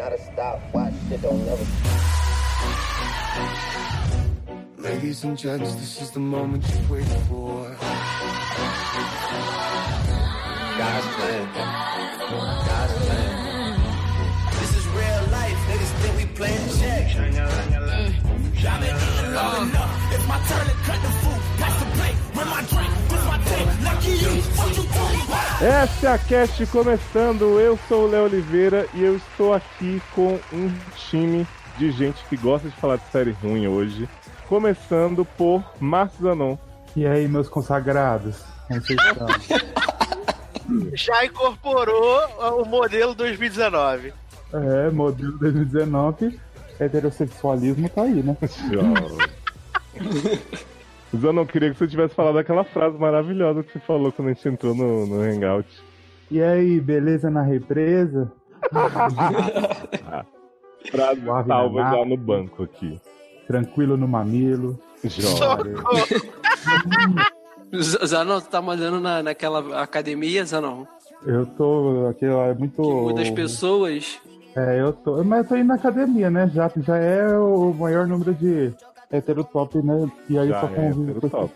not a stopwatch that don't never. Ladies and gents, this is the moment you've wait for. God's plan. God's plan. This is real life. Niggas think we playing check. Y'all been eating long enough. It's my turn to cut the food. Essa é a Cast começando. Eu sou o Léo Oliveira e eu estou aqui com um time de gente que gosta de falar de série ruim hoje. Começando por Márcio Zanon. E aí, meus consagrados? Como vocês estão? já incorporou o modelo 2019. é, modelo 2019, heterossexualismo tá aí, né? Zanon, queria que você tivesse falado aquela frase maravilhosa que você falou quando a gente entrou no, no Hangout. E aí, beleza na represa? Frase Suave salva já no banco aqui. Tranquilo no mamilo. Z- Zanon, tu tá mandando na, naquela academia, Zanon? Eu tô. Aquilo é muito. Que muitas pessoas. É, eu tô. Mas eu tô indo na academia, né? Já, já é o maior número de heterotop, né? E aí Já só é convivo com top.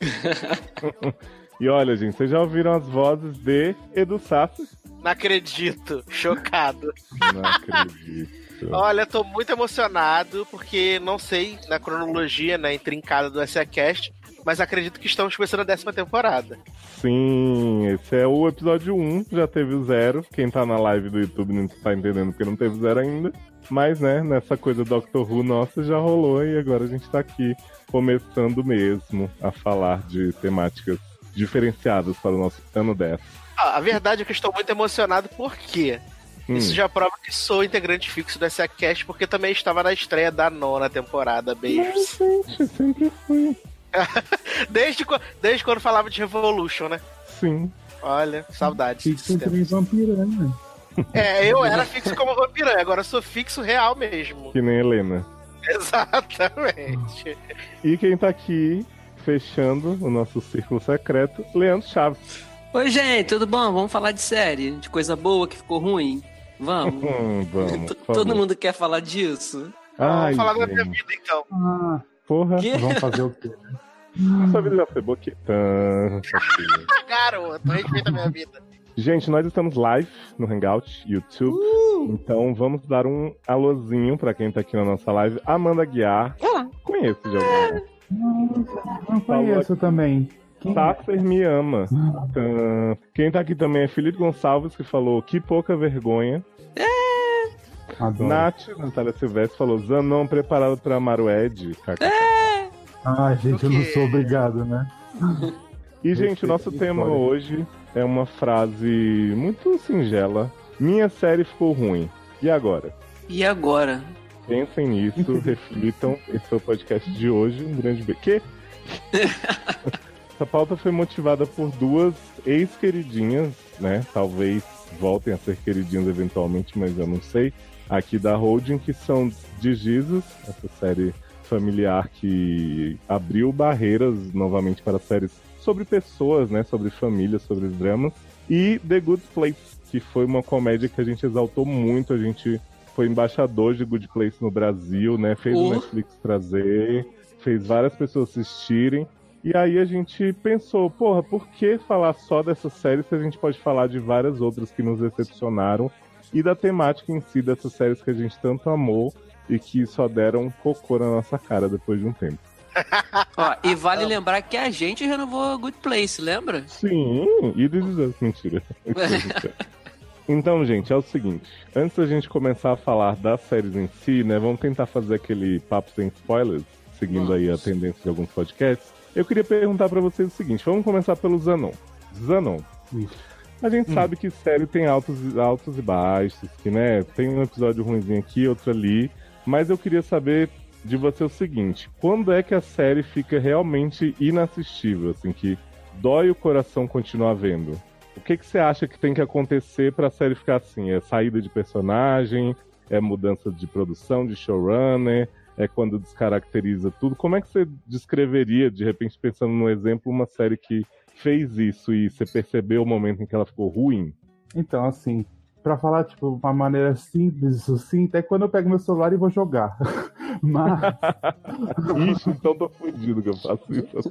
e olha, gente, vocês já ouviram as vozes de Edu Sassi? Não acredito. Chocado. Não acredito. Olha, tô muito emocionado porque não sei na cronologia, né, intrincada do SACast, mas acredito que estamos começando a décima temporada. Sim, esse é o episódio 1, já teve o zero. Quem tá na live do YouTube não tá entendendo porque não teve zero ainda. Mas, né, nessa coisa Doctor Who nossa já rolou e agora a gente tá aqui começando mesmo a falar de temáticas diferenciadas para o nosso ano 10. Ah, a verdade é que eu estou muito emocionado porque Hum, isso já prova que sou integrante fixo do SACast, porque também estava na estreia da nona temporada. Beijos. gente, sempre fui. Desde, desde quando falava de Revolution, né? Sim. Olha, saudades. Fixo tempo. entre vampiranha. É, eu era fixo como vampirã, agora eu sou fixo real mesmo. Que nem Helena. Exatamente. E quem tá aqui fechando o nosso círculo secreto, Leandro Chaves. Oi, gente, tudo bom? Vamos falar de série, de coisa boa que ficou ruim. Vamos. Vamos. Todo mundo quer falar disso. Ai, Vamos falar da minha gente, vida então. Ah, Porra, Que? vamos fazer o quê? sua vida já foi boquetã. Garoto, respeita a minha vida. Gente, nós estamos live no Hangout, YouTube. Então vamos dar um alôzinho pra quem tá aqui na nossa live. Amanda Guiar. Conheço de algum. Não conheço também. Quem é? Me ama. Quem tá aqui também é Felipe Gonçalves, que falou que pouca vergonha. Adoro. Nath, Natália Silvestre, falou Zanon preparado pra amar o Ed. KKK. Ai, gente, eu não quê? sou obrigado, né? E, gente, o nosso tema história. hoje é uma frase muito singela. Minha série ficou ruim. E agora? E agora? Pensem nisso, reflitam. Esse é o podcast de hoje. Um grande beijo. Que? Essa pauta foi motivada por duas ex-queridinhas, né? Talvez voltem a ser queridinhas eventualmente, mas eu não sei. Aqui da Holding, que são de Jesus, essa série familiar que abriu barreiras novamente para séries sobre pessoas, né? Sobre famílias, sobre dramas. E The Good Place, que foi uma comédia que a gente exaltou muito, a gente foi embaixador de Good Place no Brasil, né? Fez o Oh. Netflix trazer, fez várias pessoas assistirem. E aí a gente pensou, porra, por que falar só dessa série se a gente pode falar de várias outras que nos decepcionaram e da temática em si dessas séries que a gente tanto amou e que só deram um cocô na nossa cara depois de um tempo. Ó, e vale lembrar que a gente renovou Good Place, lembra? Sim, e This Is Us, mentira. Então, gente, é o seguinte. Antes da gente começar a falar das séries em si, né? Vamos tentar fazer aquele papo sem spoilers, seguindo aí a tendência de alguns podcasts. Eu queria perguntar pra vocês o seguinte: vamos começar pelo Zanon. Zanon, Ixi. A gente sabe que série tem altos, altos e baixos, que, né? Tem um episódio ruimzinho aqui, outro ali. Mas eu queria saber de você o seguinte: quando é que a série fica realmente inassistível, assim, que dói o coração continuar vendo? O que, que você acha que tem que acontecer pra série ficar assim? É saída de personagem? É mudança de produção, de showrunner? É quando descaracteriza tudo? Como é que você descreveria, de repente, pensando num exemplo, uma série que fez isso e você percebeu o momento em que ela ficou ruim? Então, assim, pra falar, tipo, uma maneira simples sucinta, é quando eu pego meu celular e vou jogar. Mas, Ixi, então tô fudido que eu faço isso.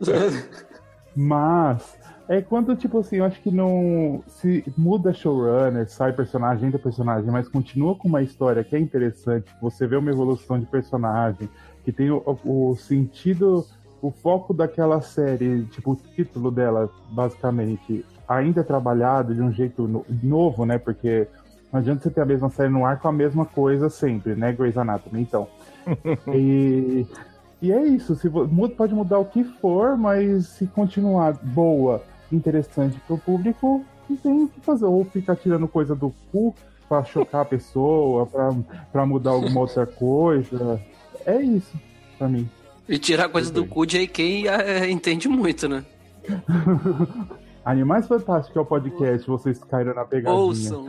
mas, é quando, tipo assim, eu acho que não. Se muda showrunner, sai personagem, entra personagem, mas continua com uma história que é interessante, você vê uma evolução de personagem, que tem o, o sentido, o foco daquela série, tipo, o título dela, basicamente, ainda é trabalhado de um jeito no- novo, né? Porque não adianta você ter a mesma série no ar com a mesma coisa sempre, né, Grey's Anatomy? Então. e, e é isso, se pode mudar o que for, mas se continuar boa, interessante pro público, não tem o que fazer. Ou ficar tirando coisa do cu pra chocar a pessoa, pra, pra mudar alguma outra coisa. É isso, pra mim. E tirar coisa do cu de aí quem é, entende muito, né? Animais Fantásticos é o podcast, vocês caíram na pegadinha. Ouçam.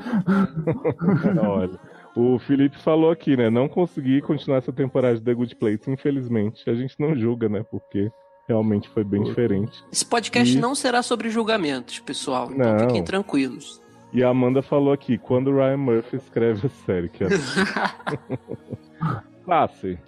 Olha, o Felipe falou aqui, né? Não consegui continuar essa temporada de The Good Place, infelizmente. A gente não julga, né? Porque realmente foi bem diferente. Esse podcast E- não será sobre julgamentos, pessoal. Então Não. fiquem tranquilos. E a Amanda falou aqui, quando o Ryan Murphy escreve a série, que é... Classe,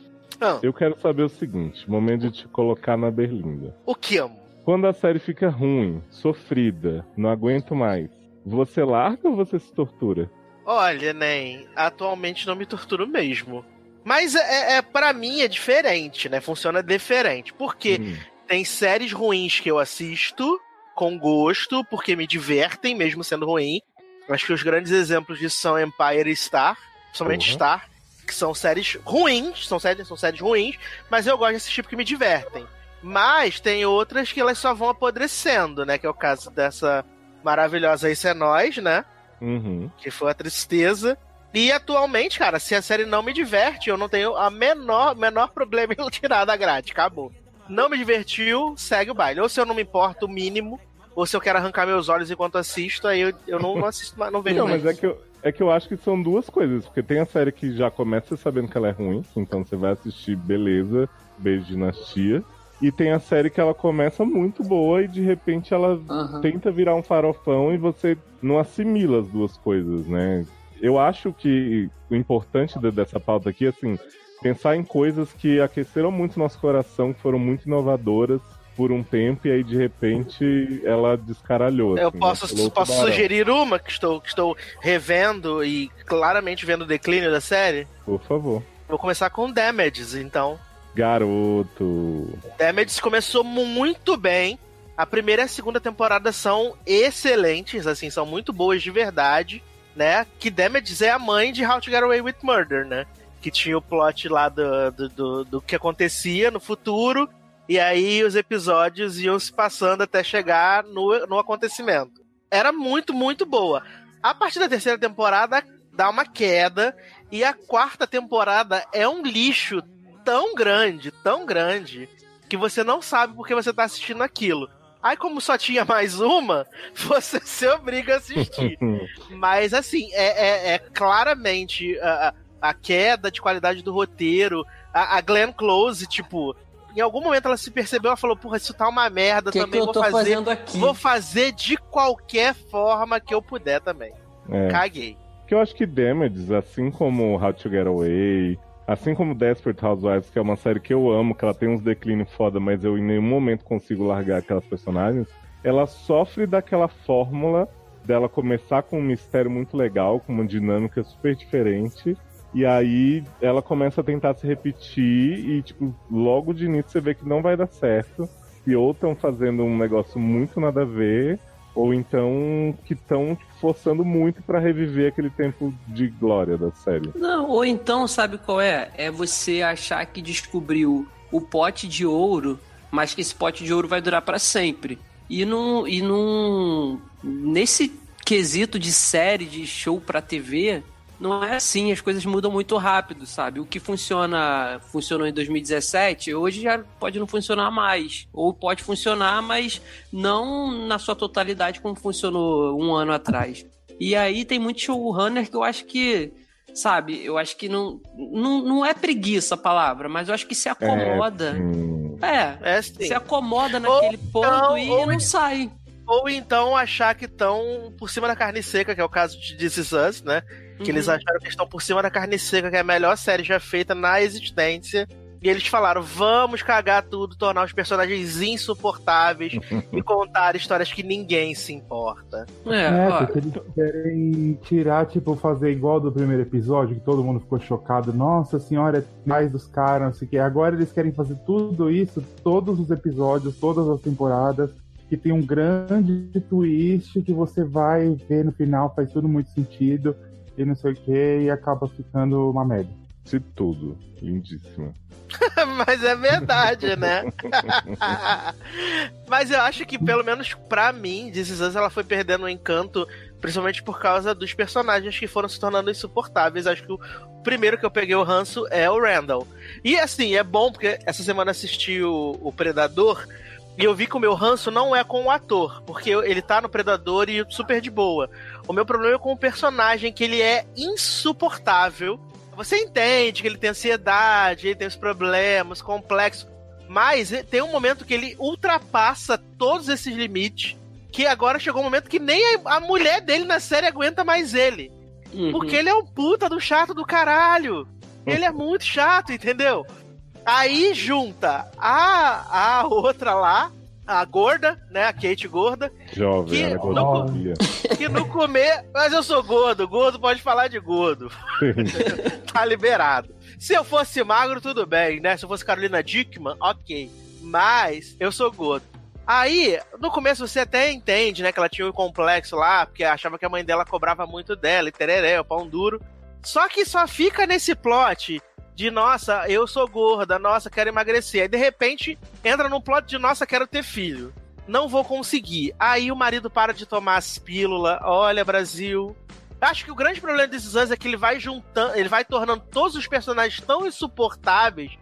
Ah, eu quero saber o seguinte, momento de te colocar na berlinda. o que amo? Quando a série fica ruim, sofrida, não aguento mais, você larga ou você se tortura? Olha, nem atualmente não me torturo mesmo. Mas é, é para mim é diferente, né? Funciona diferente. Porque Hum. tem séries ruins que eu assisto com gosto, porque me divertem, mesmo sendo ruim. Acho que os grandes exemplos disso são Empire e Star, principalmente Uhum. Star, que são séries ruins, são séries, são séries ruins, mas eu gosto de assistir porque me divertem. Mas tem outras que elas só vão apodrecendo, né? Que é o caso dessa maravilhosa Isso é Nós, né? Uhum. que foi a tristeza. E atualmente, cara, se a série não me diverte, eu não tenho a menor, menor problema em tirar da grade. Acabou. Não me divertiu, segue o baile. Ou se eu não me importo o mínimo, ou se eu quero arrancar meus olhos enquanto assisto, aí eu, eu não, não assisto mais, não vejo Não, mais. mas é que, eu, é que eu acho que são duas coisas. Porque tem a série que já começa sabendo que ela é ruim, então você vai assistir, beleza, beijo dinastia. E tem a série que ela começa muito boa e de repente ela Aham. tenta virar um farofão e você não assimila as duas coisas, né? Eu acho que o importante de- dessa pauta aqui é assim, pensar em coisas que aqueceram muito nosso coração, que foram muito inovadoras por um tempo e aí de repente ela descaralhou. Eu assim, né? posso, o posso sugerir uma que estou, que estou revendo e claramente vendo o declínio da série? Por favor. Vou começar com Damages, então. Garoto. Damages começou muito bem. A primeira e a segunda temporada são excelentes, assim, são muito boas de verdade, né? Que Damages é a mãe de How to Get Away with Murder, né? Que tinha o plot lá do, do, do, do que acontecia no futuro, e aí os episódios iam se passando até chegar no, no acontecimento. Era muito, muito boa. A partir da terceira temporada dá uma queda, e a quarta temporada é um lixo tão grande, tão grande, que você não sabe porque você tá assistindo aquilo. Aí, como só tinha mais uma, você se obriga a assistir. Mas, assim, é, é- é claramente a, a- queda de qualidade do roteiro. A, a Glenn Close, tipo, em algum momento ela se percebeu, ela falou: Porra, isso tá uma merda que, que também. eu vou tô fazer. fazendo aqui? Vou fazer de qualquer forma que eu puder também. É. Caguei. Que eu acho que Damages, assim como How to Get Away, assim como Desperate Housewives, que é uma série que eu amo, que ela tem uns declínios foda, mas eu em nenhum momento consigo largar aquelas personagens, ela sofre daquela fórmula dela começar com um mistério muito legal, com uma dinâmica super diferente, e aí ela começa a tentar se repetir e, tipo, logo de início você vê que não vai dar certo, e ou estão fazendo um negócio muito nada a ver, ou então que estão forçando muito pra reviver aquele tempo de glória da série. Não, ou então, sabe qual é? É você achar que descobriu o pote de ouro, mas que esse pote de ouro vai durar pra sempre. E num, e num nesse quesito de série, de show pra TV, não é assim, as coisas mudam muito rápido, sabe? O que funciona, funcionou em 2017, hoje já pode não funcionar mais. Ou pode funcionar, mas não na sua totalidade como funcionou um ano atrás. E aí tem muito showrunner que eu acho que, sabe, eu acho que não, não, não é preguiça a palavra, mas eu acho que se acomoda. Hum, É, É se acomoda naquele ponto e ou não sai. Ou então achar que estão por cima da carne seca, que é o caso de This Is Us, né? Que eles Uhum. acharam que estão por cima da carne seca, que é a melhor série já feita na existência. E eles falaram: vamos cagar tudo, tornar os personagens insuportáveis e contar histórias que ninguém se importa. É, É, porque eles querem tirar, tipo, fazer igual do primeiro episódio, que todo mundo ficou chocado. Nossa senhora, é mais dos caras, não sei o quê. Agora eles querem fazer tudo isso, todos os episódios, todas as temporadas, que tem um grande twist que você vai ver no final, faz tudo muito sentido, e não sei o quê, e acaba ficando uma merda. De tudo. Lindíssima. Mas é verdade, né? Mas eu acho que, pelo menos pra mim, This ela foi perdendo o encanto, principalmente por causa dos personagens que foram se tornando insuportáveis. Acho que o primeiro que eu peguei o ranço é o Randall. E assim, é bom, porque essa semana assisti o, o Predador. E eu vi que o meu ranço não é com o ator, porque ele tá no Predador e super de boa. O meu problema é com o personagem, que ele é insuportável. Você entende que ele tem ansiedade, ele tem os problemas, complexos. Mas tem um momento que ele ultrapassa todos esses limites. Que agora chegou um momento que nem a a mulher dele na série aguenta mais ele. uhum. Porque ele é um puta do chato do caralho. Ele é muito chato, entendeu? Aí junta a, a outra lá, a gorda, né? A Kate gorda, Jovem, Que- ela é gordofobia. que no comer. Mas eu sou gordo, gordo pode falar de gordo. tá liberado. Se eu fosse magro, tudo bem, né? Se eu fosse Carolina Dickman, ok. Mas eu sou gordo. Aí, no começo você até entende, né, que ela tinha um complexo lá, porque achava que a mãe dela cobrava muito dela, e tereré, o pão duro. Só que só fica nesse plot de, nossa, eu sou gorda, nossa, quero emagrecer. Aí, de repente, entra no plot de, nossa, quero ter filho. Não vou conseguir. Aí o marido para de tomar as pílulas. Olha, Brasil. Acho que o grande problema desses anos é que ele vai juntando, ele vai tornando todos os personagens tão insuportáveis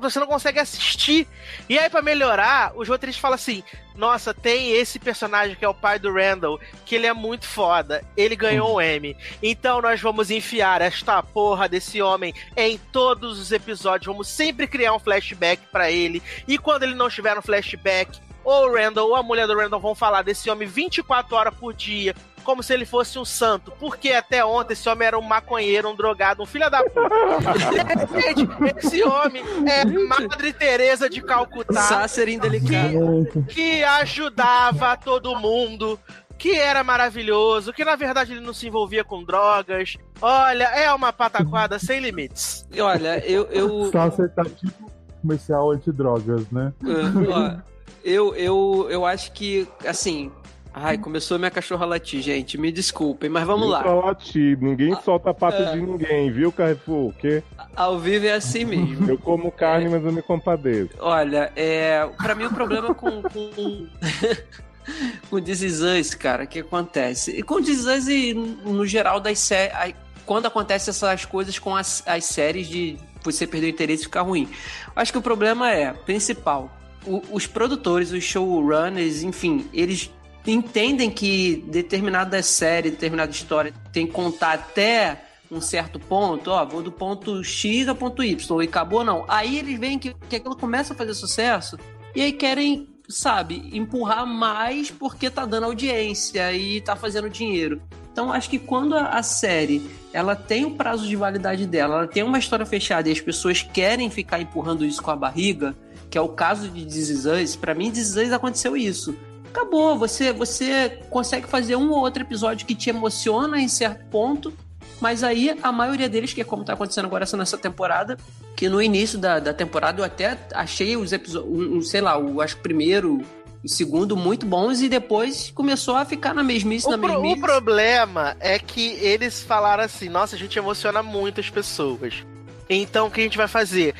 você não consegue assistir. E aí, pra melhorar, os roteiristas falam assim: nossa, tem esse personagem que é o pai do Randall, que ele é muito foda. Ele ganhou um M. Então nós vamos enfiar esta porra desse homem em todos os episódios. Vamos sempre criar um flashback pra ele. E quando ele não estiver no flashback, ou o Randall ou a mulher do Randall vão falar desse homem 24 horas por dia, como se ele fosse um santo. Porque até ontem esse homem era um maconheiro, um drogado, um filho da puta. Gente, esse homem é Madre Teresa de Calcutá, Sácer indelicado. que ajudava todo mundo. Que era maravilhoso, que na verdade ele não se envolvia com drogas. Olha, é uma pataquada sem limites. E olha, eu. eu Só acertar tipo comercial antidrogas, né? Uh, ó, eu, eu, eu acho que, assim. Ai, começou minha cachorra latir, gente. Me desculpem, mas vamos lá. Pra latir, ninguém solta a pata é. de ninguém, viu, Carrefour? O quê? Ao vivo é assim mesmo. Eu como carne, mas eu me compadeço. Olha, é, pra mim o problema com. com... com This Is Us, cara, que acontece? E com This Is e no geral das séries. Quando acontece essas coisas com as, as séries de você perder o interesse e ficar ruim. Acho que o problema é, principal, o- os produtores, os showrunners, enfim, eles entendem que determinada série, determinada história tem que contar até um certo ponto, ó, vou do ponto X ao ponto Y, e acabou não. Aí eles veem que, que aquilo começa a fazer sucesso e aí querem, sabe, empurrar mais porque tá dando audiência e tá fazendo dinheiro. Então acho que quando a, série ela tem o prazo de validade dela, ela tem uma história fechada e as pessoas querem ficar empurrando isso com a barriga, que é o caso de This Is Us, pra mim This Is Us aconteceu isso. Acabou, você, você consegue fazer um ou outro episódio que te emociona em certo ponto, mas aí a maioria deles, que é como tá acontecendo agora essa- nessa temporada, que no início da, da temporada eu até achei os episódios, um, sei lá, o acho que o primeiro e segundo muito bons e depois começou a ficar na mesmice, O, na pro- mesmice. o problema é que eles falaram assim: nossa, a gente emociona muitas pessoas. Então o que a gente vai fazer?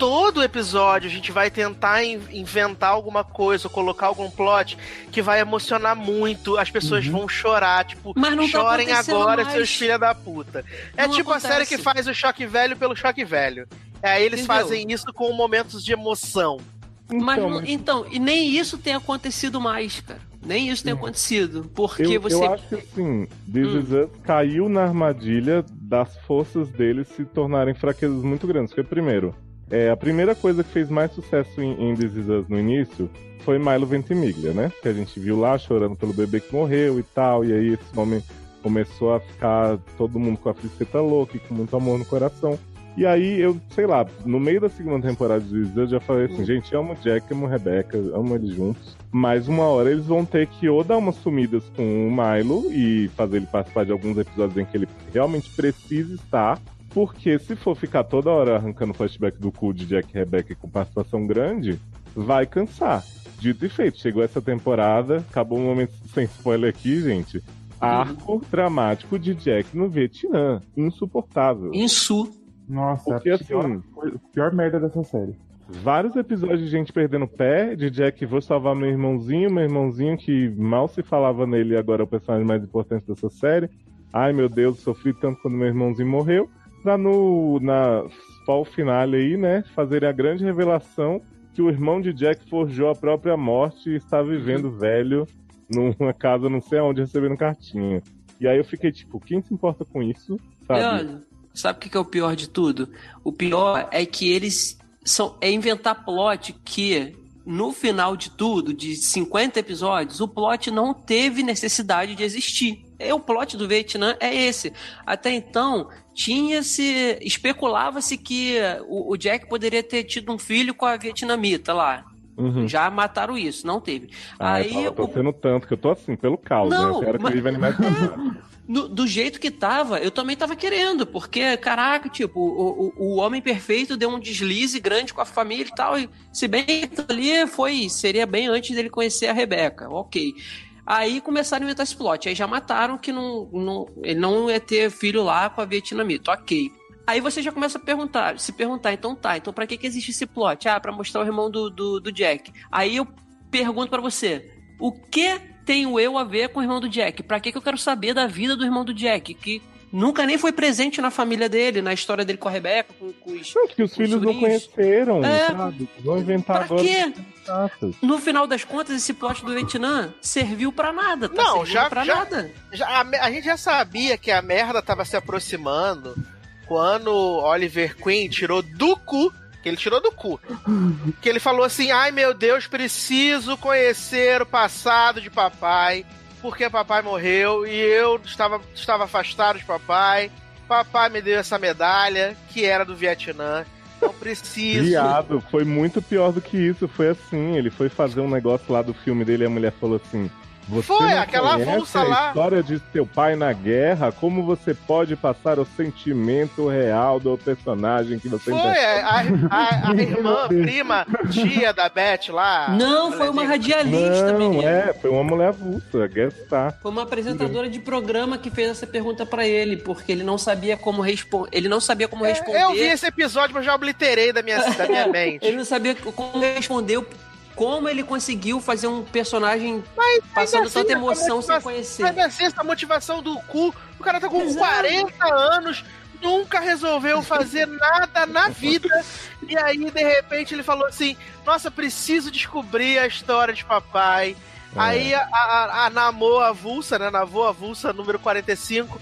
Todo episódio a gente vai tentar in- inventar alguma coisa, ou colocar algum plot que vai emocionar muito, as pessoas vão chorar, tipo, Mas não tá chorem acontecendo agora, mais. seus filha da puta. É Não tipo a acontece. série que faz o choque velho pelo choque velho. Aí eles Entendeu? fazem isso com momentos de emoção. Mas, Então, não- mas- então, e nem isso tem acontecido mais, cara. Nem isso tem acontecido. Porque Eu, você. eu acho que assim, This Hum. Is Us caiu na armadilha das forças deles se tornarem fraquezas muito grandes. Porque, primeiro, É, a primeira coisa que fez mais sucesso em, em This Is Us no início foi Milo Ventimiglia, né? Que a gente viu lá chorando pelo bebê que morreu e tal, e aí esse homem começou a ficar todo mundo com a tristeza louca e com muito amor no coração. E aí eu, sei lá, no meio da segunda temporada de This Is Us, eu já falei assim, gente, amo o Jack, amo Rebecca, amo eles juntos, mas uma hora eles vão ter que ou dar umas sumidas com o Milo e fazer ele participar de alguns episódios em que ele realmente precisa estar, porque se for ficar toda hora arrancando flashback do cu de Jack Rebecca com participação grande, vai cansar. Dito e feito, chegou essa temporada, acabou um momento sem spoiler aqui, gente. Arco dramático de Jack no Vietnã. Insuportável. Insu. Nossa, Porque, a pior, assim- foi a pior merda dessa série. Vários episódios de gente perdendo o pé, de Jack, vou salvar meu irmãozinho, meu irmãozinho que mal se falava nele e agora é o personagem mais importante dessa série. Ai meu Deus, sofri tanto quando meu irmãozinho morreu. Pra no na fall finale aí, né, fazerem a grande revelação que o irmão de Jack forjou a própria morte e está vivendo velho numa casa não sei aonde recebendo cartinha. E aí eu fiquei tipo, quem se importa com isso? Sabe? Leandro, sabe o que que é o pior de tudo? O pior é que eles são é inventar plot que no final de tudo, de 50 episódios, o plot não teve necessidade de existir. É o plot do Vietnã é esse. Até então tinha-se especulava-se que o, o Jack poderia ter tido um filho com a vietnamita lá. Uhum. Já mataram isso, não teve. Ai, Aí eu tô o- sendo tanto que eu tô assim, pelo caos, Não, né? Eu quero que mas- ele mais No- do jeito que tava, eu também tava querendo, porque, caraca, tipo, o, o, o homem perfeito deu um deslize grande com a família e tal, e se bem ali foi, seria bem antes dele conhecer a Rebeca, ok. Aí começaram a inventar esse plot, aí já mataram que não, não, ele não ia ter filho lá com a vietnamita, ok. Aí você já começa a perguntar, se perguntar, então tá, então pra que que existe esse plot? Ah, pra mostrar o irmão do, do, do Jack. Aí eu pergunto pra você, o que tenho eu a ver com o irmão do Jack? Pra que que eu quero saber da vida do irmão do Jack? Que nunca nem foi presente na família dele, na história dele com a Rebeca, com, com os... Não, que os filhos não conheceram, É. sabe? Vão inventar Pra quê? No final das contas, esse plot do Vietnã serviu pra nada. Tá Não, já- pra já- nada. Já, a, a gente já sabia que a merda tava se aproximando quando Oliver Queen tirou do cu. Que ele tirou do cu. Que ele falou assim: ai meu Deus, preciso conhecer o passado de papai. Porque papai morreu e eu estava, estava afastado de papai. Papai me deu essa medalha, que era do Vietnã. Então preciso. Viado, foi muito pior do que isso. Foi assim, ele foi fazer um negócio lá do filme dele e a mulher falou assim. Você Foi, aquela avulsa a lá." história de seu pai na guerra? Como você pode passar o sentimento real do personagem que você Foi interpreta? a, a- a irmã, prima, tia da Beth lá. Não, foi uma radialista, Não, menino. é, foi uma mulher avulsa, guest star. Foi uma apresentadora de programa que fez essa pergunta pra ele, porque ele não sabia como responder. Ele não sabia como responder. É, Eu vi esse episódio, mas já obliterei da minha, da minha mente. Ele não sabia como responder, como ele conseguiu fazer um personagem passando assim, tanta emoção sem conhecer. Mas assim, essa motivação do cu, o cara tá com Exato. 40 anos, nunca resolveu fazer nada na vida, e aí, de repente, ele falou assim, nossa, preciso descobrir a história de papai. Aí a, a, a Namô Avulsa, né, Navô Avulsa, número 45,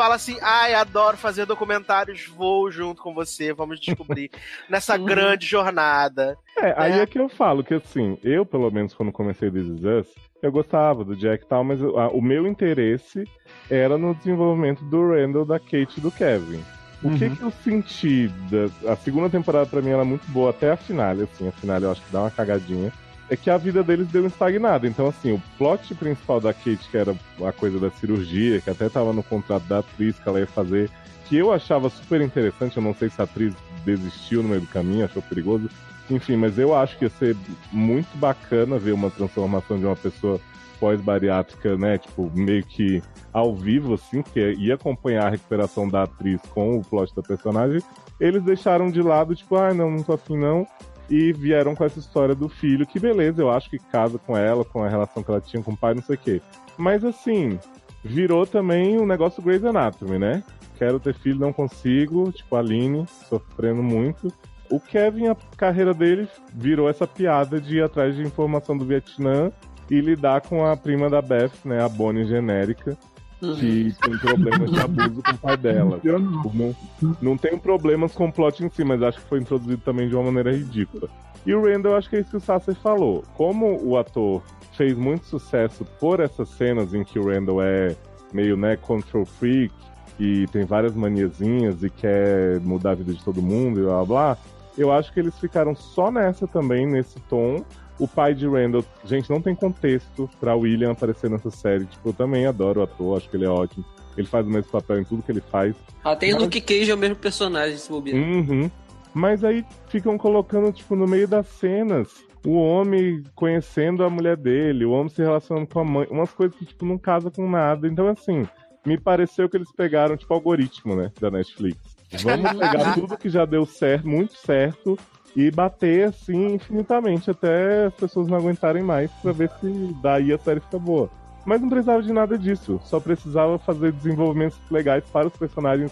fala assim, ai, adoro fazer documentários, vou junto com você, vamos descobrir nessa grande jornada. É, aí É. é que eu falo que assim, eu, pelo menos, quando comecei This Is Us, eu gostava do Jack e tal, mas a- o meu interesse era no desenvolvimento do Randall, da Kate e do Kevin. O que Uhum. que eu senti da a segunda temporada pra mim era muito boa até a finale, assim, a finale eu acho que dá uma cagadinha. É que a vida deles deu estagnada. Então, assim, o plot principal da Kate, que era a coisa da cirurgia, que até tava no contrato da atriz que ela ia fazer, que eu achava super interessante, eu não sei se a atriz desistiu no meio do caminho, achou perigoso. Enfim, mas eu acho que ia ser muito bacana ver uma transformação de uma pessoa pós-bariátrica, né? Tipo, meio que ao vivo, assim, que ia acompanhar a recuperação da atriz com o plot da personagem. Eles deixaram de lado, tipo, ah, não, não tô afim não. E vieram com essa história do filho, que beleza, eu acho que casa com ela, com a relação que ela tinha com o pai, não sei o quê. Mas assim, virou também um negócio Grey's Anatomy, né? Quero ter filho, não consigo, tipo, a Aline, sofrendo muito. O Kevin, a carreira dele virou essa piada de ir atrás de informação do Vietnã e lidar com a prima da Beth, né, a Bonnie genérica, que tem problemas de abuso com o pai dela. Não. Não, tem problemas com o plot em si, mas acho que foi introduzido também de uma maneira ridícula. E o Randall, acho que é isso que o Sasser falou. Como o ator fez muito sucesso por essas cenas em que o Randall é meio, né, control freak e tem várias maniazinhas e quer mudar a vida de todo mundo e blá blá, blá eu acho que eles ficaram só nessa também, nesse tom. O pai de Randall, gente, não tem contexto pra William aparecer nessa série. Tipo, eu também adoro o ator, acho que ele é ótimo. Ele faz o mesmo papel em tudo que ele faz. Até o Mas- Luke Cage é o mesmo personagem, se bobear. Uhum. Mas aí ficam colocando, tipo, no meio das cenas, o homem conhecendo a mulher dele, o homem se relacionando com a mãe, umas coisas que, tipo, não casa com nada. Então, assim, me pareceu que eles pegaram, tipo, o algoritmo, né, da Netflix. Vamos pegar tudo que já deu certo, muito certo, e bater, assim, infinitamente, até as pessoas não aguentarem mais, pra ver se daí a série fica boa. Mas não precisava de nada disso, só precisava fazer desenvolvimentos legais para os personagens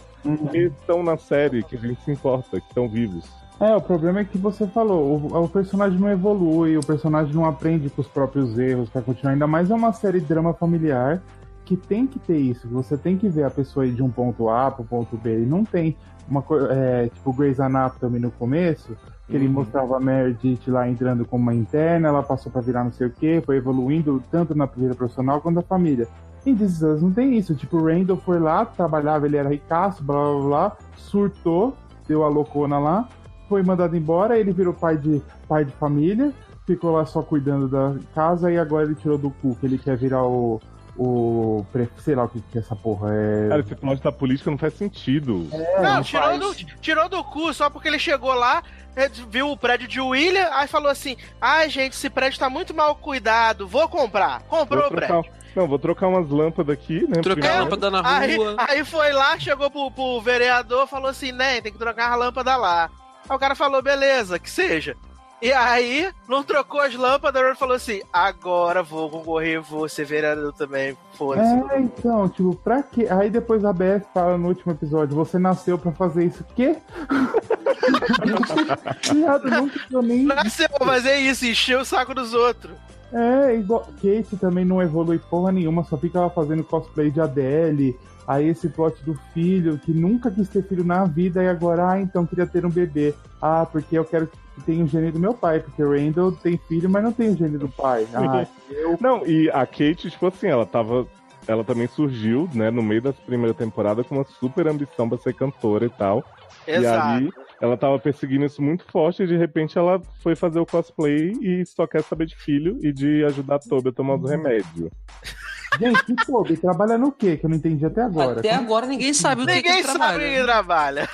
que estão na série, que a gente se importa, que estão vivos. É, o problema é que você falou, o, o personagem não evolui, o personagem não aprende com os próprios erros pra continuar. Ainda mais é uma série de drama familiar que tem que ter isso. Você tem que ver a pessoa ir de um ponto A pro ponto B. E não tem uma coisa, é, tipo Grey's Anatomy no começo, que ele mostrava a Meredith lá entrando como uma interna, ela passou pra virar não sei o que, foi evoluindo tanto na vida profissional quanto na família. Em This não tem isso. Tipo, o Randall foi lá, trabalhava, ele era ricaço, blá blá blá, surtou, deu a loucona lá, foi mandado embora, ele virou pai de, pai de família, ficou lá só cuidando da casa e agora ele tirou do cu que ele quer virar o. o pre- sei lá o que, que é essa porra. É. Cara, esse plot da política não faz sentido. Não, não tirou faz. do, tirou do cu só porque ele chegou lá, eh, viu o prédio de William, aí falou assim: ai gente, esse prédio tá muito mal cuidado, vou comprar. Comprou Vou o prédio. trocar, não, vou trocar umas lâmpadas aqui, né? Trocar a lâmpada na Aí, rua. aí foi lá, chegou pro, pro vereador, falou assim, né, tem que trocar a lâmpada lá. Aí o cara falou, beleza, que seja. E aí, não trocou as lâmpadas, ele falou assim, agora vou concorrer, vou ser vereador também, foda-se. É, então, tipo, pra quê? Aí depois a Beth fala no último episódio, você nasceu pra fazer isso. Quê? Não precisou nem. Nasceu pra fazer isso, encher o saco dos outros. É, igual. Kate também não evolui porra nenhuma, só fica lá fazendo cosplay de Adele. Aí esse plot do filho, que nunca quis ter filho na vida, e agora, ah, então queria ter um bebê. Ah, porque eu quero que tenha o gene do meu pai, porque o Randall tem filho, mas não tem o gene do pai. Ah, eu. Não, e a Kate, tipo assim, ela tava. Ela também surgiu, né, no meio da primeira temporada com uma super ambição pra ser cantora e tal. Exato. E aí, ela tava perseguindo isso muito forte e de repente ela foi fazer o cosplay e só quer saber de filho e de ajudar a Toby a tomar os remédios. Gente, que Toby, trabalha no quê? Que eu não entendi até agora. Até agora ninguém sabe o que, que Ninguém ele sabe trabalha. trabalha.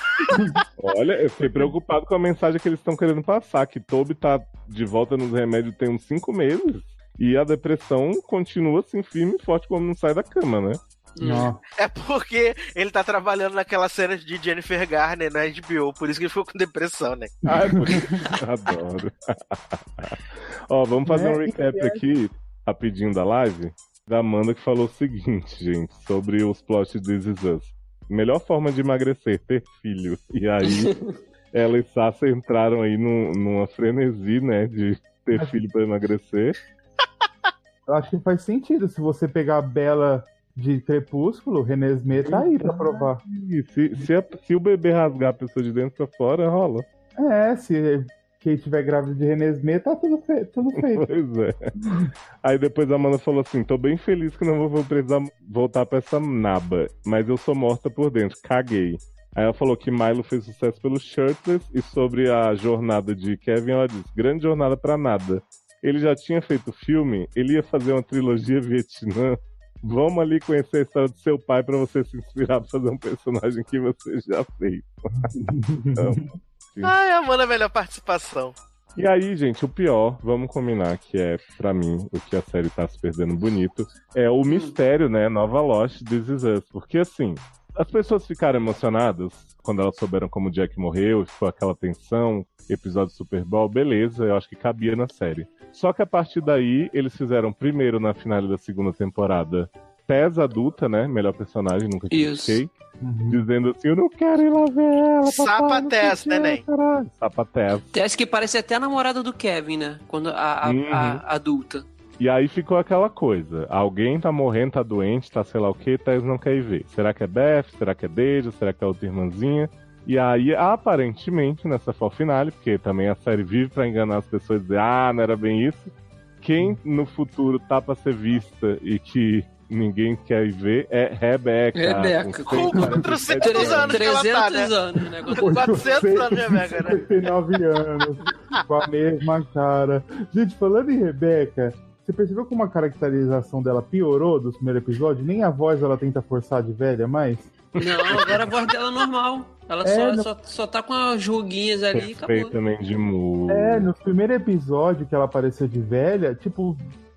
Olha, eu fiquei preocupado com a mensagem que eles estão querendo passar, que Toby tá de volta nos remédios tem uns cinco meses. E a depressão continua assim, firme e forte quando não sai da cama, né? Não. É porque ele tá trabalhando naquela cena de Jennifer Garner na HBO, por isso que ele ficou com depressão, né? Ah, é. Adoro. Ó, vamos fazer um É, recap e- aqui, rapidinho da live, da Amanda que falou o seguinte, gente, sobre os plots de This Is Us. Melhor forma de emagrecer, ter filho. E aí, ela e Sasha entraram aí num- numa frenesi, né, de ter filho pra emagrecer. Eu acho que faz sentido. Se você pegar a Bela de Crepúsculo, René Smith tá aí pra provar. E se, se, a- se o bebê rasgar a pessoa de dentro pra fora, rola. É, se quem tiver grávida de René Smith, tá tudo, fe tudo feito. Pois é. Aí depois a Amanda falou assim: tô bem feliz que não vou precisar voltar pra essa naba, mas eu sou morta por dentro, caguei. Aí ela falou que Milo fez sucesso pelo Shirtless e sobre a jornada de Kevin, ela disse: grande jornada pra nada. Ele já tinha feito filme, ele ia fazer uma trilogia Vietnã. Vamos ali conhecer a história do seu pai pra você se inspirar pra fazer um personagem que você já fez. Então, Ai, Amanda, a melhor participação. E aí, gente, o pior, vamos combinar que é, pra mim, o que a série tá se perdendo bonito, é o mistério, né? Nova Lost, This Is Us. Porque, assim, as pessoas ficaram emocionadas quando elas souberam como o Jack morreu, e ficou aquela tensão, episódio do Super Bowl, beleza, eu acho que cabia na série. Só que a partir daí, eles fizeram primeiro na finale da segunda temporada Tess adulta, né? Melhor personagem, nunca critiquei. Uhum. Dizendo assim, eu não quero ir lá ver ela, quê, neném. caralho. Sapatez. Acho que parece até a namorada do Kevin, né? Quando a, a- Uhum. a adulta. E aí ficou aquela coisa: alguém tá morrendo, tá doente, tá sei lá o que, Tess não quer ir ver. Será que é Beth? Será que é Deja? Será que é outra irmãzinha? E aí, aparentemente, nessa fall finale, porque também a série vive pra enganar as pessoas e dizer, ah, não era bem isso. Quem no futuro tá pra ser vista e que ninguém quer ir ver é Rebeca. Rebeca, Com seis 400 anos que ela tá, né? 300 anos, né? 400 anos de Rebeca, né? 69 anos, com a mesma cara. Gente, falando em Rebeca, você percebeu como a caracterização dela piorou do primeiro episódio? Nem a voz ela tenta forçar de velha mais? Não, agora a voz dela é normal. Ela É, só, não- só, só tá com as ruguinhas ali e acabou. Perfeitamente de mu. É, no primeiro episódio que ela apareceu de velha, tipo,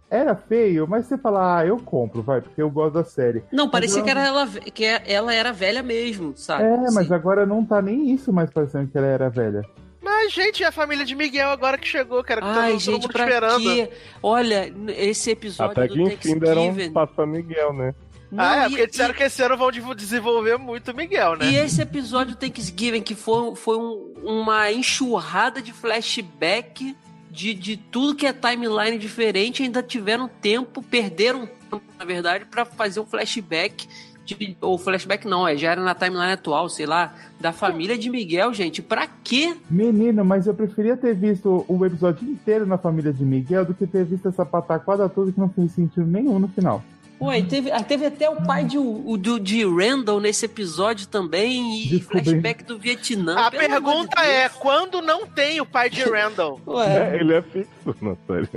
era feio, mas você fala, ah, eu compro, vai, porque eu gosto da série. Não, parecia Mas que, era ela, que ela era velha mesmo, sabe? É, mas agora não tá nem isso mais parecendo que ela era velha. Mas, gente, é a família de Miguel agora que chegou, cara. Que tá Ai, todo gente, mundo pra esperando. quê? Olha, esse episódio Até do que enfim deram um passo pra Miguel, né? Não, ah, é, e- porque disseram e- que esse ano vão desenvolver muito o Miguel, né? E esse episódio do Thanksgiving, que foi, foi um- uma enxurrada de flashback de, de tudo que é timeline diferente, ainda tiveram tempo, perderam tempo, na verdade, pra fazer um flashback. De, ou flashback não, é, já era na timeline atual, sei lá, da família de Miguel, gente. Pra quê? Menino, mas eu preferia ter visto o episódio inteiro na família de Miguel do que ter visto essa pataquada toda que não fez sentido nenhum no final. Ué, teve, ah, teve até o pai de, o, do, de Randall nesse episódio também, e Descobrindo. flashback do Vietnã. A de pergunta Deus. é, quando não tem o pai de Randall? Ué, É, ele é fixo na série.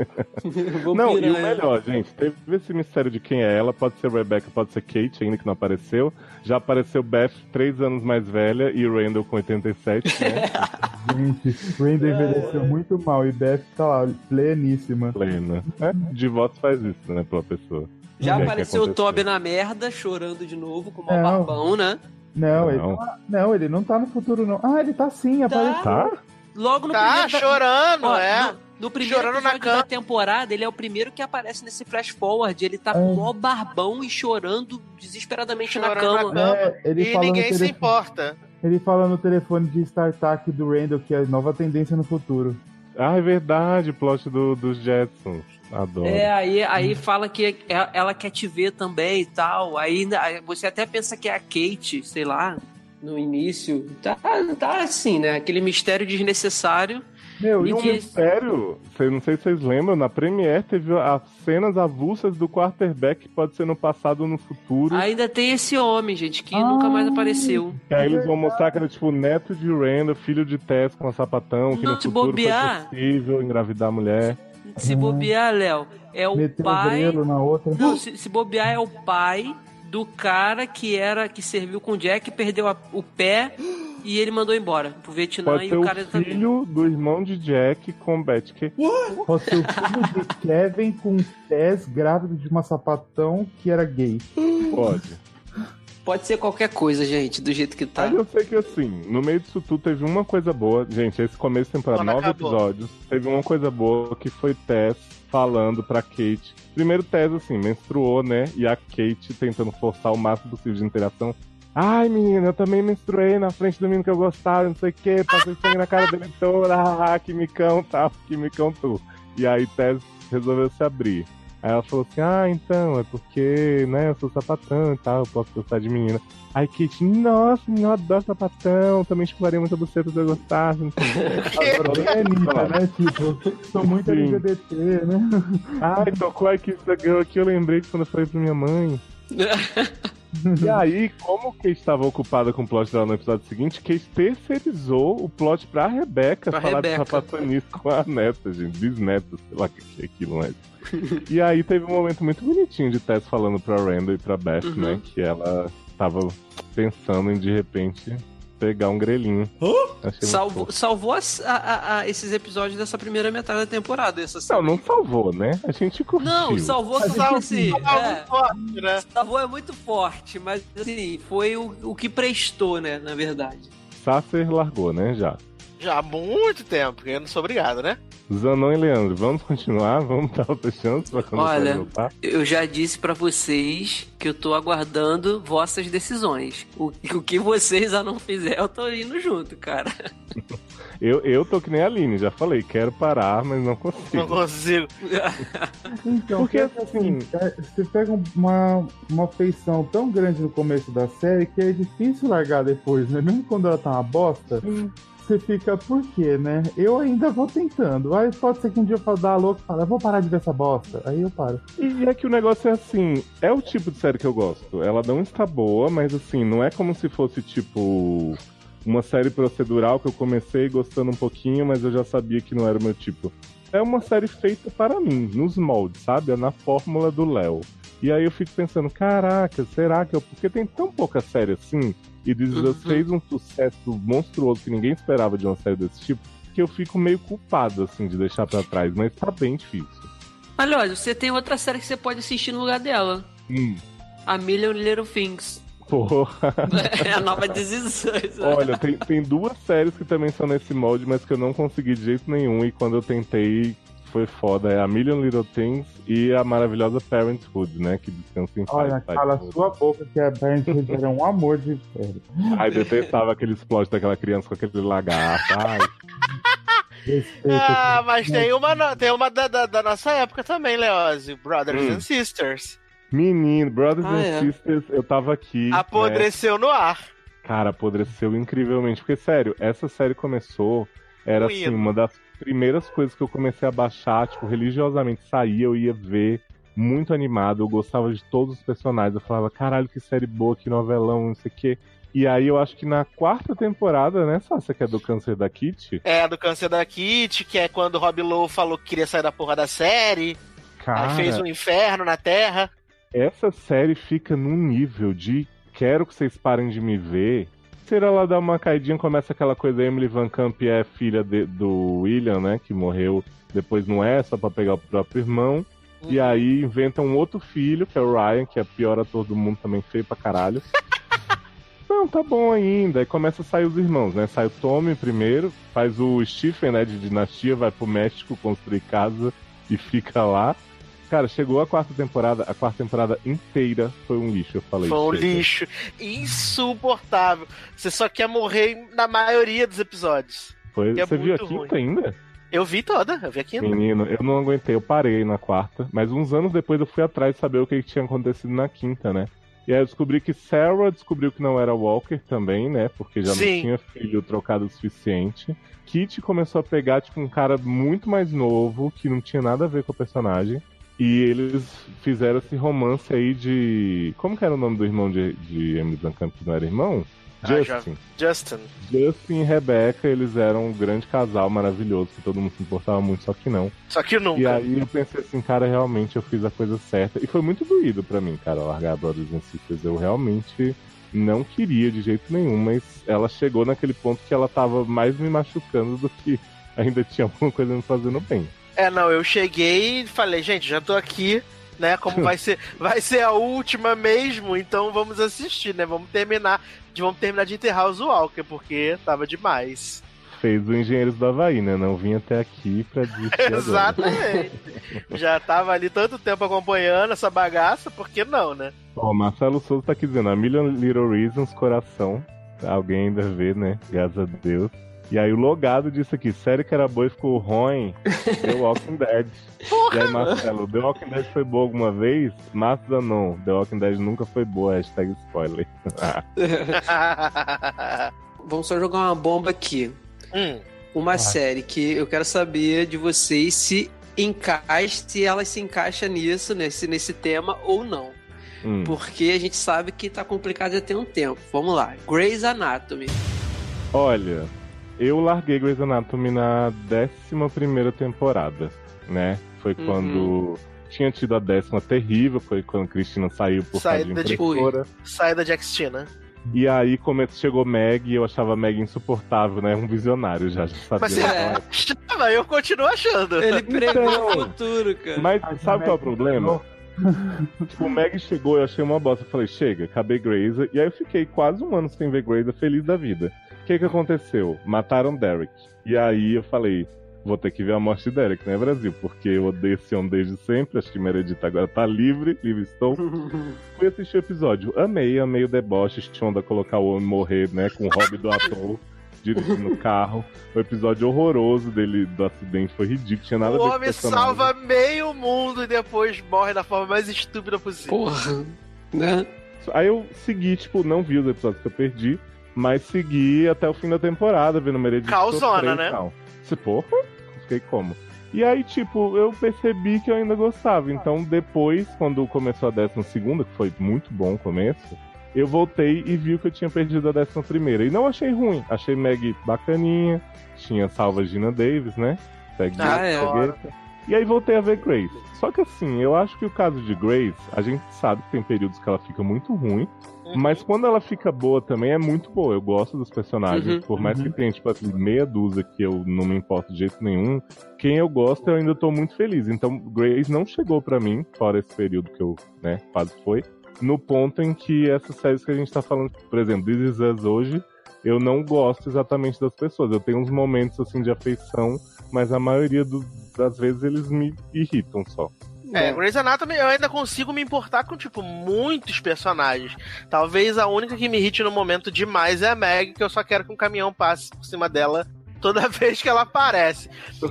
Não, e o melhor, gente, teve esse mistério de quem é ela. Pode ser Rebecca, pode ser Kate, ainda que não apareceu. Já apareceu Beth, três anos mais velha, e Randall com 87, né? Gente, Randall envelheceu muito mal e Beth tá lá, pleníssima. Plena. É, de votos faz isso, né, pela pessoa. Já apareceu o. Toby na merda, chorando de novo, com o Não. barbão, né? Não, ele Não. tá, não, ele não tá no futuro, não. Ah, ele tá sim, apareceu. Tá? Logo no Tá primeiro... da- chorando, Ó, é. No, no primeiro Chorando na episódio da cama. temporada, ele é o primeiro que aparece nesse flash forward. Ele tá com É. o maior barbão e chorando desesperadamente na Chorando cama. na cama. É, ele E ninguém se importa. Ele fala no telefone de StarTAC do Randall que é a nova tendência no futuro. Ah, é verdade, plot do, dos Jetsons. Adoro. É, aí, aí fala que é- ela quer te ver também e tal. Aí, você até pensa que é a Kate, sei lá, no início. Tá, tá assim, né? Aquele mistério desnecessário. Meu, E e um que- mistério, não sei se vocês lembram, na Premiere teve as cenas avulsas do quarterback que pode ser no passado ou no futuro. Ainda tem esse homem, gente, que Ah. nunca mais apareceu. Que aí eles vão mostrar que era tipo neto de Randall, filho de Tess com a sapatão, que Não, no futuro bobear. foi possível engravidar a mulher. Se bobear, Léo, é o meteu o pai. grelo na outra. Não, se, se bobear é o pai do cara que era que serviu com o Jack, perdeu a- o pé e ele mandou embora pro Vietnã Pode e ser o o cara tá filho do irmão de Jack com Beth. Que... Pode ser o filho de Kevin com Tess grávido de uma sapatão que era gay. Pode. Pode ser qualquer coisa, gente, do jeito que tá. Mas eu sei que assim, no meio disso tudo teve uma coisa boa. Gente, esse começo de temporada, Quando nove acabou. episódios, teve uma coisa boa que foi Tess falando pra Kate. Primeiro Tess, assim, menstruou, né? E a Kate tentando forçar o máximo possível de interação. Ai, menina, eu também menstruei na frente do menino que eu gostava, não sei o que, passei sangue na cara dele toda, ah, que micão, tal, que micão tu. E aí Tess resolveu se abrir. Aí ela falou assim, ah, então, é porque, né, eu sou sapatão e tal, eu posso gostar de menina. Aí Kate, nossa, eu adoro sapatão, também chuparia muita buceta se eu gostasse, não sei É Anitta, falar. né? Tipo, sou muito Sim. LGBT, né? Ai, tocou aqui essa girl aqui, eu lembrei que quando eu falei pra minha mãe. E aí, como Kate estava ocupada com o plot dela no episódio seguinte, Kate terceirizou o plot pra Rebecca Pra falar Rebecca. de sapatonice com a neta, gente. Bisneta, sei lá o que que é aquilo, mas. e aí teve um momento muito bonitinho de Tess falando pra Randall e pra Beth, Uhum. né? Que ela tava pensando em de repente pegar um grelhinho. Muito Salvou, as- a- a- a- esses episódios dessa primeira metade da temporada. Essa Não, não salvou, né? A gente curtiu. Não, salvou que Salvou assim. muito É, forte, né? salvou é muito forte, mas assim, foi o, o que prestou, né? Na verdade. Sasser largou, né? Já. Já há muito tempo, porque eu não sou obrigado, né? Zanon e Leandro, vamos continuar? Vamos dar outra chance pra quando Olha, voltar? Eu já disse pra vocês que eu tô aguardando vossas decisões. O, o que vocês já não fizer, eu tô indo junto, cara. Eu, eu tô que nem a Aline, já falei, quero parar, mas não Não consigo. consigo. Então, Porque, porque assim, é, você pega uma, uma feição tão grande no começo da série que é difícil largar depois, né? Mesmo quando ela tá uma bosta, você fica, por quê, né? Eu ainda vou tentando. Aí pode ser que um dia eu dá louco e falo, eu vou parar de ver essa bosta. Aí eu paro. E é que o negócio é assim, é o tipo de série que eu gosto. Ela não está boa, mas assim, não é como se fosse tipo uma série procedural que eu comecei gostando um pouquinho, mas eu já sabia que não era o meu tipo. É uma série feita para mim, nos moldes, sabe? É na fórmula do Léo. E aí eu fico pensando, caraca, será que eu. Porque tem tão pouca série assim, e This Uhum. fez um sucesso monstruoso que ninguém esperava de uma série desse tipo, que eu fico meio culpado, assim, de deixar pra trás, mas tá bem difícil. Olha, olha, você tem outra série que você pode assistir no lugar dela. Hum, A Million Little Things. porra. É a nova decisões. Olha, tem, tem duas séries que também são nesse molde, mas que eu não consegui de jeito nenhum. E quando eu tentei, foi foda. É a Million Little Things e a maravilhosa Parenthood, né? Que descansa em Olha, paz. cala Tá? sua boca que a Parenthood era um amor de série. Ai, detestava aqueles plots daquela criança com aquele lagarto. Ai. Ah, mas tem uma, tem uma da, da, da nossa época também, Leose. Brothers Hum. and Sisters. menino, Brothers Ah, and é. Sisters, eu tava aqui. né? Apodreceu no ar. Cara, apodreceu incrivelmente. Porque, sério, essa série começou. Era assim, uma das primeiras coisas que eu comecei a baixar, tipo, religiosamente saía, eu ia ver. Muito animado, eu gostava de todos os personagens. Eu falava, caralho, que série boa, que novelão, não sei o quê. E aí eu acho que na quarta temporada, né, Sácia, que é do câncer da Kitty, É, do câncer da Kit, que é quando o Rob Lowe falou que queria sair da porra da série. cara, Aí fez um inferno na Terra. essa série fica num nível de quero que vocês parem de me ver. Se ela dá uma caidinha, começa aquela coisa, Emily Van Camp é filha de- do William, né, que morreu depois não é, só pra pegar o próprio irmão. E aí inventa um outro filho, que é o Ryan, que é o pior ator do mundo também, feio pra caralho. Não, tá bom ainda. Aí começa a sair os irmãos, né? Sai o Tommy primeiro, faz o Stephen, né, de dinastia, vai pro México construir casa e fica lá. Cara, chegou a quarta temporada, a quarta temporada inteira foi um lixo, eu falei. Foi um chega. lixo insuportável. Você só quer morrer na maioria dos episódios. Foi... é Você viu a quinta ainda? Eu vi toda, eu vi aqui. Menino, eu não aguentei, eu parei na quarta, mas uns anos depois eu fui atrás de saber o que tinha acontecido na quinta, né? E aí eu descobri que Sarah descobriu que não era Walker também, né? Porque já Sim. não tinha filho trocado o suficiente. Kitty começou a pegar, tipo, um cara muito mais novo, que não tinha nada a ver com o personagem. E eles fizeram esse romance aí de. Como que era o nome do irmão de, de Emily Camp, que não era irmão? Ah, Justin. Justin. Justin e Rebecca, eles eram um grande casal maravilhoso, que todo mundo se importava muito, só que não. Só que nunca. E aí eu pensei assim, cara, realmente eu fiz a coisa certa. E foi muito doído pra mim, cara, largar Brothers and Sisters. Eu realmente não queria de jeito nenhum, mas ela chegou naquele ponto que ela tava mais me machucando do que ainda tinha alguma coisa me fazendo bem. É, não, eu cheguei e falei, gente, já tô aqui, né? Como vai ser, vai ser a última mesmo, então vamos assistir, né? Vamos terminar, de- vamos terminar de enterrar os Walker, porque tava demais. Fez o Engenheiros do Havaí, né? Não vim até aqui pra desistir agora. Exatamente. já tava ali tanto tempo acompanhando essa bagaça, por que não, né? Ó, Marcelo Souza tá aqui dizendo, a Million Little Reasons, coração. Alguém ainda vê, né? Graças a Deus. E aí o logado disse aqui, série que era boa e ficou ruim, The Walking Dead. E aí, Marcelo, The Walking Dead foi boa alguma vez? Mazda não, The Walking Dead nunca foi boa, hashtag spoiler. Vamos só jogar uma bomba aqui. hum, Uma série que eu quero saber de vocês se encaixa, se ela se encaixa nisso, nesse, nesse tema ou não. Hum. Porque a gente sabe que tá complicado já tem um tempo. Vamos lá. Grey's Anatomy. Olha, eu larguei Grey's Anatomy na 11 temporada, né? Foi Uhum. quando tinha tido a décima terrível, foi quando Cristina saiu por causa de Saída de- impressora. saída de Xtina. E aí come- chegou Meg e eu achava Meg insuportável, né? Um visionário já, já sabia. Mas é. Mas eu continuo achando. Ele pregou Então. o futuro, cara. Mas sabe qual é o problema? tipo, o Meg chegou, eu achei uma bosta. Eu falei, chega, acabei Grey's. E aí eu fiquei quase um ano sem ver Grey's, feliz da vida. O que que aconteceu? Mataram Derek. E aí eu falei, vou ter que ver a morte de Derek, né, Brasil? Porque eu odeio esse homem desde sempre. Acho que Meredith agora tá livre, livre estou. Fui assistir o episódio. Amei, amei o deboche. Shonda colocar o homem morrer, né, com o hobby do ator. dirigindo o carro. O episódio horroroso dele do acidente foi ridículo, tinha nada O homem personagem. salva meio mundo e depois morre da forma mais estúpida possível. Porra. Né? Aí eu segui, tipo, não vi os episódios que eu perdi, mas segui até o fim da temporada, vendo Meredith e né? tal. Se porra, fiquei como? E aí, tipo, eu percebi que eu ainda gostava. Então, depois, quando começou a décima segunda, que foi muito bom o começo, eu voltei e vi que eu tinha perdido a décima primeira. E não achei ruim. Achei Meg bacaninha. Tinha salva Gina Davis, né? Segue Ah, é. E aí voltei a ver Grace. Só que assim, eu acho que o caso de Grace, a gente sabe que tem períodos que ela fica muito ruim. Uhum. Mas quando ela fica boa também é muito boa. Eu gosto dos personagens. Uhum, por mais uhum. que tenha, tipo assim, meia dúzia que eu não me importo de jeito nenhum. Quem eu gosto, eu ainda tô muito feliz. Então, Grace não chegou pra mim, fora esse período que eu, né, quase foi. No ponto em que essas séries que a gente tá falando, por exemplo, This Is Us hoje, eu não gosto exatamente das pessoas. Eu tenho uns momentos, assim, de afeição, mas a maioria do- das vezes eles me irritam só. É, Grey's Anatomy eu ainda consigo me importar com, tipo, muitos personagens. Talvez a única que me irrite no momento demais é a Meg, que eu só quero que um caminhão passe por cima dela toda vez que ela aparece.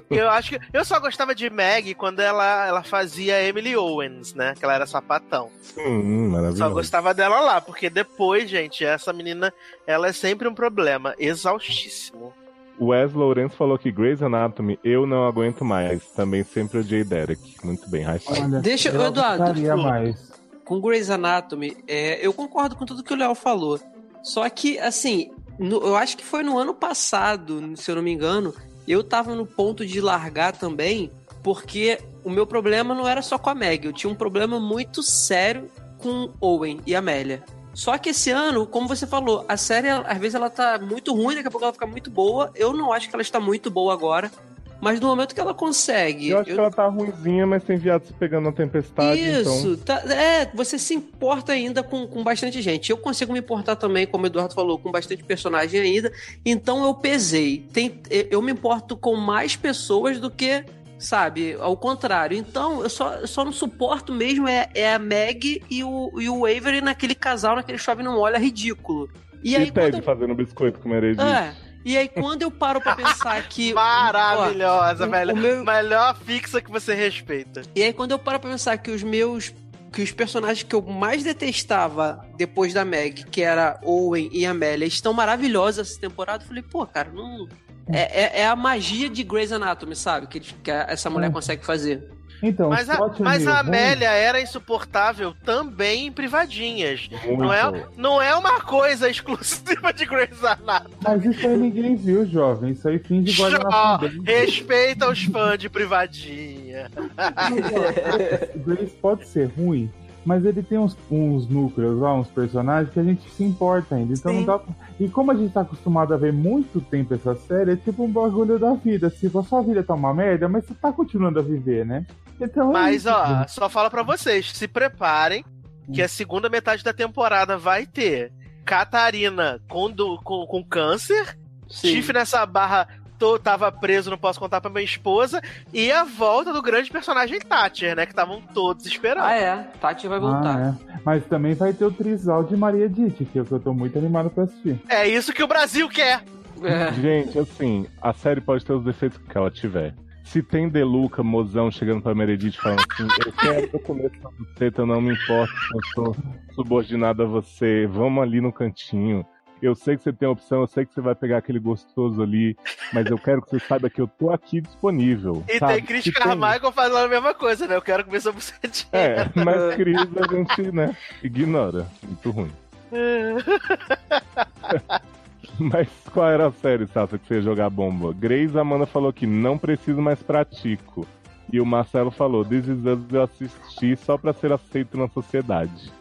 Eu acho que. Eu só gostava de Meg quando ela, ela fazia Emily Owens, né? Que ela era sapatão. Hum, Só gostava dela lá, porque depois, gente, essa menina, ela é sempre um problema. Exaustíssimo. O Wes Lourenço falou que Grey's Anatomy eu não aguento mais. Também sempre odiei Derek. Muito bem, high. Olha, Deixa- eu Eduardo, gostaria mais. com Grey's Anatomy, é, eu concordo com tudo que o Léo falou. Só que, assim, no- eu acho que foi no ano passado, se eu não me engano, eu tava no ponto de largar também, porque o meu problema não era só com a Meg, eu tinha um problema muito sério com Owen e Amélia. Só que esse ano, como você falou, a série, às vezes ela tá muito ruim, daqui a pouco ela fica muito boa. Eu não acho que ela está muito boa agora. Mas no momento que ela consegue. Eu acho que ela tá ruimzinha, mas tem viado se pegando na tempestade, Isso, então. tá- é, você se importa ainda com, com bastante gente. Eu consigo me importar também, como o Eduardo falou, com bastante personagem ainda. Então eu pesei. Tem, eu me importo com mais pessoas do que, sabe, ao contrário. Então eu só, eu só não suporto mesmo é, é a Meg e o, e o Avery naquele casal, naquele chove não molha ridículo. E E, aí Ted eu, fazendo biscoito com Meredith. é, e aí quando eu paro pra pensar que Maravilhosa, ó, velho. o meu- Melhor fixa que você respeita. E aí, quando eu paro pra pensar que os meus. Que os personagens que eu mais detestava depois da Meg, que era Owen e Amélia, estão maravilhosos essa temporada, eu falei, pô, cara, não. É, é, é a magia de Grey's Anatomy, sabe? Que, que essa mulher É. consegue fazer. Então, Mas a, mas a. Amélia era insuportável também em privadinhas. Muito. Não é, não é uma coisa exclusiva de Grey's Anatomy. Mas isso aí ninguém viu, jovem. Isso aí finge fundência. respeita os fãs de privadinha. Grace pode ser ruim, mas ele tem uns, uns núcleos lá, uns personagens que a gente se importa ainda. Então não dá pra- E como a gente tá acostumado a ver muito tempo essa série, é tipo um bagulho da vida. Tipo, a sua vida tá uma merda, mas você tá continuando a viver, né? Então, é Mas, isso, ó, gente. só fala pra vocês, se preparem que a segunda metade da temporada vai ter Catarina com, do- com, com câncer, Tiff nessa barra tô, tava preso, não posso contar pra minha esposa, e a volta do grande personagem Thatcher, né, que estavam todos esperando. Ah, é. Tati vai voltar. Ah, é. Mas também vai ter o trisal de Maria Ditt, que é o que eu tô muito animado pra assistir. É isso que o Brasil quer. É. Gente, assim, a série pode ter os defeitos que ela tiver. Se tem Deluca, mozão, chegando pra Meredith falando assim, eu quero eu começo na buceta, não me importa se eu sou subordinado a você, vamos ali no cantinho. Eu sei que você tem a opção, eu sei que você vai pegar aquele gostoso ali, mas eu quero que você saiba que eu tô aqui disponível. E sabe? tem Chris Se tem- Carmichael falando a mesma coisa, né? Eu quero comer sua bucetinha. É, mas Cris a gente, né, ignora. Muito ruim. Mas qual era a série, Sassa, que você ia jogar bomba? Grace Amanda falou que não preciso mais pratico. E o Marcelo falou, This Is Us eu assisti só pra ser aceito na sociedade.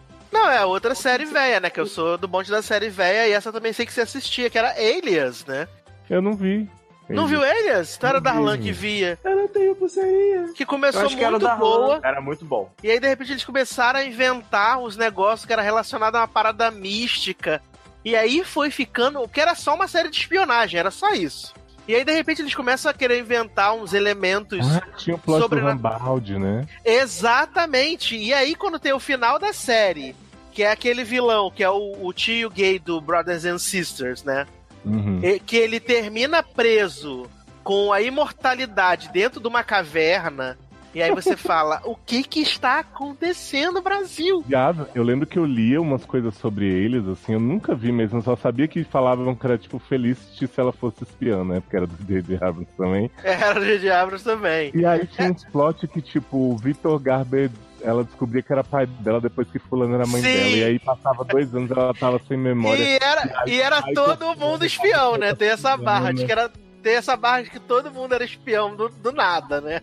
Não, é outra série velha, né? Que eu sou do bonde da série velha e essa eu também sei que você assistia, que era Alias, né? Eu não vi. Não viu Alias? Então era o. Darlan que via. Eu não tenho pulseirinha. Que começou acho que era o muito boa. Era muito bom. E aí, de repente, eles começaram a inventar uns negócios que era relacionado a uma parada mística. E aí foi ficando. Que era só uma série de espionagem, era só isso. E aí, de repente, eles começam a querer inventar uns elementos. Ah, tinha o plot Sobre- do Rambaldi, né? Exatamente. E aí, quando tem o final da série, que é aquele vilão, que é o, o tio gay do Brothers and Sisters, né? Uhum. E- Que ele termina preso com a imortalidade dentro de uma caverna. E aí você fala, o que que está acontecendo, Brasil? Viado, eu lembro que eu lia umas coisas sobre eles, assim, eu nunca vi mesmo, só sabia que falavam que era tipo Felicity se ela fosse espiã, né? Porque era do J.J. Abrams também. Era o J.J. Abrams também. E aí tinha uns plot que, tipo, o Victor Garber, ela descobria que era pai dela depois que fulano era mãe Sim. dela. E aí passava dois anos ela tava sem memória. E era, e era Aí todo todo mundo mundo espião, né? Tem essa barra de né? que era. Tem essa barra de que todo mundo era espião do, do nada, né?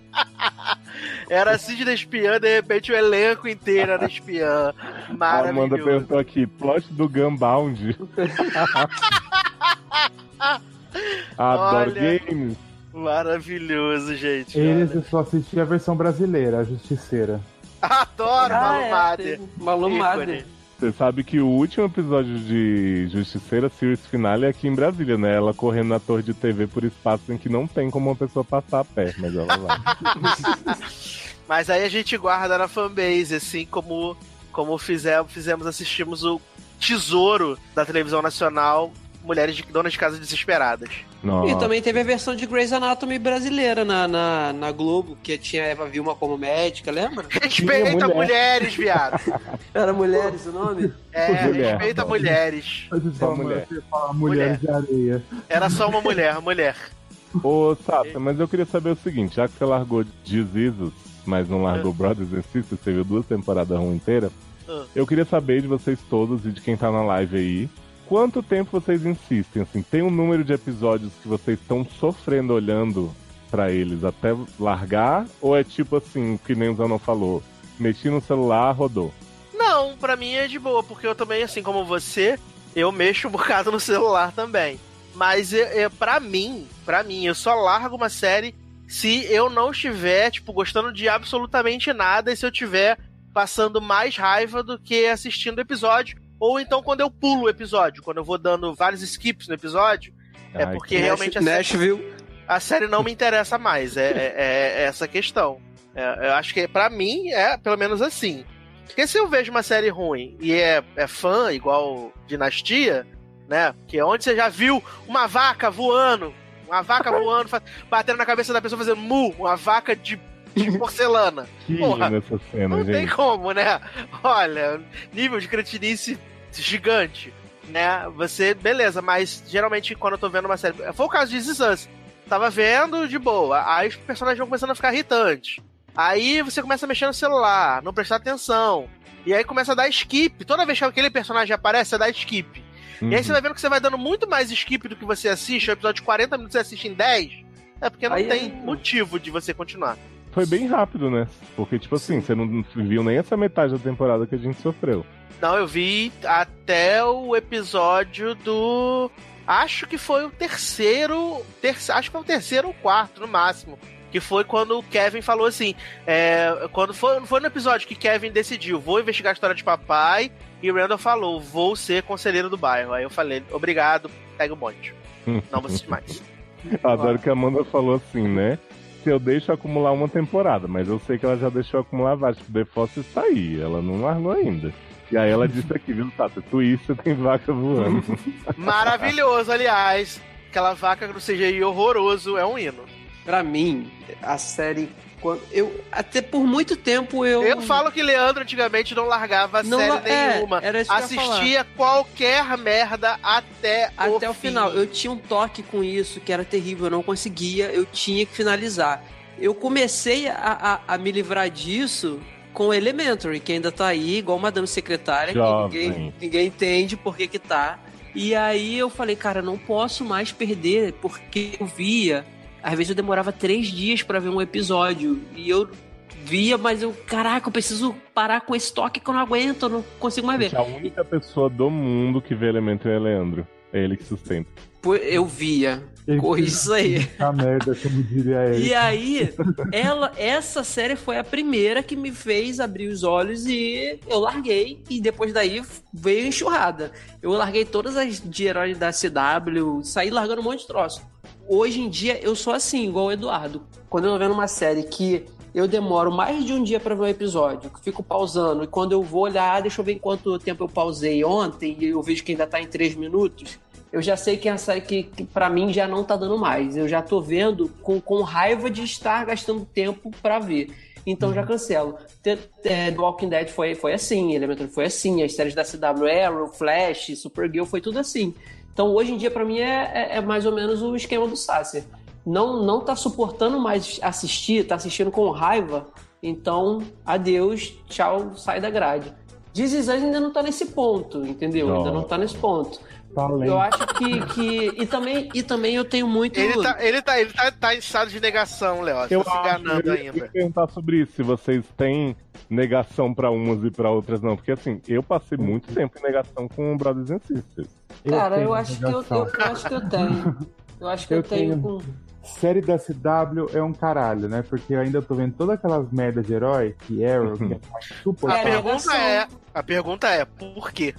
era Sidney espiã, de repente o elenco inteiro era espiã. A Amanda Maravilhoso. perguntou aqui, plot do Gunbound. Adoro Olha. games. Maravilhoso, gente. Eles olha. eu só assisti a versão brasileira, a Justiceira. Adoro Ah, Malu é, Mader. Malu. Mader. Você sabe que o último episódio de Justiceira, Series Finale, é aqui em Brasília, né? Ela correndo na torre de TV por espaço em que não tem como uma pessoa passar a pé, mas ela vai. Mas aí a gente guarda na fanbase, assim como, como fizemos, fizemos, assistimos o Tesouro da televisão nacional, Mulheres de Donas de Casa Desesperadas. Nossa. E também teve a versão de Grey's Anatomy brasileira na, na, na Globo, que tinha a Eva Vilma como médica, lembra? Respeita mulher. mulheres, viado. Era Mulheres o nome? É, Mulher. respeita mulheres. Mas Só mulher. fala Mulheres de Areia. Era só uma mulher, mulher. Ô, Sata, mas eu queria saber o seguinte, já que você largou Jesus, mas não largou Brothers and Sisters, você viu duas temporadas ruim inteira, Ah. eu queria saber de vocês todos e de quem tá na live aí, quanto tempo vocês insistem, assim, tem um número de episódios que vocês estão sofrendo olhando pra eles até largar, ou é tipo assim, que nem o Zanon falou, mexi no celular, rodou? Não, pra mim é de boa, porque eu também, assim como você, eu mexo um bocado no celular também. Mas eu, eu, pra mim, pra mim, eu só largo uma série se eu não estiver, tipo, gostando de absolutamente nada e se eu estiver passando mais raiva do que assistindo o episódio. Ou então quando eu pulo o episódio, quando eu vou dando vários skips no episódio, é porque realmente a série, Nashville. a série não me interessa mais. É, é- é essa questão. É, eu acho que pra mim é pelo menos assim. Porque se eu vejo uma série ruim e é, é fã, igual Dinastia, né? Que é onde você já viu uma vaca voando, uma vaca voando, batendo na cabeça da pessoa fazendo mu, uma vaca de, de porcelana. Que Porra, nessa cena, Não tem gente. como, né? Olha, nível de cretinice gigante, né? Você, beleza, mas geralmente quando eu tô vendo uma série. Foi o caso de Us. Tava vendo de boa, aí os personagens vão começando a ficar irritantes. Aí você começa a mexer no celular, não prestar atenção. E aí começa a dar skip. Toda vez que aquele personagem aparece, você dá skip. Uhum. E aí você vai vendo que você vai dando muito mais skip do que você assiste. O episódio de 40 minutos você assiste em 10. É porque não Aí tem é- motivo de você continuar. Foi bem rápido, né? Porque, tipo assim, você não viu nem essa metade da temporada que a gente sofreu. Não, eu vi até o episódio do. Acho que foi o terceiro. terce- Acho que foi o terceiro ou quarto, no máximo. Que foi quando o Kevin falou assim. é, quando foi, foi no episódio que Kevin decidiu, vou investigar a história de papai. E o Randall falou, vou ser conselheiro do bairro. Aí eu falei, obrigado, pega o bonde. Não vou assistir mais. Adoro que a Amanda falou assim, né? Se eu deixo acumular uma temporada, mas eu sei que ela já deixou acumular várias. Tipo, The Fosse está aí, ela não largou ainda. E aí ela disse aqui, viu, Tata? Twister tem vaca voando. Maravilhoso, aliás. Aquela vaca no CGI horroroso é um hino. Pra mim, a série. Quando- Eu, até por muito tempo eu. Eu falo que Leandro antigamente não largava Não série la- é, nenhuma. era isso. Assistia qualquer merda até, Até o, fim. final. Eu tinha um toque com isso que era terrível, eu não conseguia, eu tinha que finalizar. Eu comecei a, a, a me livrar disso com Elementary, que ainda tá aí, igual Madame Secretária, que ninguém, ninguém entende por que que tá. E aí eu falei, cara, não posso mais perder, porque eu via. Às vezes eu demorava três dias pra ver um episódio. E eu via, mas eu, caraca, eu preciso parar com esse toque que eu não aguento, eu não consigo mais ver. Gente, a única pessoa do mundo que vê elemento é Leandro. É ele que sustenta. Eu via. Fez isso aí. A merda, como diria ele. E aí, ela, essa série foi a primeira que me fez abrir os olhos e eu larguei. E depois daí veio enxurrada. Eu larguei todas as de herói da CW, saí largando um monte de troço. Hoje em dia eu sou assim, igual o Eduardo. Quando eu tô vendo uma série que eu demoro mais de um dia pra ver um episódio, que fico pausando, e quando eu vou olhar, ah, deixa eu ver quanto tempo eu pausei ontem, e eu vejo que ainda tá em três minutos. eu já sei que é uma série que, que para mim já não tá dando mais. Eu já tô vendo com, com raiva de estar gastando tempo para ver. Então já cancelo. The, é, The Walking Dead foi, foi assim, Elementary foi assim, as séries da CW Arrow, Flash, Supergirl, foi tudo assim. Então hoje em dia para mim é, é, é, mais ou menos o esquema do Sasser. Não, não tá suportando mais assistir, tá assistindo com raiva, então adeus, tchau, sai da grade. Us ainda não tá nesse ponto, entendeu? Não. Ainda não tá nesse ponto. Talento. Eu acho que, que. E, também, e também eu tenho muito. Ele tá, ele tá, ele tá, tá em estado de negação, Léo. Você Eu tá se enganando eu ainda. ia perguntar sobre isso, se vocês têm negação pra umas e pra outras não. Porque assim, eu passei muito tempo em negação com Brothers and Sisters. Cara, eu, acho que eu, eu, eu acho que eu tenho. Eu acho que eu, Eu tenho. tenho. Série da CW é um caralho, né? Porque eu ainda tô vendo todas aquelas merdas de herói, que Arrow, que é A super. É, pergunta é, a pergunta é, por quê?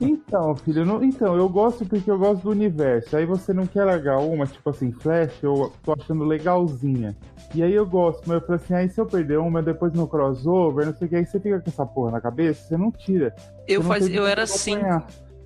Então, filho, não- então, eu gosto porque eu gosto do universo. Aí você não quer largar uma, tipo assim, Flash, eu tô achando legalzinha. E aí eu gosto, mas eu falei assim, aí se eu perder uma, depois no crossover, não sei o que, aí você fica com essa porra na cabeça, você não tira. Eu, não faz, eu era assim.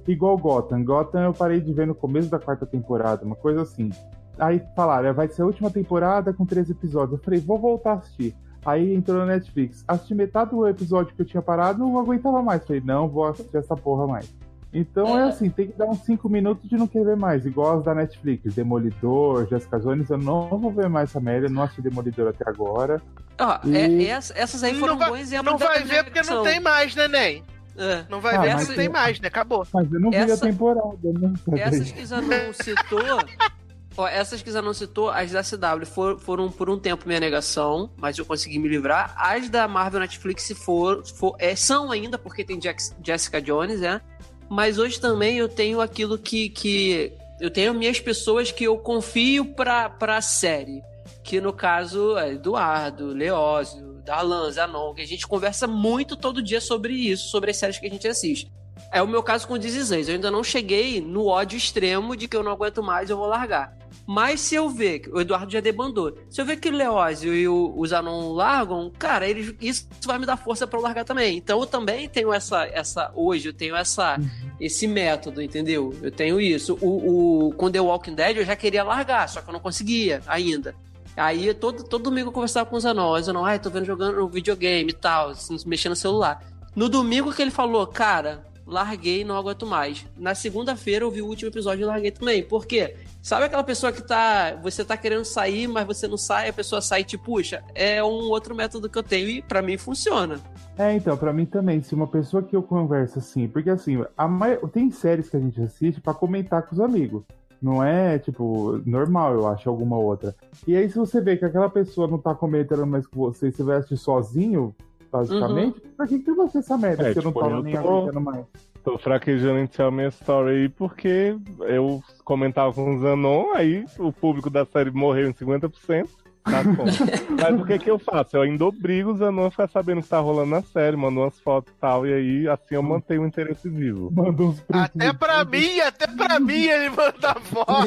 Igual Gotham. Gotham eu parei de ver no começo da quarta temporada, uma coisa assim. Aí falaram, vai ser a última temporada com três episódios. Eu falei, vou voltar a assistir. Aí entrou na Netflix. Assisti metade do episódio que eu tinha parado, não aguentava mais. Falei, não, vou assistir essa porra mais. Então é, É. assim, tem que dar uns 5 minutos de não querer mais, igual as da Netflix. Demolidor, Jessica Jones, eu não vou ver mais essa merda, não assisti Demolidor até agora. Ó, E- é- essa- essas aí foram Não vai- bons exemplos Não da vai ver porque não tem mais, neném. É. Não vai Ah, ver não tem mais, né? Acabou. Mas eu não vi Essa- a temporada, né? Essas que Zanon citou. Essas que Zanon citou, as da CW for- foram por um tempo minha negação, mas eu consegui me livrar. As da Marvel Netflix for, for- é, são ainda, porque tem Jax- Jessica Jones, né? Mas hoje também eu tenho aquilo que. que eu tenho minhas pessoas que eu confio pra, pra série. Que no caso é Eduardo, Leózio, Darlan, Zanon, que a gente conversa muito todo dia sobre isso, sobre as séries que a gente assiste. É o meu caso com This Is Us. Eu ainda não cheguei no ódio extremo de que eu não aguento mais, eu vou largar. Mas se eu ver, que o Eduardo já debandou, se eu ver que o Leózio e o, o Zanon largam, cara, eles, isso vai me dar força pra eu largar também. Então eu também tenho essa, essa hoje, eu tenho essa, esse método, entendeu? Eu tenho isso. O, o, com The Walking Dead eu já queria largar, só que eu não conseguia ainda. Aí todo, todo domingo eu conversava com o Zanon, o Zanon, ai, tô vendo jogando videogame e tal, assim, mexendo no celular. No domingo que ele falou, cara, larguei, não aguento mais. Na segunda-feira eu vi o último episódio e larguei também. Por quê? Sabe aquela pessoa que tá. Você tá querendo sair, mas você não sai, a pessoa sai e te puxa? É um outro método que eu tenho e pra mim funciona. É, então, pra mim também, se uma pessoa que eu converso assim, porque assim, mai- tem séries que a gente assiste pra comentar com os amigos. Não é, tipo, normal, eu acho, alguma outra. E aí, se você vê que aquela pessoa não tá comentando mais com você você vai assistir sozinho, basicamente, pra que que você essa merda? É, se eu não tipo, tava eu nem tô- aguentando mais. Tô fraquejando em Tell Me a Story aí porque eu comentava com o Zanon, aí o público da série morreu em 50%. Tá. Mas o que que eu faço? Eu ainda obrigo o Zanon a ficar sabendo o que tá rolando na série, mando umas fotos e tal, e aí assim eu mantenho o interesse vivo. Manda uns Até pra mim, até pra mim ele manda foto.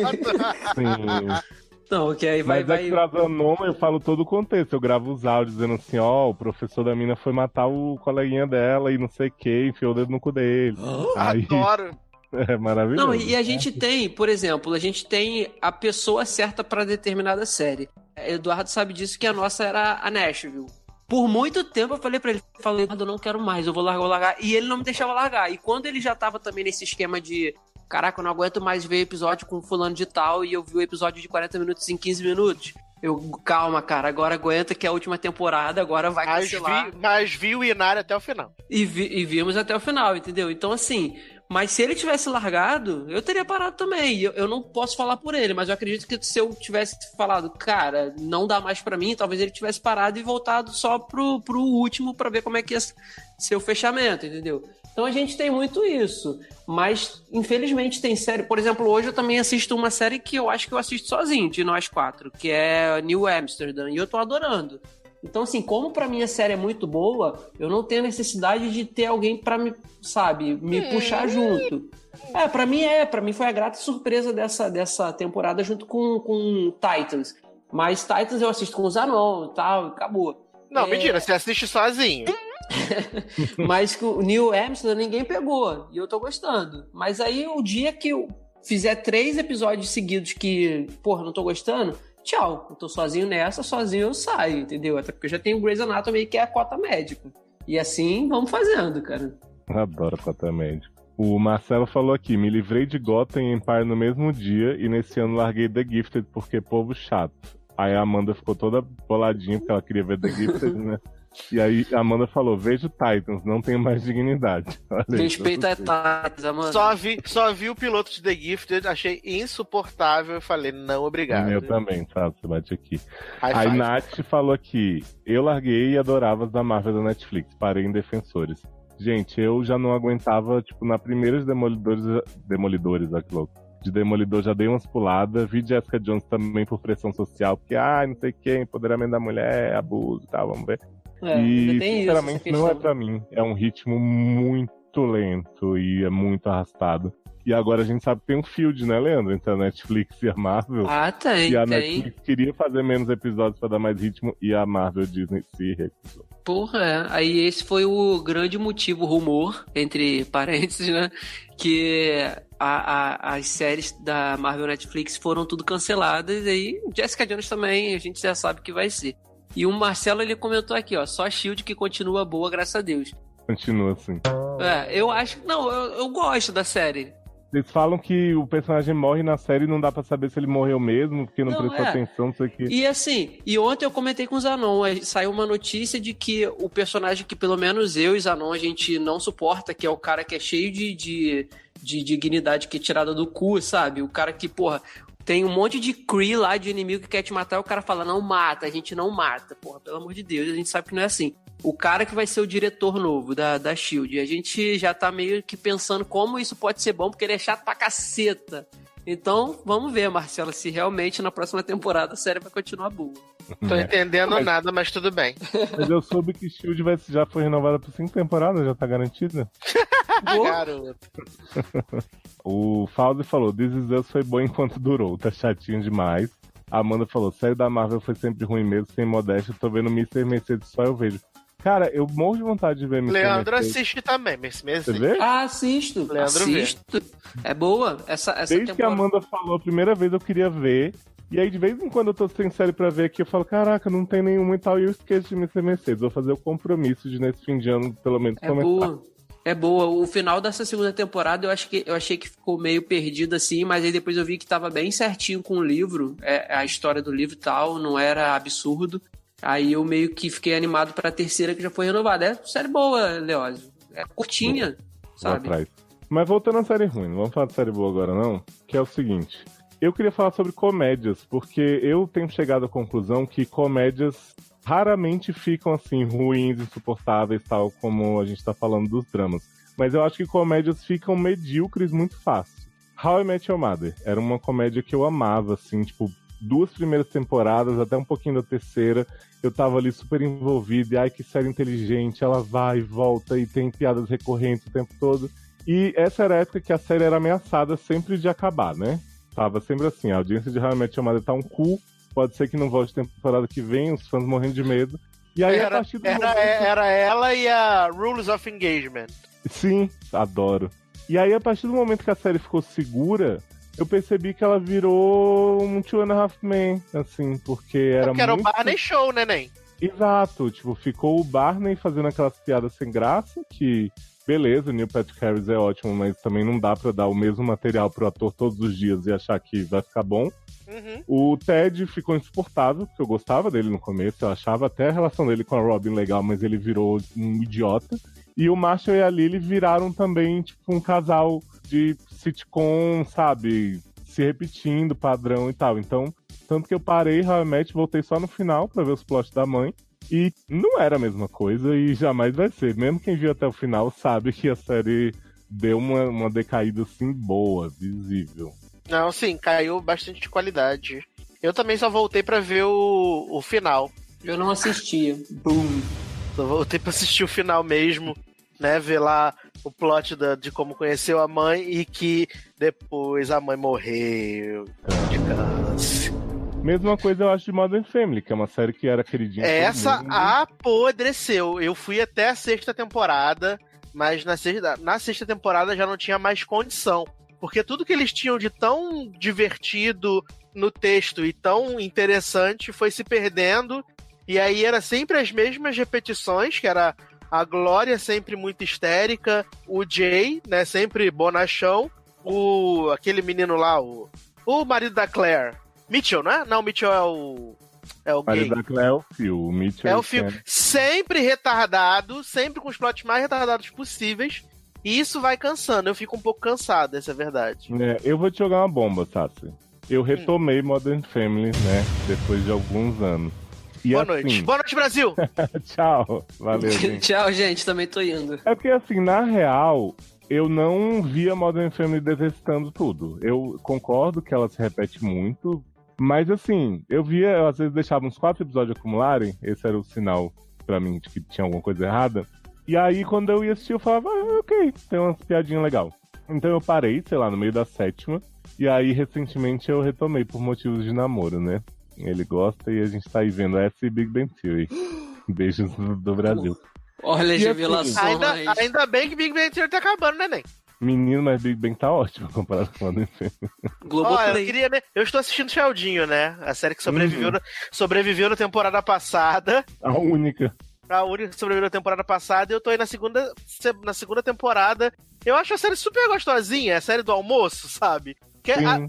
Sim. Não, que aí vai. Mas é vai... que pra Zanon eu falo todo o contexto. Eu gravo os áudios dizendo assim, ó, o professor da mina foi matar o coleguinha dela e não sei o que, enfiou o dedo no cu dele. Aí Adoro. é maravilhoso. Não, e a gente tem, por exemplo, a gente tem a pessoa certa pra determinada série. Eduardo sabe disso que a nossa era a Nashville. Por muito tempo eu falei pra ele, falei, Eduardo, eu não quero mais, eu vou largar, eu vou largar. E ele não me deixava largar. E quando ele já tava também nesse esquema de, caraca, eu não aguento mais ver episódio com fulano de tal, e eu vi o episódio de 40 minutos em 15 minutos. Eu, calma, cara, agora aguenta que é a última temporada, agora vai Mas cancelar. vi, mas vi o Inari até o final. E, vi- e vimos até o final, entendeu? Então, assim, mas se ele tivesse largado, eu teria parado também. Eu, eu não posso falar por ele, mas eu acredito que se eu tivesse falado, cara, não dá mais pra mim, talvez ele tivesse parado e voltado só pro, pro último pra ver como é que ia ser o fechamento, entendeu? Então a gente tem muito isso. Mas, infelizmente, tem série. Por exemplo, hoje eu também assisto uma série que eu acho que eu assisto sozinho, de nós quatro, que é New Amsterdam, e eu tô adorando. Então, assim, como pra mim a série é muito boa, eu não tenho necessidade de ter alguém pra me, sabe, me puxar junto. É, pra mim é, pra mim foi a grata surpresa dessa, dessa temporada junto com, com Titans. Mas Titans eu assisto com o Zanon e tal, e acabou. Não, É. mentira, você assiste sozinho. Mas que o Neil Amsterdam ninguém pegou. E eu tô gostando. Mas aí o dia que eu. fizer três episódios seguidos que, porra, não tô gostando, tchau. Eu tô sozinho nessa, sozinho eu saio, entendeu? Até porque eu já tenho o Grey's Anatomy, que é a cota médico. E assim, vamos fazendo, cara. Adoro cota médico. O Marcelo falou aqui, me livrei de Gotham e Empire no mesmo dia e nesse ano larguei The Gifted porque povo chato. Aí a Amanda ficou toda boladinha porque ela queria ver The Gifted, né? E aí a Amanda falou, vejo Titans, não tenho mais dignidade. Olha Respeita a eu- Titans, Amanda. Só vi, só vi o piloto de The Gifted, achei insuportável e falei, não, obrigado. Eu também, sabe? Você bate aqui. High Aí five. Nath falou aqui: eu larguei e adorava as da Marvel da Netflix, parei em Defensores. Gente, eu já não aguentava, tipo, na primeira de Demolidores. Demolidores, olha que louco. De Demolidor já dei umas puladas. Vi Jessica Jones também por pressão social, porque, ah, não sei quem, empoderamento da mulher, abuso e tal, vamos ver. É, e, tem isso, sinceramente, não é pra mim. É um ritmo muito lento e é muito arrastado. E agora a gente sabe que tem um field, né, Leandro? Entre a Netflix e a Marvel. Ah, tem, E a tem. Netflix queria fazer menos episódios pra dar mais ritmo e a Marvel Disney se recusou. Porra, é. Aí esse foi o grande motivo, rumor, entre parênteses, né? Que a- a- as séries da Marvel Netflix foram tudo canceladas. E aí, Jessica Jones também, a gente já sabe que vai ser. E o Marcelo, ele comentou aqui, ó, só Shield que continua boa, graças a Deus. Continua assim. É, eu acho. Não, eu, eu gosto da série. Eles falam que o personagem morre na série e não dá pra saber se ele morreu mesmo, porque não, Não, prestou é. atenção, não sei o que. E assim, e ontem eu comentei com o Zanon, saiu uma notícia de que o personagem que pelo menos eu e Zanon a gente não suporta, que é o cara que é cheio de, de, de dignidade que é tirada do cu, sabe? O cara que, porra, tem um monte de Kree lá de inimigo que quer te matar e o cara fala, não mata, a gente não mata. Porra, pelo amor de Deus, a gente sabe que não é assim. O cara que vai ser o diretor novo da, da SHIELD. A gente já tá meio que pensando como isso pode ser bom, porque ele é chato pra caceta. Então, vamos ver, Marcelo, se realmente na próxima temporada a série vai continuar boa. Tô entendendo nada, mas tudo bem. Mas eu soube que Shield vai, já foi renovada por cinco temporadas, já tá garantida. Garoto. O Fauzi falou, This Is Us foi bom enquanto durou, tá chatinho demais. A Amanda falou, série da Marvel foi sempre ruim mesmo, sem modéstia, tô vendo Mr. Mercedes só eu vejo. Cara, eu morro de vontade de ver Mr. Leandro Mercedes. assiste também, esse mês. Você vê? Ah, assisto. Leandro assisto. É boa. Essa, essa Desde que a temporada. Amanda falou a primeira vez eu queria ver. E aí, de vez em quando eu tô sem série pra ver aqui, eu falo, caraca, não tem nenhuma e tal, e eu esqueço de Mr. Mercedes. Vou fazer o compromisso de nesse fim de ano, pelo menos, É começar. boa. É boa. O final dessa segunda temporada eu acho que eu achei que ficou meio perdido assim, mas aí depois eu vi que tava bem certinho com o livro, é, a história do livro e tal, não era absurdo. Aí eu meio que fiquei animado pra terceira que já foi renovada. É série boa, Leózio. É curtinha, Vou sabe? atrás. Mas voltando à série ruim, não vamos falar de série boa agora, não. Que é o seguinte. Eu queria falar sobre comédias, porque eu tenho chegado à conclusão que comédias raramente ficam assim, ruins, insuportáveis, tal como a gente tá falando dos dramas. Mas eu acho que comédias ficam medíocres muito fácil. How I Met Your Mother era uma comédia que eu amava, assim, tipo, duas primeiras temporadas, até um pouquinho da terceira, eu tava ali super envolvido, e ai que série inteligente, ela vai e volta e tem piadas recorrentes o tempo todo. E essa era a época que a série era ameaçada sempre de acabar, né? Tava sempre assim, a audiência de How I Met Your Mother tá um cu, pode ser que não volte temporada que vem, os fãs morrendo de medo. E aí, a Era, partir do era, momento... era ela e a Rules of Engagement. Sim, adoro. E aí, a partir do momento que a série ficou segura, eu percebi que ela virou um Two and a Half Men, assim, porque era Porque era o muito... Barney Show, né, Nen? Exato, tipo, ficou o Barney fazendo aquelas piadas sem graça, que, beleza, o Neil Patrick Harris é ótimo, mas também não dá pra dar o mesmo material pro ator todos os dias e achar que vai ficar bom. Uhum. O Ted ficou insuportável, porque eu gostava dele no começo, eu achava até a relação dele com a Robin legal, mas ele virou um idiota. E o Marshall e a Lily viraram também, tipo, um casal de sitcom, sabe? Se repetindo, padrão e tal. Então, tanto que eu parei Met, voltei só no final pra ver os plots da mãe. E não era a mesma coisa e jamais vai ser. Mesmo quem viu até o final sabe que a série deu uma, uma decaída assim boa, visível. Não, sim, caiu bastante de qualidade. Eu também só voltei pra ver o, o final. Eu não assistia. Boom. Só voltei pra assistir o final mesmo, né? Ver lá o plot da- de como conheceu a mãe e que depois a mãe morreu de câncer. Mesma coisa eu acho de Modern Family, que é uma série que era queridinha. Essa apodreceu. Eu fui até a sexta temporada, mas na sexta, na sexta temporada já não tinha mais condição. Porque tudo que eles tinham de tão divertido no texto e tão interessante foi se perdendo. E aí era sempre as mesmas repetições, que era a Glória sempre muito histérica, o Jay, né, sempre bonachão, o aquele menino lá, o, o marido da Claire, Mitchell, né? Não, Mitchell é o é o da Claire é o Phil, o Mitchell É o e filme. Sam. Sempre retardado, sempre com os plots mais retardados possíveis. E isso vai cansando. Eu fico um pouco cansado, essa é a verdade. É, eu vou te jogar uma bomba, Sassi. Eu retomei Modern Family, né? Depois de alguns anos. E Boa assim, noite. Boa noite, Brasil! tchau. Valeu, gente. Tchau, gente. Também tô indo. É porque, assim, na real, eu não via Modern Family detestando tudo. Eu concordo que ela se repete muito, mas, assim, eu via, eu às vezes deixava uns quatro episódios acumularem, esse era o sinal pra mim de que tinha alguma coisa errada. E aí, quando eu ia assistir, eu falava, ah, ok, tem umas piadinhas legal. Então eu parei, sei lá, no meio da sétima, e aí, recentemente, eu retomei por motivos de namoro, né? Ele gosta e a gente tá aí vendo essa e Big Bang Theory. Beijos do Brasil. Olha E assim, revelações. Ainda, ainda bem que Big Bang Theory tá acabando, né, Nen? Menino, mas Big Bang tá ótimo comparado com Modern Family. Ó, eu queria, né? Eu estou assistindo Sheldinho, né? A série que sobreviveu, Uhum. na, sobreviveu na temporada passada. A única. A única que sobreviveu na temporada passada. E eu tô aí na segunda, se- na segunda temporada. Eu acho a série super gostosinha. É a série do almoço, sabe? Que é a-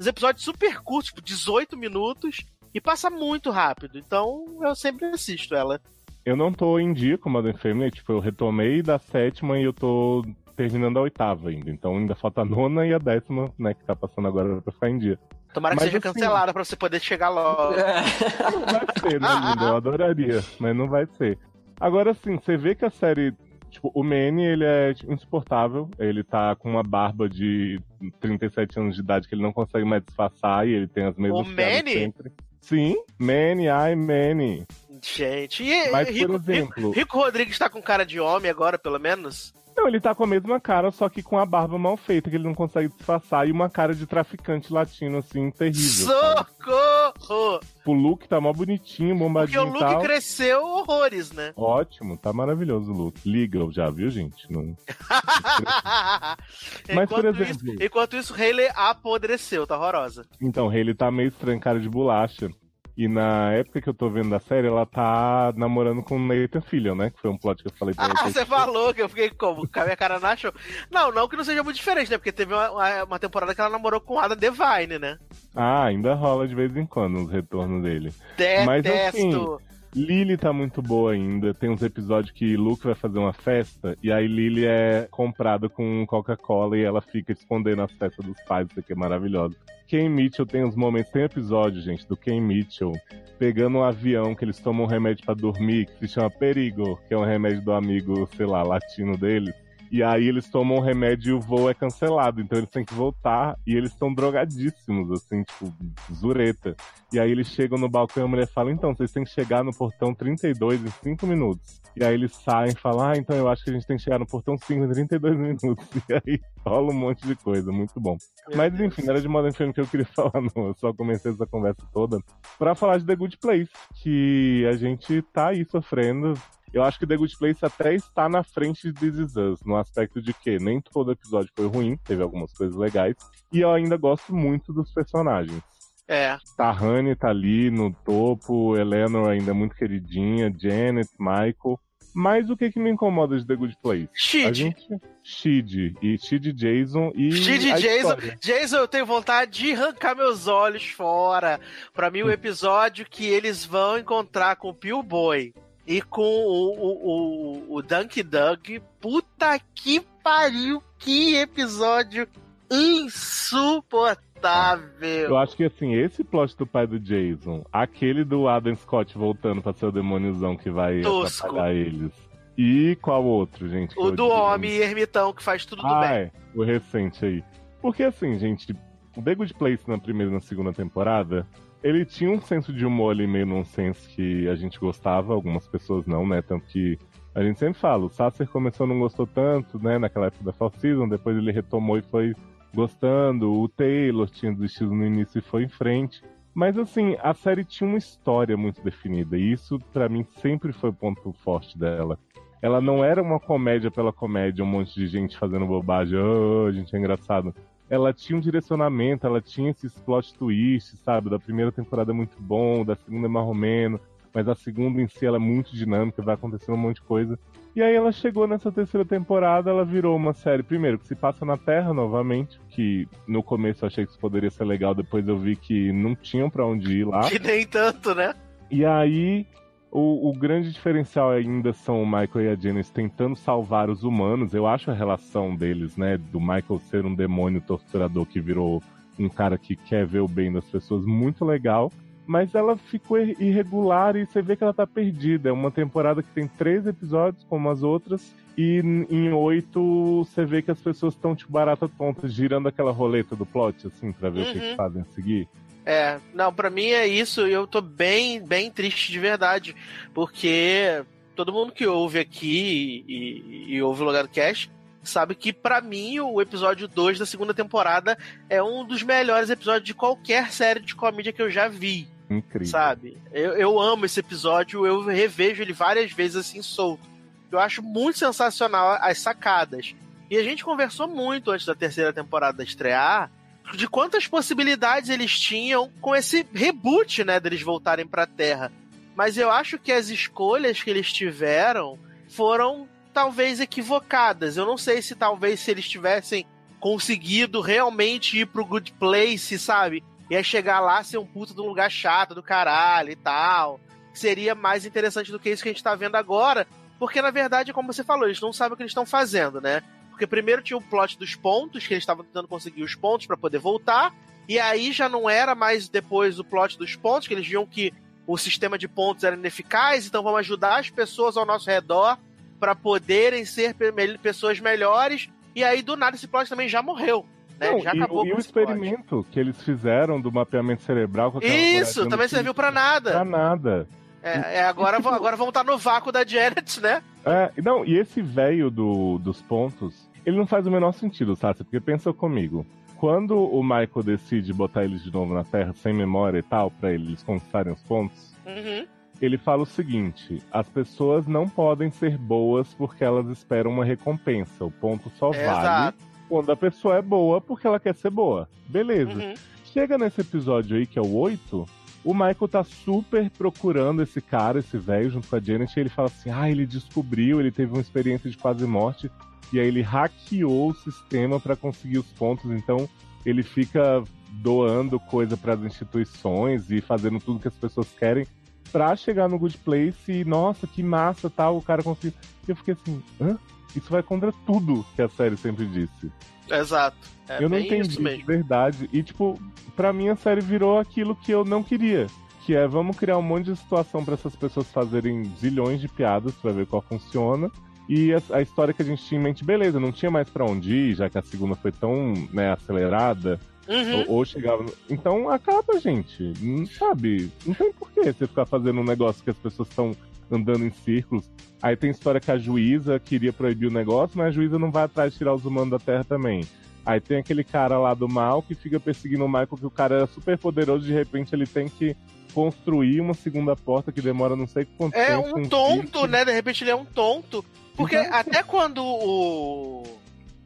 os episódios super curtos, tipo 18 minutos. E passa muito rápido. Então eu sempre assisto ela. Eu não tô em dia com Modern Family, tipo, eu retomei da sétima e eu tô terminando a oitava ainda. Então ainda falta a nona e a décima, né, que tá passando agora pra ficar em dia. Tomara que Mas seja assim- cancelada pra você poder chegar logo. Não vai ser, né, linda? Eu adoraria, mas não vai ser. Agora sim, você vê que a série. Tipo, o Manny, ele é insuportável. Ele tá com uma barba de 37 anos de idade que ele não consegue mais disfarçar e ele tem as mesmas O Manny? sempre. Sim, Manny, ai, Manny. Gente, e Mas, Rico, por exemplo- Rico, Rico Rodrigues tá com cara de homem agora, pelo menos? Não, ele tá com a mesma cara, só que com a barba mal feita, que ele não consegue disfarçar, e uma cara de traficante latino, assim, terrível. sabe? Socorro! O look tá mó bonitinho, Porque bombadinho o e Luke cresceu horrores, né? Ótimo, tá maravilhoso o look. Legal já, viu, gente? Não... Mas, por enquanto, exemplo- isso, enquanto isso, Hayley apodreceu, tá horrorosa. Então, ele tá meio estranho, cara de bolacha. E na época que eu tô vendo a série, ela tá namorando com o Nathan Fillion, né? Que foi um plot que eu falei pra Ah, você falou que eu fiquei como? Com a minha cara na show. Não, não que não seja muito diferente, né? Porque teve uma, uma- uma temporada que ela namorou com Adam Devine, né? Ah, ainda rola de vez em quando os retornos dele. Detesto. Mas, assim, Lily tá muito boa ainda. Tem uns episódios que Luke vai fazer uma festa e aí Lily é comprada com Coca-Cola e ela fica escondendo as festas dos pais, isso aqui é maravilhoso. Ken Mitchell tem uns momentos, tem episódio, gente, do Ken Mitchell pegando um avião que eles tomam um remédio pra dormir, que se chama Perigo, que é um remédio do amigo, sei lá, latino deles. E aí eles tomam um remédio e o voo é cancelado, então eles têm que voltar e eles estão drogadíssimos, assim, tipo, zureta. E aí eles chegam no balcão e a mulher fala, então, vocês têm que chegar no portão 32 em 5 minutos. E aí eles saem e falam, ah, então eu acho que a gente tem que chegar no portão 5 em 32 minutos. E aí rola um monte de coisa, muito bom. Mas enfim, era de Modern Family que eu queria falar, não. Eu só comecei essa conversa toda pra falar de The Good Place, que a gente tá aí sofrendo. Eu acho que The Good Place até está na frente de This Is Us, no aspecto de que nem todo episódio foi ruim, teve algumas coisas legais. E eu ainda gosto muito dos personagens. É. Tahani tá ali no topo, Eleanor ainda muito queridinha, Janet, Michael. Mas o que que me incomoda de The Good Place? A Shid. gente. Shid. E Shid Jason e. Shid Jason. história. Jason, eu tenho vontade de arrancar meus olhos fora. Pra mim, o episódio que eles vão encontrar com o Pio Boy e com o, o, o, o Dunk Dug. Puta que pariu! Que episódio insuportável! Eu acho que assim, esse plot do pai do Jason, aquele do Adam Scott voltando pra ser o demôniozão que vai Tosco. atrapalhar eles. E qual outro, gente? O do homem ermitão que faz tudo do Ah, bem. é. O recente aí. Porque assim, gente, o The Good Place na primeira e na segunda temporada, ele tinha um senso de humor ali meio nonsense que a gente gostava, algumas pessoas não, né? Tanto que a gente sempre fala, o Sasser começou não gostou tanto, né? Naquela época da Fall Season, depois ele retomou e foi gostando. O Taylor tinha desistido no início e foi em frente. Mas assim, a série tinha uma história muito definida, e isso pra mim sempre foi o ponto forte dela. Ela não era uma comédia pela comédia, um monte de gente fazendo bobagem, oh, a gente é engraçado. Ela tinha um direcionamento, ela tinha esses plot twists, sabe? Da primeira temporada é muito bom, da segunda é menos, mas a segunda em si ela é muito dinâmica, vai acontecendo um monte de coisa. E aí ela chegou nessa terceira temporada, ela virou uma série, primeiro, que se passa na Terra novamente, que no começo eu achei que isso poderia ser legal, depois eu vi que não tinham para onde ir lá. Que nem tanto, né? E aí o, o, grande diferencial ainda são o Michael e a Janice tentando salvar os humanos. Eu acho a relação deles, né? Do Michael ser um demônio torturador que virou um cara que quer ver o bem das pessoas, muito legal. Mas ela ficou irregular e você vê que ela tá perdida. É uma temporada que tem três episódios, como as outras, e em oito você vê que as pessoas estão tipo barata tonta, girando aquela roleta do plot, assim, pra ver uhum. o que, que Uhum. fazem a seguir. É, não, pra mim é isso eu tô bem, bem triste de verdade, porque todo mundo que ouve aqui e, e ouve o Logado Cast sabe que para mim o episódio 2 da segunda temporada é um dos melhores episódios de qualquer série de comédia que eu já vi. Incrível. Sabe? Eu, eu amo esse episódio, eu revejo ele várias vezes assim solto. Eu acho muito sensacional as sacadas. E a gente conversou muito antes da terceira temporada estrear de quantas possibilidades eles tinham com esse reboot, né, deles voltarem para a Terra. Mas eu acho que as escolhas que eles tiveram foram talvez equivocadas. Eu não sei se talvez se eles tivessem conseguido realmente ir pro Good Place, sabe? Aí chegar lá ser um puto de um lugar chato do caralho e tal. Seria mais interessante do que isso que a gente tá vendo agora. Porque, na verdade, como você falou, eles não sabem o que eles estão fazendo, né? Porque primeiro tinha o plot dos pontos, que eles estavam tentando conseguir os pontos para poder voltar. E aí já não era mais depois o plot dos pontos, que eles viam que o sistema de pontos era ineficaz, então vamos ajudar as pessoas ao nosso redor para poderem ser pessoas melhores. E aí, do nada, esse plot também já morreu. Né? Não, já e, acabou e o experimento que eles fizeram do mapeamento cerebral com Isso, também serviu para nada. Pra nada. É, é agora, agora vão estar no vácuo da Janet, né? É, não, e esse velho do, dos pontos, ele não faz o menor sentido, sabe? Porque pensa comigo. Quando o Michael decide botar eles de novo na Terra sem memória e tal, para eles conquistarem os pontos, uhum. ele fala o seguinte: as pessoas não podem ser boas porque elas esperam uma recompensa. O ponto só é vale exato. quando a pessoa é boa porque ela quer ser boa. Beleza. Uhum. Chega nesse episódio aí, que é o 8, o Michael tá super procurando esse cara, esse velho, junto com a Janet, e ele fala assim: ah, ele descobriu, ele teve uma experiência de quase morte, e aí ele hackeou o sistema para conseguir os pontos, então ele fica doando coisa para as instituições e fazendo tudo que as pessoas querem pra chegar no Good Place e, nossa, que massa, tal, o cara conseguiu. E eu fiquei assim, hã? Isso vai contra tudo que a série sempre disse. Exato. É eu não entendi isso de verdade. E, tipo, pra mim a série virou aquilo que eu não queria. Que é, vamos criar um monte de situação para essas pessoas fazerem zilhões de piadas pra ver qual funciona. E a, a, história que a gente tinha em mente, beleza, não tinha mais pra onde ir, já que a segunda foi tão né, acelerada. Uhum. Ou, ou, chegava. Então acaba, gente. Não sabe? Não tem porquê você ficar fazendo um negócio que as pessoas estão andando em círculos. Aí tem história que a juíza queria proibir o negócio, mas a juíza não vai atrás de tirar os humanos da Terra também. Aí tem aquele cara lá do mal que fica perseguindo o Michael, que o cara era super poderoso, de repente ele tem que construir uma segunda porta que demora não sei quanto é tempo. um tonto, né? De repente ele é um tonto. Porque Então- até quando o.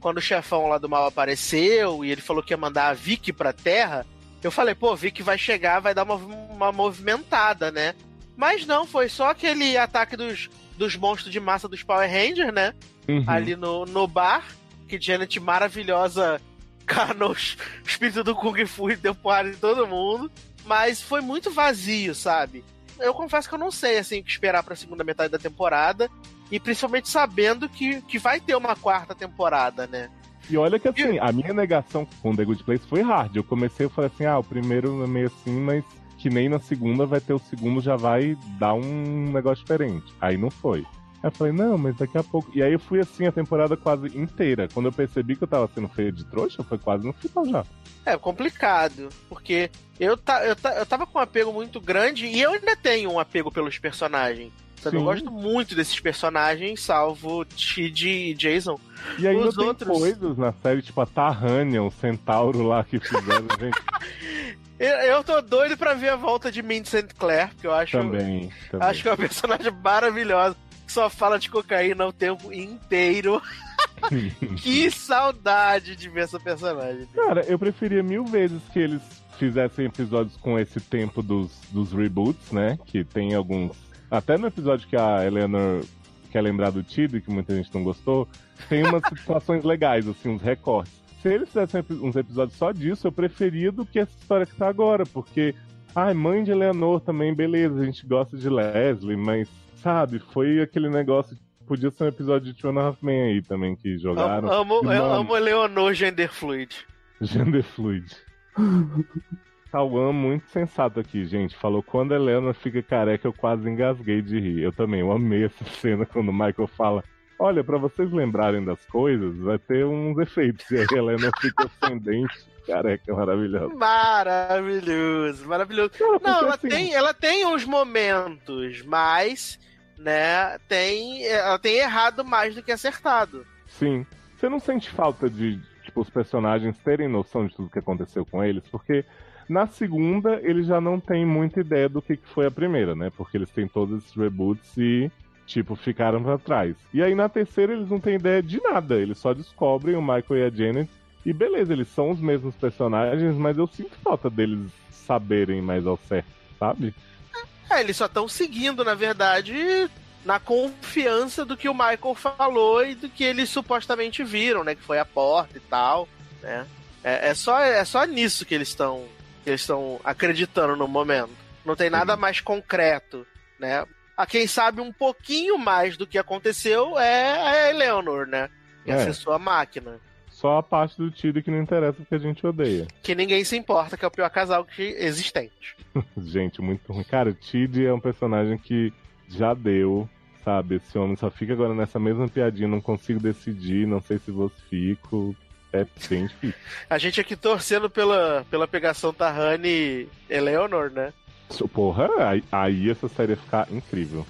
Quando o chefão lá do mal apareceu e ele falou que ia mandar a Vicky pra terra, eu falei, pô, Vicky vai chegar, vai dar uma, uma movimentada, né? Mas não, foi só aquele ataque dos, dos monstros de massa dos Power Rangers, né? Uhum. Ali no, no bar, que Janet maravilhosa carnou o espírito do Kung Fu e deu porrada em todo mundo. Mas foi muito vazio, sabe? Eu confesso que eu não sei, assim, o que esperar pra segunda metade da temporada. E principalmente sabendo que, que vai ter uma quarta temporada, né? E olha que assim, a minha negação com The Good Place foi hard. Eu comecei, eu falei assim, ah, o primeiro é meio assim, mas que nem na segunda vai ter o segundo, já vai dar um negócio diferente. Aí não foi. Aí eu falei, não, mas daqui a pouco. E aí eu fui assim a temporada quase inteira. Quando eu percebi que eu tava sendo feio de trouxa, foi quase no final já. É complicado, porque eu, ta, eu, ta, eu tava com um apego muito grande e eu ainda tenho um apego pelos personagens. Sabe? Eu gosto muito desses personagens, salvo Tid e Jason. E ainda Os tem outros- coisas na série, tipo a Tarrania, o Centauro lá que fizeram, gente. Eu, eu tô doido pra ver a volta de Mindy St. Clair, porque eu acho, Também. também. acho que é uma personagem maravilhosa. Só fala de cocaína o tempo inteiro. que saudade de ver essa personagem. Cara, eu preferia mil vezes que eles fizessem episódios com esse tempo dos, dos reboots, né? Que tem alguns. Até no episódio que a Eleanor quer lembrar do Tido, que muita gente não gostou, tem umas situações legais, assim, uns recortes. Se eles fizessem uns episódios só disso, eu preferia do que essa história que tá agora, porque. Ai, mãe de Eleanor também, beleza, a gente gosta de Leslie, mas, sabe, foi aquele negócio. Podia ser um episódio de Two and a Half Men aí também que jogaram. Amo, amo, eu amo Leonor Gender Fluid. Gender fluid. Cauã muito sensato aqui, gente. Falou quando a Helena fica careca, eu quase engasguei de rir. Eu também, eu amei essa cena quando o Michael fala. Olha, pra vocês lembrarem das coisas, vai ter uns efeitos. E aí a Helena fica ascendente, careca, maravilhosa. Maravilhoso, maravilhoso. Cara, Não, ela assim, tem, ela tem uns momentos, mas, né, tem, ela tem errado mais do que acertado. Sim. Você não sente falta de, tipo, os personagens terem noção de tudo que aconteceu com eles? Porque na segunda eles já não têm muita ideia do que, que foi a primeira, né? Porque eles têm todos esses reboots e, tipo, ficaram pra trás. E aí na terceira eles não têm ideia de nada. Eles só descobrem o Michael e a Janet. E beleza, eles são os mesmos personagens, mas eu sinto falta deles saberem mais ao certo, sabe? É, eles só estão seguindo, na verdade, na confiança do que o Michael falou e do que eles supostamente viram, né? Que foi a porta e tal, né? É, é só, é só nisso que eles estão eles estão acreditando no momento. Não tem nada mais concreto, né? A quem sabe um pouquinho mais do que aconteceu é a Eleanor, né? Que É. acessou a máquina. Só a parte do Tido que não interessa porque a gente odeia. Que ninguém se importa, que é o pior casal que existente. Gente, muito ruim. Cara, o Tid é um personagem que já deu, sabe? Esse homem só fica agora nessa mesma piadinha, não consigo decidir, não sei se vou fico. É bem difícil. A gente aqui torcendo pela, pela pegação Tahani Eleanor, né? Porra, aí, aí essa série ia ficar incrível.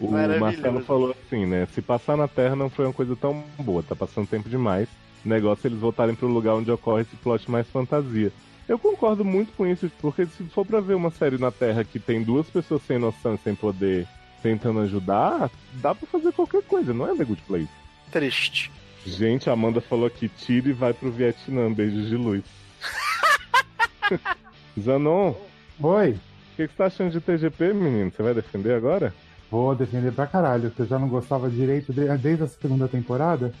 O. Marcelo falou assim, né? Se passar na Terra não foi uma coisa tão boa, tá passando tempo demais. O negócio é eles voltarem pro lugar onde ocorre esse plot mais fantasia. Eu concordo muito com isso, porque se for pra ver uma série na Terra que tem duas pessoas sem noção e sem poder tentando ajudar, dá pra fazer qualquer coisa, não é The Good Place. Triste. Gente, a Amanda falou que tira e vai pro Vietnã, beijos de luz. Zanon, o Oi, que, que você tá achando de TGP, menino? Você vai defender agora? Vou defender pra caralho, que eu já não gostava direito de- desde a segunda temporada.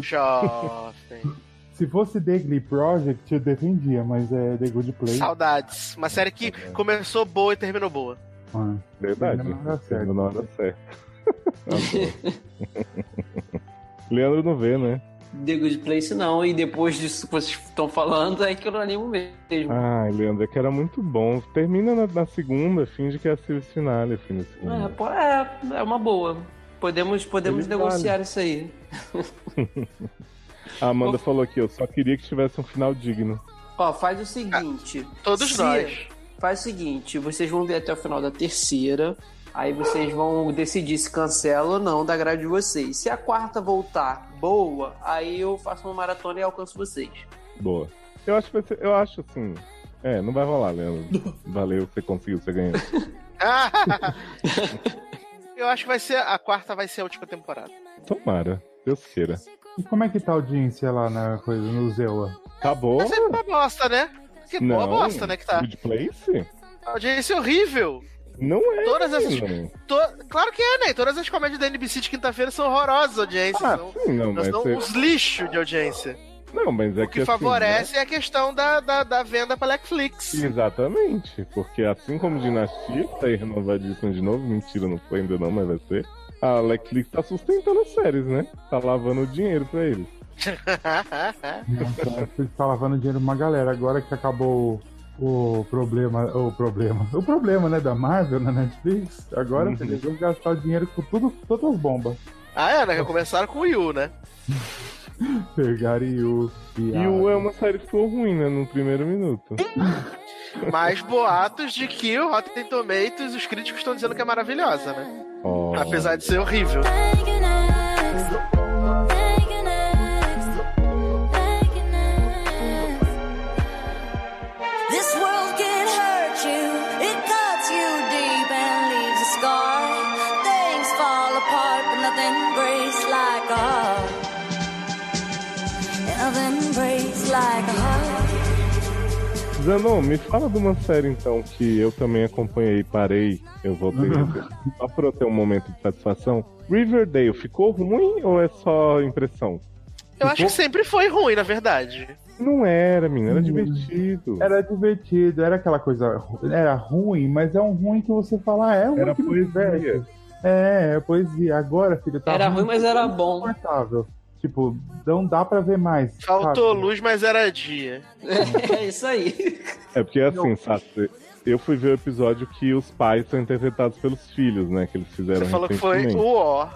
Jovem. Se fosse The Glee Project, eu defendia, mas é The Good Place. Saudades. Uma série que começou boa e terminou boa. Ah, Verdade. Ainda na hora na certa. Leandro não vê, né? The Good Place não, e depois disso que vocês estão falando, é que eu não animo mesmo. Ai, Leandro, é que era muito bom. Termina na, na segunda, finge que é a series finale, fim É, é, é uma boa. Podemos, podemos Ele negociar isso aí. A Amanda falou aqui, eu só queria que tivesse um final digno. Ó, faz o seguinte. Todos se- nós. Faz o seguinte, vocês vão ver até o final da terceira. Aí vocês vão decidir se cancela ou não da grade de vocês. Se a quarta voltar boa, aí eu faço uma maratona e alcanço vocês. Boa. Eu acho que eu acho assim. É, não vai rolar, Leandro. Valeu, você conseguiu, você ganhou. Eu acho que vai ser. A quarta vai ser a última temporada. Tomara, Deus queira. E como é que tá a audiência lá na coisa, no Zewa? Tá bom? Mas é uma bosta, né? Que boa Não. bosta, né? Que tá. Good Place? A audiência é horrível. Não é. Todas essas. to- Claro que é, né? Todas as comédias da NBC de quinta-feira são horrorosas a audiência. Ah, são, sim, não, mas são é- uns lixos de audiência. Não, mas é O que assim, favorece é a questão da, da, da venda pra Netflix. Exatamente, porque assim como Dinastia, que tá aí renovadíssima de novo, mentira, não foi ainda não, mas vai ser. A Netflix tá sustentando as séries, né? Tá lavando o dinheiro pra eles. Nossa, Você tá lavando dinheiro uma galera. Agora que acabou o problema, o problema, o problema, né, da Marvel na Netflix, agora Uhum. eles vão gastar dinheiro com tudo, todas as bombas. ah, é, né? Que começaram com o Yu, né? Pegarem o. E o é uma série que ficou ruim, né? No primeiro minuto. Mais boatos de que o Rotten Tomatoes, os críticos estão dizendo que é maravilhosa, né? Ó. Apesar de ser horrível. Zanon, me fala de uma série então que eu também acompanhei e parei. Eu voltei só pra eu ter um momento de satisfação. Riverdale ficou ruim ou é só impressão? Eu acho que sempre foi ruim, na verdade. Não era, menina, era Hum. divertido. Era divertido, era aquela coisa. Era ruim, mas é um ruim que você fala, ah, é um Era que poesia. É, é poesia. Agora, filho, tá Era ruim, mas era bom. confortável. Tipo, não dá pra ver mais. Faltou sabe? luz, mas era dia. É isso aí. É porque assim, Sassi, eu fui ver o episódio que os pais são interpretados pelos filhos, né? Que eles fizeram Você falou que foi o ó.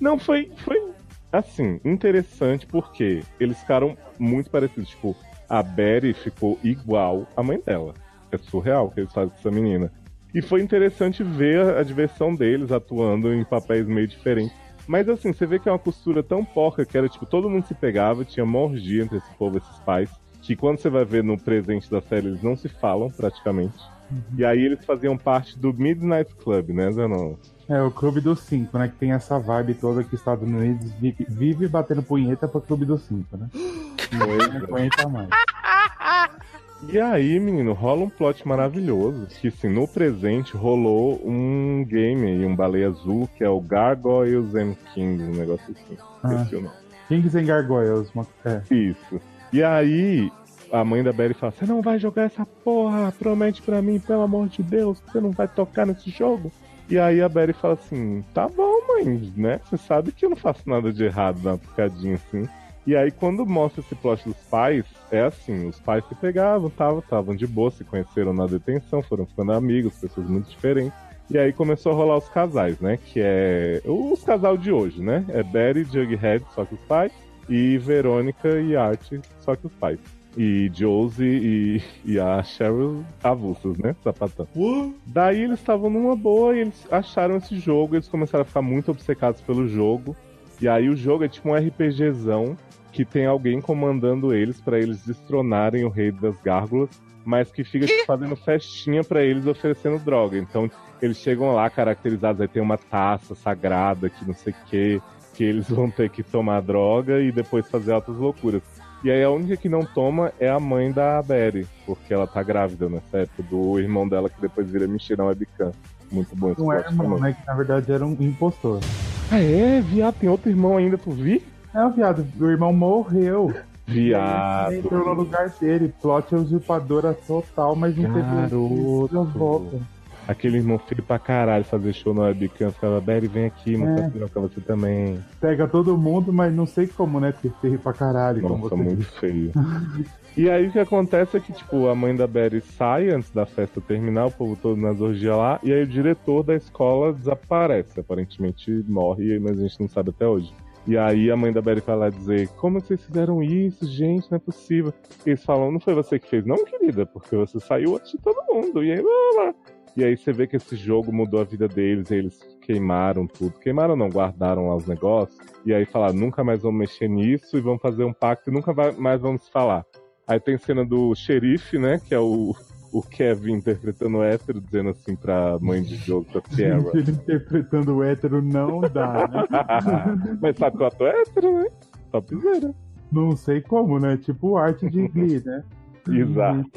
Não, foi, foi assim, interessante porque eles ficaram muito parecidos. Tipo, a Betty ficou igual à mãe dela. É surreal o que eles fazem com essa menina. E foi interessante ver a diversão deles atuando em papéis meio diferentes. Mas assim, você vê que é uma costura tão porca que era tipo, todo mundo se pegava, tinha uma orgia entre esse povo, esses pais. Que quando você vai ver no presente da série, eles não se falam praticamente. E aí eles faziam parte do Midnight Club, né, Zanon? É, o Clube dos Cinco, né? Que tem essa vibe toda que os Estados Unidos vive, vive batendo punheta pro Clube dos Cinco, né? Não aguenta mais. E aí, menino, rola um plot maravilhoso. Que assim, no presente rolou um game aí, um baleia azul, que é o Gargoyles and Kings, um negócio assim. Ah. Esqueci o nome. Kings and Gargoyles. uma- É. Isso. E aí, a mãe da Betty fala: Você não vai jogar essa porra, promete pra mim, pelo amor de Deus, que você não vai tocar nesse jogo. E aí a Betty fala assim: Tá bom, mãe, né? Você sabe que eu não faço nada de errado, uma picadinha assim. E aí, quando mostra esse plot dos pais, é assim: os pais se pegavam, estavam estavam de boa, se conheceram na detenção, foram ficando amigos, pessoas muito diferentes. E aí começou a rolar os casais, né? Que é os casal de hoje, né? É e Jughead, só que os pais, e Verônica e Art, só que os pais. E Josie e, e a Cheryl avulsas, né? Sapatão. Daí eles estavam numa boa e eles acharam esse jogo, eles começaram a ficar muito obcecados pelo jogo. E aí o jogo é tipo um RPGzão que tem alguém comandando eles pra eles destronarem o rei das gárgulas, mas que fica tipo, fazendo festinha pra eles oferecendo droga. Então eles chegam lá caracterizados, aí tem uma taça sagrada que não sei o que, que eles vão ter que tomar droga e depois fazer outras loucuras. E aí a única que não toma é a mãe da Betty, porque ela tá grávida nessa época, do irmão dela que depois vira mentira na webcam. Muito bom esse Não é plot irmão, né? Que na verdade era um impostor. Ah é? Viado, tem outro irmão ainda, tu vi? É, o viado, o irmão morreu. Viado. Ele entrou no lugar dele. Plot usurpadora total, mas não teve Garoto. volta. Aquele irmão feio pra caralho fazer show na webcam, ficava, Betty, vem aqui, mostrar É. piroca você também. Pega todo mundo, mas não sei como, né? Ter feio pra caralho. Nossa, muito feio. E aí o que acontece é que, tipo, a mãe da Betty sai antes da festa terminar, o povo todo nas orgias lá, e aí o diretor da escola desaparece. Aparentemente morre, mas a gente não sabe até hoje. E aí a mãe da Betty vai lá dizer, como vocês fizeram isso, gente, não é possível. E eles falam, não foi você que fez, não, querida, porque você saiu antes de todo mundo. E aí, lá, lá. E aí você vê que esse jogo mudou a vida deles, eles queimaram tudo. Queimaram não, guardaram lá os negócios. E aí falaram, nunca mais vamos mexer nisso e vamos fazer um pacto e nunca mais vamos falar. Aí tem cena do xerife, né? Que é o, o Kevin interpretando o hétero, dizendo assim pra mãe de jogo, pra Sierra. Ele interpretando o hétero não dá, né? Mas sabe que o ator é hétero, né? Topzera. não sei como, né? Tipo arte de Glee, né? Exato.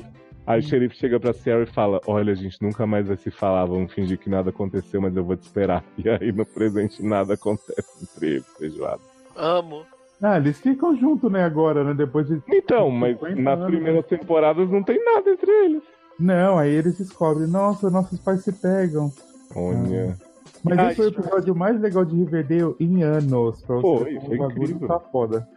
Aí o xerife chega pra Sierra e fala: Olha, a gente nunca mais vai se falar, vamos fingir que nada aconteceu, mas eu vou te esperar. E aí no presente nada acontece entre eles, feijoada. Amo. Ah, eles ficam juntos, né, agora, né? Depois de. Então, mas 50 nas anos, primeiras temporadas não tem nada entre eles. Não, aí eles descobrem, nossa, nossos pais se pegam. Olha. Mas Ai, esse foi o episódio mais legal de Riverdale em anos. Pra você Foi, foi o bagulho incrível. tá foda.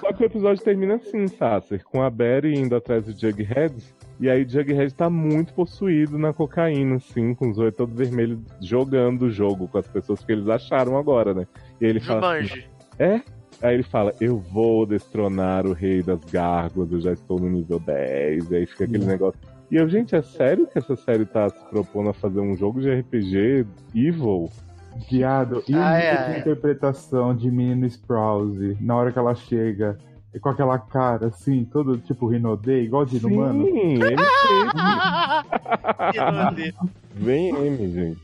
Só que o episódio termina assim, Sasser, com a Betty indo atrás do Jughead. E aí Jughead tá muito possuído na cocaína, assim, com os olhos todos vermelhos, jogando o jogo com as pessoas que eles acharam agora, né? E ele fala assim, Jumanji. é? Aí ele fala, eu vou destronar o rei das gárgulas, eu já estou no nível 10. E aí fica aquele negócio. E eu, gente, é sério que essa série tá se propondo a fazer um jogo de RPG evil? Viado. E Ah, a é, é. interpretação de menino Sprouse, na hora que ela chega, e com aquela cara assim, todo tipo Rinodê, igual de humano. Sim, ele. Vem M, gente.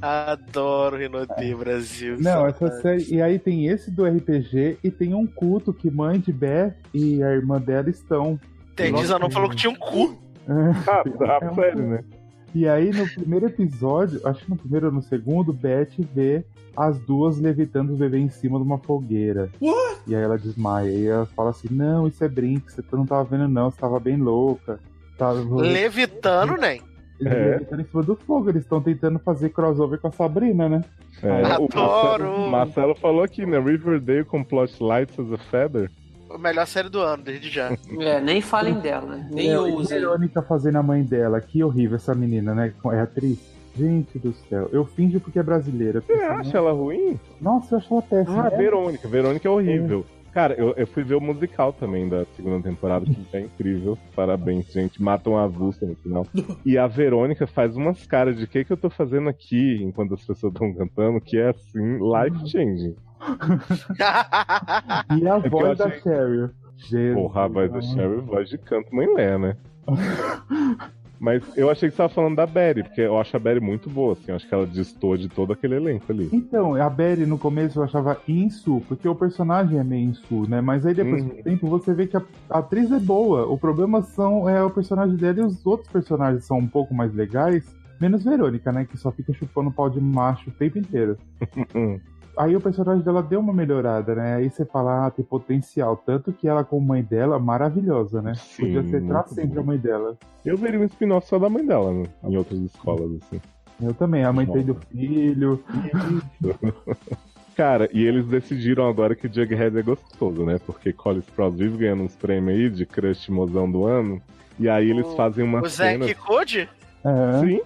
Adoro Rinodê Brasil. Não, essa série. E aí tem esse do RPG e tem um culto que mãe de Beth e a irmã dela estão. Tem diz, não falou que tinha um cu. Ah, a É um- série, né? E aí no primeiro episódio, acho que no primeiro ou no segundo, Beth vê as duas levitando o bebê em cima de uma fogueira. What? E aí ela desmaia. E ela fala assim: Não, isso é brinco, você não tava vendo, não, você tava bem louca. Tava Levitando, nem. Eles É. levitando em cima do fogo, eles estão tentando fazer crossover com a Sabrina, né? É, o Adoro. Marcelo, Marcelo falou aqui, né? Riverdale com plot lights as a feather. A melhor série do ano, desde já. É, nem falem dela, né? Nem É, ousem. e Verônica fazendo a mãe dela. Que horrível essa menina, né? É atriz. Gente do céu. Eu finjo porque é brasileira. Você acha ela ruim? Nossa, eu acho ela péssima. Ah, É, Verônica. Verônica é horrível. Cara, eu, eu fui ver o musical também da segunda temporada, que é incrível. Parabéns, gente. Matam a avulsa no final. E a Verônica faz umas caras de que que eu tô fazendo aqui enquanto as pessoas estão cantando, que é assim, life changing. E a É voz da achei- Cheryl. Jesus. Porra, a voz da Sherry, voz de canto mãe Lé, né? Mas eu achei que você tava falando da Betty, porque eu acho a Betty muito boa, assim. Eu acho que ela distou de todo aquele elenco ali. Então, a Betty no começo eu achava insu, porque o personagem é meio insu, né? Mas aí depois Uhum. do tempo você vê que a, a atriz é boa. O problema são é o personagem dela e os outros personagens são um pouco mais legais. Menos Verônica, né? Que só fica chupando pau de macho o tempo inteiro. Aí o personagem dela deu uma melhorada, né? Aí você fala, ah, tem potencial. Tanto que ela, com mãe dela, maravilhosa, né? Sim, Podia ser pra sempre boa. a mãe dela. Eu veria um spin-off só da mãe dela, né? Em outras escolas, assim. Eu também, a mãe tem do filho. Cara, e eles decidiram agora que Jughead é gostoso, né? Porque Cole Sprouse vive ganhando uns prêmios aí de crush mozão do ano. E aí eles O- fazem uma O cena. Zack Code? É. Sim.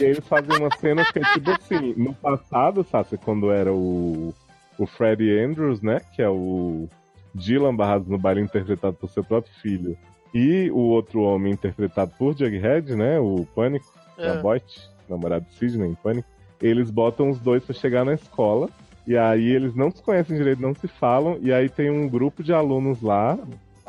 E aí eles fazem uma cena que é tipo assim, no passado, sabe, quando era o, o Freddie Andrews, né? Que é o Dylan Barrados no baile interpretado por seu próprio filho. E o outro homem interpretado por Jughead, né? O Pânico, É. a Boit, namorado de Sidney em Pânico. Eles botam os dois pra chegar na escola. E aí eles não se conhecem direito, não se falam. E aí tem um grupo de alunos lá,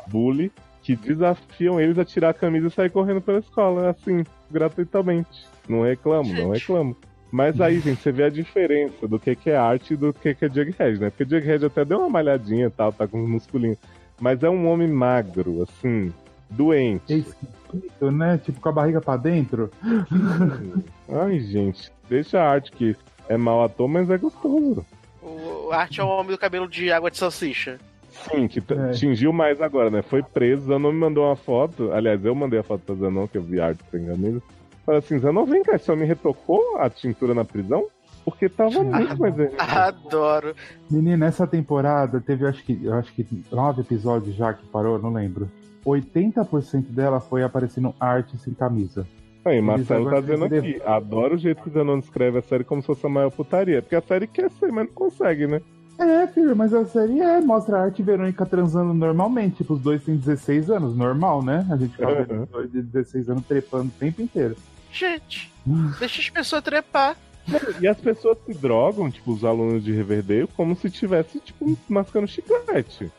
bully, que desafiam eles a tirar a camisa e sair correndo pela escola, assim, gratuitamente. Não reclamo, não reclamo. Mas aí, gente, você vê a diferença do que, que é arte e do que, que é Jughead, né? Porque Jughead até deu uma malhadinha e tal, tá com os musculinhos. Mas é um homem magro, assim, doente. É esquisito, né? Tipo, com a barriga pra dentro. Ai, gente, deixa a arte que é mau ator, mas é gostoso. O Art é o homem do cabelo de água de salsicha. Sim, que É. tingiu mais agora, né? Foi preso, Zanon me mandou uma foto. Aliás, eu mandei a foto pra Zanon, que eu vi arte sem camisa. Falei assim, Zanon, vem cá, só me retocou a tintura na prisão? Porque tava muito mais. Adoro. Menina, essa temporada teve, acho que, eu acho que nove episódios já que parou, não lembro. 80% dela foi aparecendo arte sem camisa. Aí, Marcelo tá dizendo aqui, adoro o jeito que o Zanon descreve a série como se fosse a maior putaria. Porque a série quer ser, mas não consegue, né? É, filho, mas a série é, mostra a arte e Verônica transando normalmente. Tipo, os dois têm 16 anos, normal, né? A gente fica vendo Uhum. os dois de 16 anos trepando o tempo inteiro. Gente, deixa as pessoas trepar. E as pessoas se drogam, tipo, os alunos de Riverdale, como se tivesse, tipo, mascando chiclete.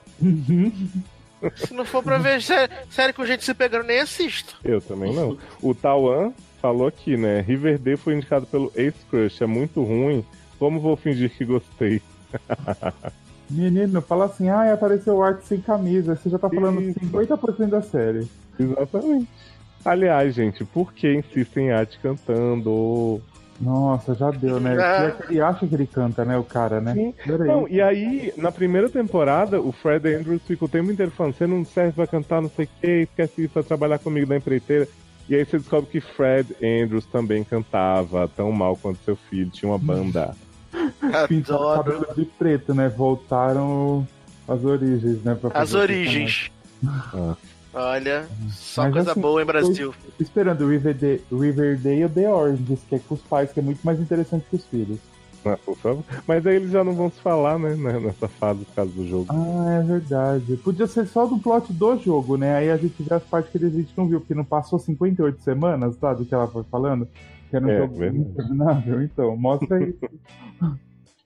Se não for pra ver sé- série com gente se pegando, nem assisto. Eu também não. O Tawan falou aqui, né? Riverdale foi indicado pelo Ace Crush, é muito ruim. Como vou fingir que gostei? Menino, fala assim, ah, apareceu arte sem camisa. Você já tá falando Isso. 50% da série. Exatamente. Aliás, gente, por que insistem em arte cantando? Nossa, já deu, né? Que Ele acha que ele canta, né? O cara, né? Sim. Não, e aí, na primeira temporada, o Fred Andrews fica o tempo inteiro falando: você não serve pra cantar, não sei o que, esquece isso pra trabalhar comigo na empreiteira. E aí você descobre que Fred Andrews também cantava tão mal quanto seu filho, tinha uma banda. Pintaram o cabelo de preto, né? Voltaram às origens, né? pra As origens. Ah. Olha, só Mas coisa assim, boa em Brasil. Esperando o Riverdale, Riverdale The Orange, que é com os pais, que é muito mais interessante que os filhos. Ah, por favor. Mas aí eles já não vão se falar, né, né, nessa fase por causa do jogo. Ah, é verdade. Podia ser só do plot do jogo, né? Aí a gente vê as partes que a gente não viu, porque não passou 58 semanas, tá? Do que ela foi falando. Que era um É, jogo verdade. interminável. Então, mostra isso.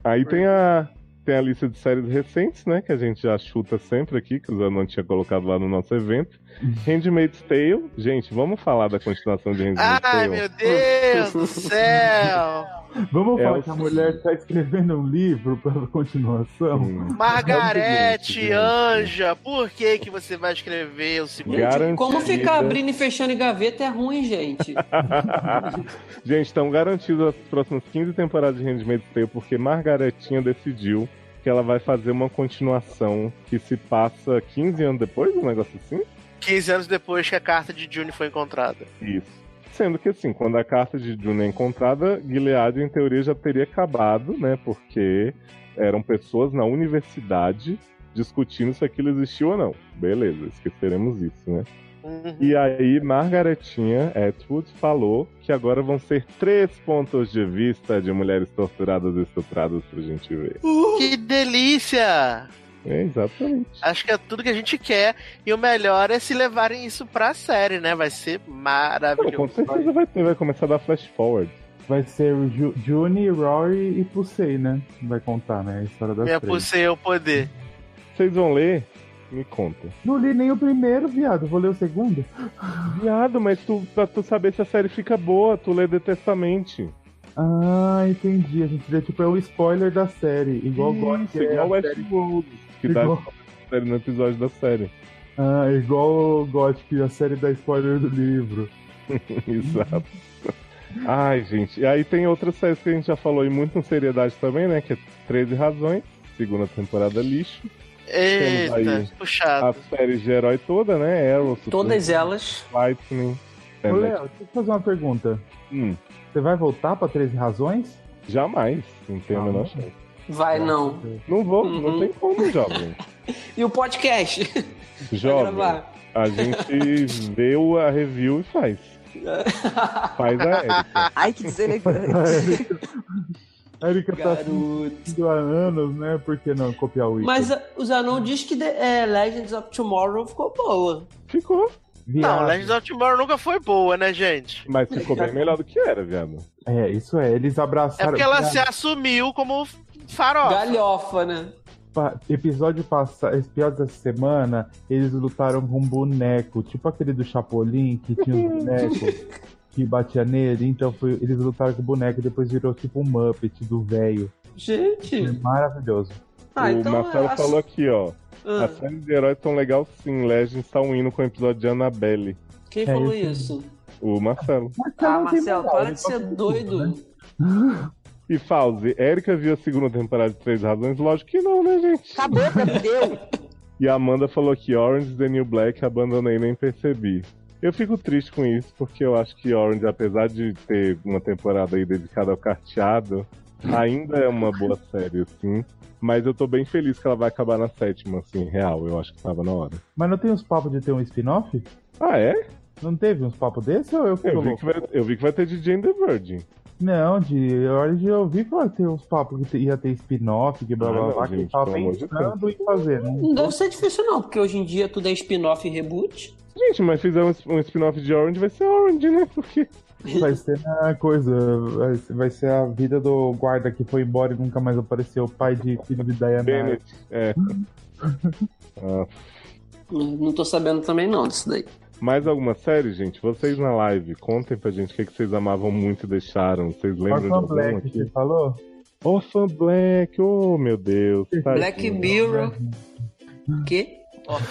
Aí tem a, tem a lista de séries recentes, né? Que a gente já chuta sempre aqui, que o Zanon tinha colocado lá no nosso evento. Handmaid's Tale. Gente, vamos falar da continuação de Handmaid's Ai, Tale. meu Deus do céu! Vamos É falar o- que a mulher tá escrevendo um livro pra continuação? Hum. Margarete. Anja, por que que você vai escrever o segundo? Garantida. Como ficar abrindo e fechando em gaveta é ruim, gente. Gente, estão garantidas as próximas 15 temporadas de Handmaid's Tale porque Margaretinha decidiu que ela vai fazer uma continuação que se passa 15 anos depois, um negócio assim? 15 anos depois que a carta de June foi encontrada. Isso. Sendo que assim, quando a carta de June é encontrada, Gilead em teoria já teria acabado, né? Porque eram pessoas na universidade discutindo se aquilo existiu ou não. Beleza, esqueceremos isso, né? Uhum. E aí, Margaretinha Atwood falou que agora vão ser três pontos de vista de mulheres torturadas e estupradas pra gente ver. Que delícia! É, exatamente. Acho que é tudo que a gente quer. E o melhor é se levarem isso pra série, né? Vai ser Não, com maravilhoso. certeza vai ter, vai começar a dar flash forward. Vai ser o Ju Juni, Rory e Pusey, né? Vai contar, né? A história das Minha três. pulsei é o poder. Vocês vão ler? Me conta. Não li nem o primeiro, viado. Vou ler o segundo. Viado, mas tu, pra tu saber se a série fica boa, tu lê detestamente. Ah, entendi. A gente vê, tipo, é um spoiler da série. Igual God, Isso, que é igual série- Westworld, que dá Igual- série no episódio da série. Ah, igual o Gothic, a série da spoiler do livro. Exato. Ai, gente. E aí tem outras séries que a gente já falou e muito com seriedade também, né? Que é 13 Razões, segunda temporada lixo. Eita, aí. puxado. A série de herói toda, né? Arrow, Todas elas. Lightning. Ô, Léo, deixa eu fazer uma pergunta. Hum, Você vai voltar pra 13 razões? jamais. Não tem a Ah, menor chance. Vai não. Não vou, Uhum. não tem como, jovem. E o podcast? Jovem, a gente vê a review e faz. Faz a Erika. Ai, que deselegante. A Erika tá assistindo há anos, né? Por que não copiar o Wiki? Mas a- o Zanon diz que de- é, Legends of Tomorrow ficou boa. Ficou. Não, Viado. Legends of Tomorrow nunca foi boa, né, gente? Mas ficou bem melhor do que era, viado. É, isso é. Eles É abraçaram. porque ela Viado, se assumiu como farofa. Galhofa, né? Episódio passado, episódio dessa semana, eles lutaram com um boneco, tipo aquele do Chapolin, que tinha um boneco que batia nele. Então foi, eles lutaram com o boneco e depois virou tipo um Muppet do velho. Gente. Maravilhoso. Ah, o então Marcelo é- falou aqui, ó. Ah, As séries de heróis tão legal sim. Legends tá um hino com o episódio de Annabelle. quem É, falou isso- isso? O Marcelo. Ah, Marcelo, para de só ser doido. né? E Fauzi, Érica viu a segunda temporada de Três Razões? Lógico que não, né, gente? Acabou, deu. E a Amanda falou que Orange is the New Black abandonei nem percebi. Eu fico triste com isso, porque eu acho que Orange, apesar de ter uma temporada aí dedicada ao carteado, ainda é uma boa série, assim. Mas eu tô bem feliz que ela vai acabar na sétima, assim, real. Eu acho que tava na hora. Mas não tem uns papos de ter um spin-off? Ah, é? Não teve uns papos desse ou eu fico Eu vi, louco? que vai, eu vi que vai ter de Jane the Virgin. Não, de Origin eu vi que vai ter uns papos que ia ter spin-off, que blá blá blá, que gente, tava de pensando em fazer. Não, Não deve ser difícil, não, porque hoje em dia tudo é spin-off e reboot. Gente, mas fizeram um, um spin-off de Orange, vai ser Orange, né? Porque. vai ser a coisa, vai ser, vai ser a vida do guarda que foi embora e nunca mais apareceu, pai de filho de Diana. Bennett. É. Ah, Não tô sabendo também não disso daí. Mais alguma série, gente? Vocês na live, contem pra gente o que, que vocês amavam muito e deixaram. Vocês lembram de Orphan alguma Black, aqui? você falou? Orphan Black, oh meu Deus. Black tadinho. Mirror. Que?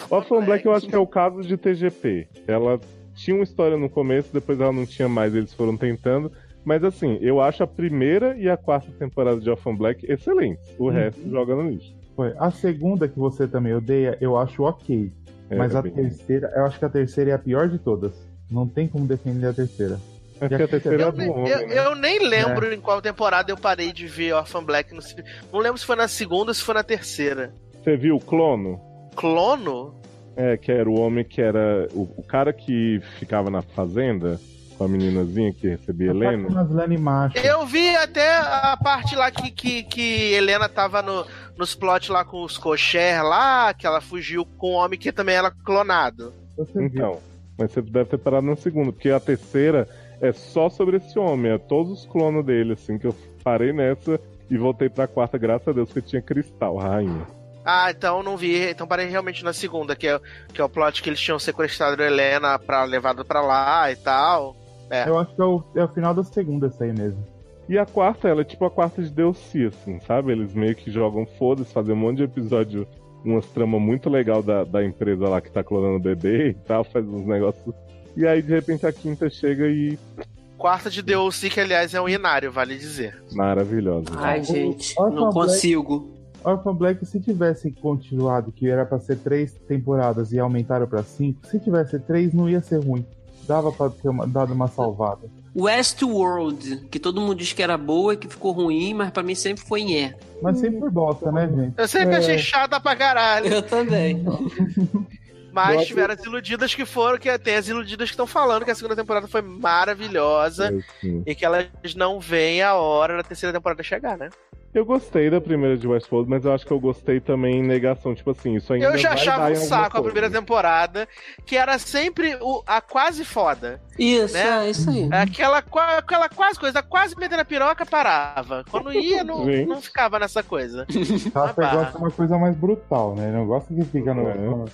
Orphan Black eu acho que é o caso de TGP. Ela tinha uma história no começo, depois ela não tinha mais, eles foram tentando. Mas assim, eu acho a primeira e a quarta temporada de Orphan Black excelentes. O resto joga no lixo. Foi. A segunda que você também odeia, eu acho ok. É, mas é a bem- terceira, eu acho que a terceira é a pior de todas. Não tem como defender a terceira. É a terceira é Eu, do ne- homem, eu- né? eu nem lembro em qual temporada eu parei de ver Orphan Black. No... Não lembro se foi na segunda ou se foi na terceira. Você viu o Clono? Clono? É, que era o homem que era. O, o cara que ficava na fazenda com a meninazinha que recebia Helena. Lani macho. Eu vi até a parte lá que, que, que Helena tava no, nos plots lá com os Kocher lá, que ela fugiu com um homem que também era clonado. Então, mas você deve ter parado na segunda, porque a terceira é só sobre esse homem, é todos os clonos dele, assim, que eu parei nessa e voltei pra quarta, graças a Deus, que tinha cristal, rainha. Ah, então não vi. Então parei realmente na segunda, que é, que é o plot que eles tinham sequestrado a Helena pra levado pra lá e tal. É. Eu acho que é o, é o final da segunda essa aí mesmo. E a quarta, ela é tipo a quarta de Delcy, assim, sabe? Eles meio que jogam foda-se, fazem um monte de episódio, umas tramas muito legal da, da empresa lá que tá clonando o bebê e tal, faz uns negócios. E aí, de repente, a quinta chega e. Quarta de DLC, que aliás é um inário, vale dizer. Maravilhosa. Ai, gente, Orphan não Black- consigo. Orphan Black, se tivesse continuado, que era pra ser três temporadas e aumentaram pra cinco, se tivesse três, não ia ser ruim. Dava pra ter uma, dado uma salvada. Westworld, que todo mundo diz que era boa e que ficou ruim, mas pra mim sempre foi em é. Mas sempre foi bosta, né, gente? Eu sempre É. achei chata pra caralho. Eu também. Mas Gosto- tiveram as iludidas que foram, que tem as iludidas que estão falando que a segunda temporada foi maravilhosa É, e que elas não veem a hora da terceira temporada chegar, né? Eu gostei da primeira de Westworld, mas eu acho que eu gostei também em negação. Tipo assim, isso ainda Eu já vai achava dar um saco a primeira temporada, que era sempre o- a quase foda. Isso, Né? é isso aí. Aquela, aquela quase coisa, quase metendo a piroca, parava. Quando ia, não, Gente. não ficava nessa coisa. Casper Ah, gosta de uma coisa mais brutal, né? Não gosta que fica no.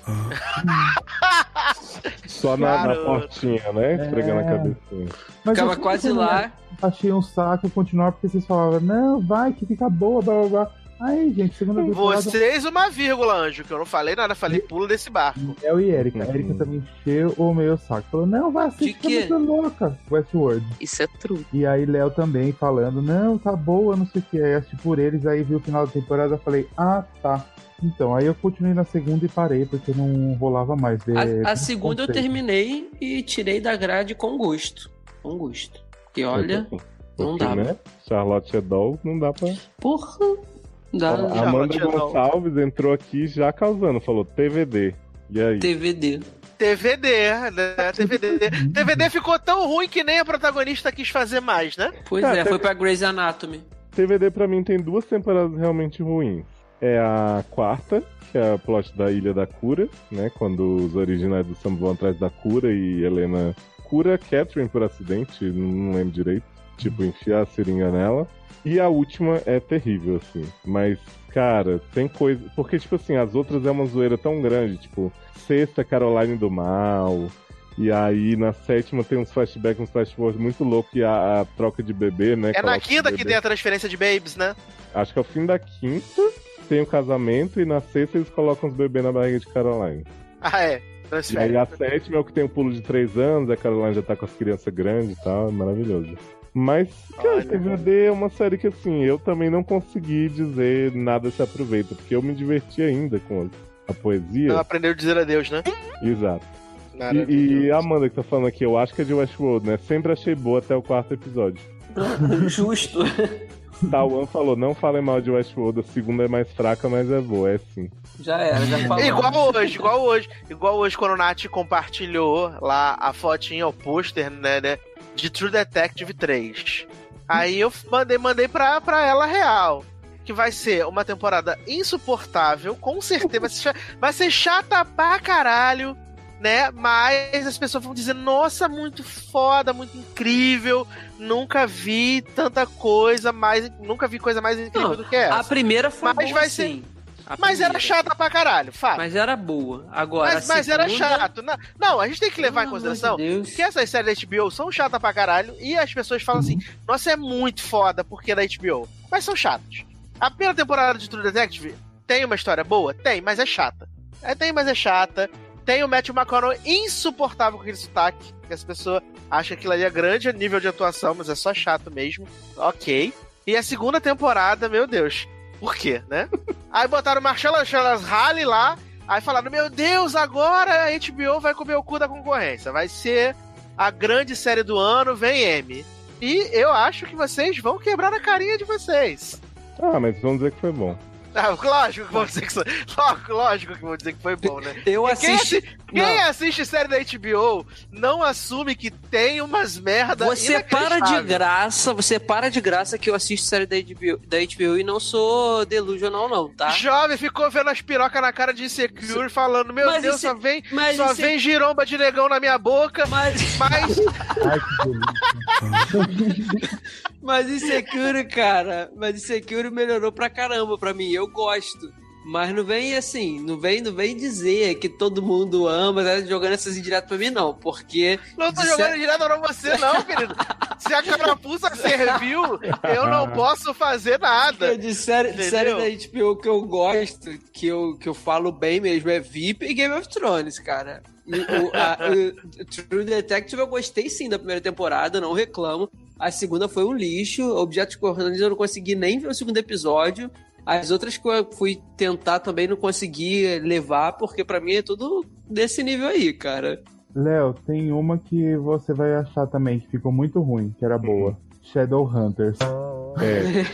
É. Só na, na portinha, né? Esfregando a É. cabecinha. Mas Ficava eu quase lá. Achei um saco continuar porque vocês falavam, não, vai, que fica boa, blá blá blá. Aí, gente, segunda temporada. Vocês, uma vírgula, anjo, que eu não falei nada, falei pulo desse barco. Eu e Erika. A Uhum. Erika também encheu o meu saco. Falou, não, vai assistir, que é muito louca. Westworld. Isso é true. E aí Léo também falando, não, tá boa, não sei o que. Aí assisti por eles, aí vi o final da temporada falei, ah, tá. Então, aí eu continuei na segunda e parei, porque não rolava mais. ver- A, a segunda eu terminei e tirei da grade com gosto. Com gosto. Porque olha, Porque, não dá. né? Charlotte é doll, não dá pra. porra. Dá A já Amanda é. Gonçalves entrou aqui já causando, falou TVD. E aí? TVD. TVD, né? TVD. TVD ficou tão ruim que nem a protagonista quis fazer mais, né? Pois Cara, é, foi pra Grey's Anatomy. TVD pra mim tem duas temporadas realmente ruins. É a quarta, que é a plot da Ilha da Cura, né? Quando os originais do samba vão atrás da cura e Helena cura Catherine por acidente, não lembro direito. Tipo, enfiar a seringa nela. E a última é terrível, assim. Mas, cara, tem coisa. Porque, tipo assim, as outras é uma zoeira tão grande. Tipo, sexta, Caroline do Mal. E aí, na sétima, tem uns flashbacks, uns flash forward muito loucos. E a, a troca de bebê, né? É na quinta que tem a transferência de babes, né? Acho que é o fim da quinta, tem o casamento, e na sexta eles colocam os bebês na barriga de Caroline. Ah, é. E aí a sétima é o que tem o pulo de três anos, a Caroline já tá com as crianças grandes e tal, é maravilhoso. Mas, cara, Olha. TVD é uma série que assim, eu também não consegui dizer nada se aproveita, porque eu me diverti ainda com a poesia. Não aprendeu a dizer adeus, né? Exato. E, e a Amanda que tá falando aqui, eu acho que é de Westworld, né? Sempre achei boa até o quarto episódio. Justo. Tawan falou, não falem mal de Westworld, a segunda é mais fraca, mas é boa, é sim. Já era, já falou. Igual hoje, igual hoje. Igual hoje, quando o Nath compartilhou lá a fotinha, o pôster, né, né? De True Detective 3. Aí eu mandei, mandei pra, pra ela real. Que vai ser uma temporada insuportável, com certeza. Vai ser, cha- vai ser chata pra caralho, né? Mas as pessoas vão dizer, nossa, muito foda, muito incrível. Nunca vi tanta coisa mais. Nunca vi coisa mais incrível Não, do que essa. A primeira foi Mas boa, vai ser- sim. A Mas era chata pra caralho, fato. Mas era boa. Agora, Mas, mas era segunda- chato. Não, não, a gente tem que levar em Pelo amor consideração que essas séries da HBO são chatas pra caralho e as pessoas falam assim: nossa, é muito foda porque é da HBO. Mas são chatos. A primeira temporada de True Detective tem uma história boa? Tem, mas é chata. É, tem, mas é chata. Tem o Matthew McConaughey insuportável com aquele sotaque, que as pessoas acham que aquilo ali é grande a nível de atuação, mas é só chato mesmo. Ok. E a segunda temporada, meu Deus. Por quê, né? Aí botaram o Marcelo Halley lá, Aí falaram, meu Deus, agora a HBO vai comer o cu da concorrência. Vai ser a grande série do ano, vem M. E eu acho que vocês vão quebrar a carinha de vocês. Ah, mas vamos dizer que foi bom. Ah, lógico que vão dizer que, lógico, lógico que vão dizer que foi bom, né? Eu quem, assisti. assi- quem assiste série da HBO não assume que tem umas merda Você para de graça, você para de graça que eu assisto série da HBO, da HBO e não sou delusional, não, tá? Jovem ficou vendo as pirocas na cara de Insecure, falando: Meu Mas Deus, isso- só vem, mas só isso- vem giromba de negão na minha boca. Mas, Mas Ai, que delícia. Mas Insecure, cara, mas Insecure melhorou pra caramba pra mim, eu gosto. Mas não vem assim, não vem, não vem dizer que todo mundo ama, tá jogando essas indiretas pra mim, não. Porque. Não tô jogando direto pra você, não, querido. Se a carapuça serviu, eu não posso fazer nada. de série, de série da HBO que eu gosto, que eu, que eu falo bem mesmo, é VIP e Game of Thrones, cara. O, a- o True Detective eu gostei sim da primeira temporada, não reclamo. A segunda foi um lixo. Objetos Cortantes eu não consegui nem ver o segundo episódio. As outras que eu fui tentar também não consegui levar, porque pra mim é tudo desse nível aí, cara. Léo, tem uma que você vai achar também que ficou muito ruim, que era boa. Shadowhunters. É.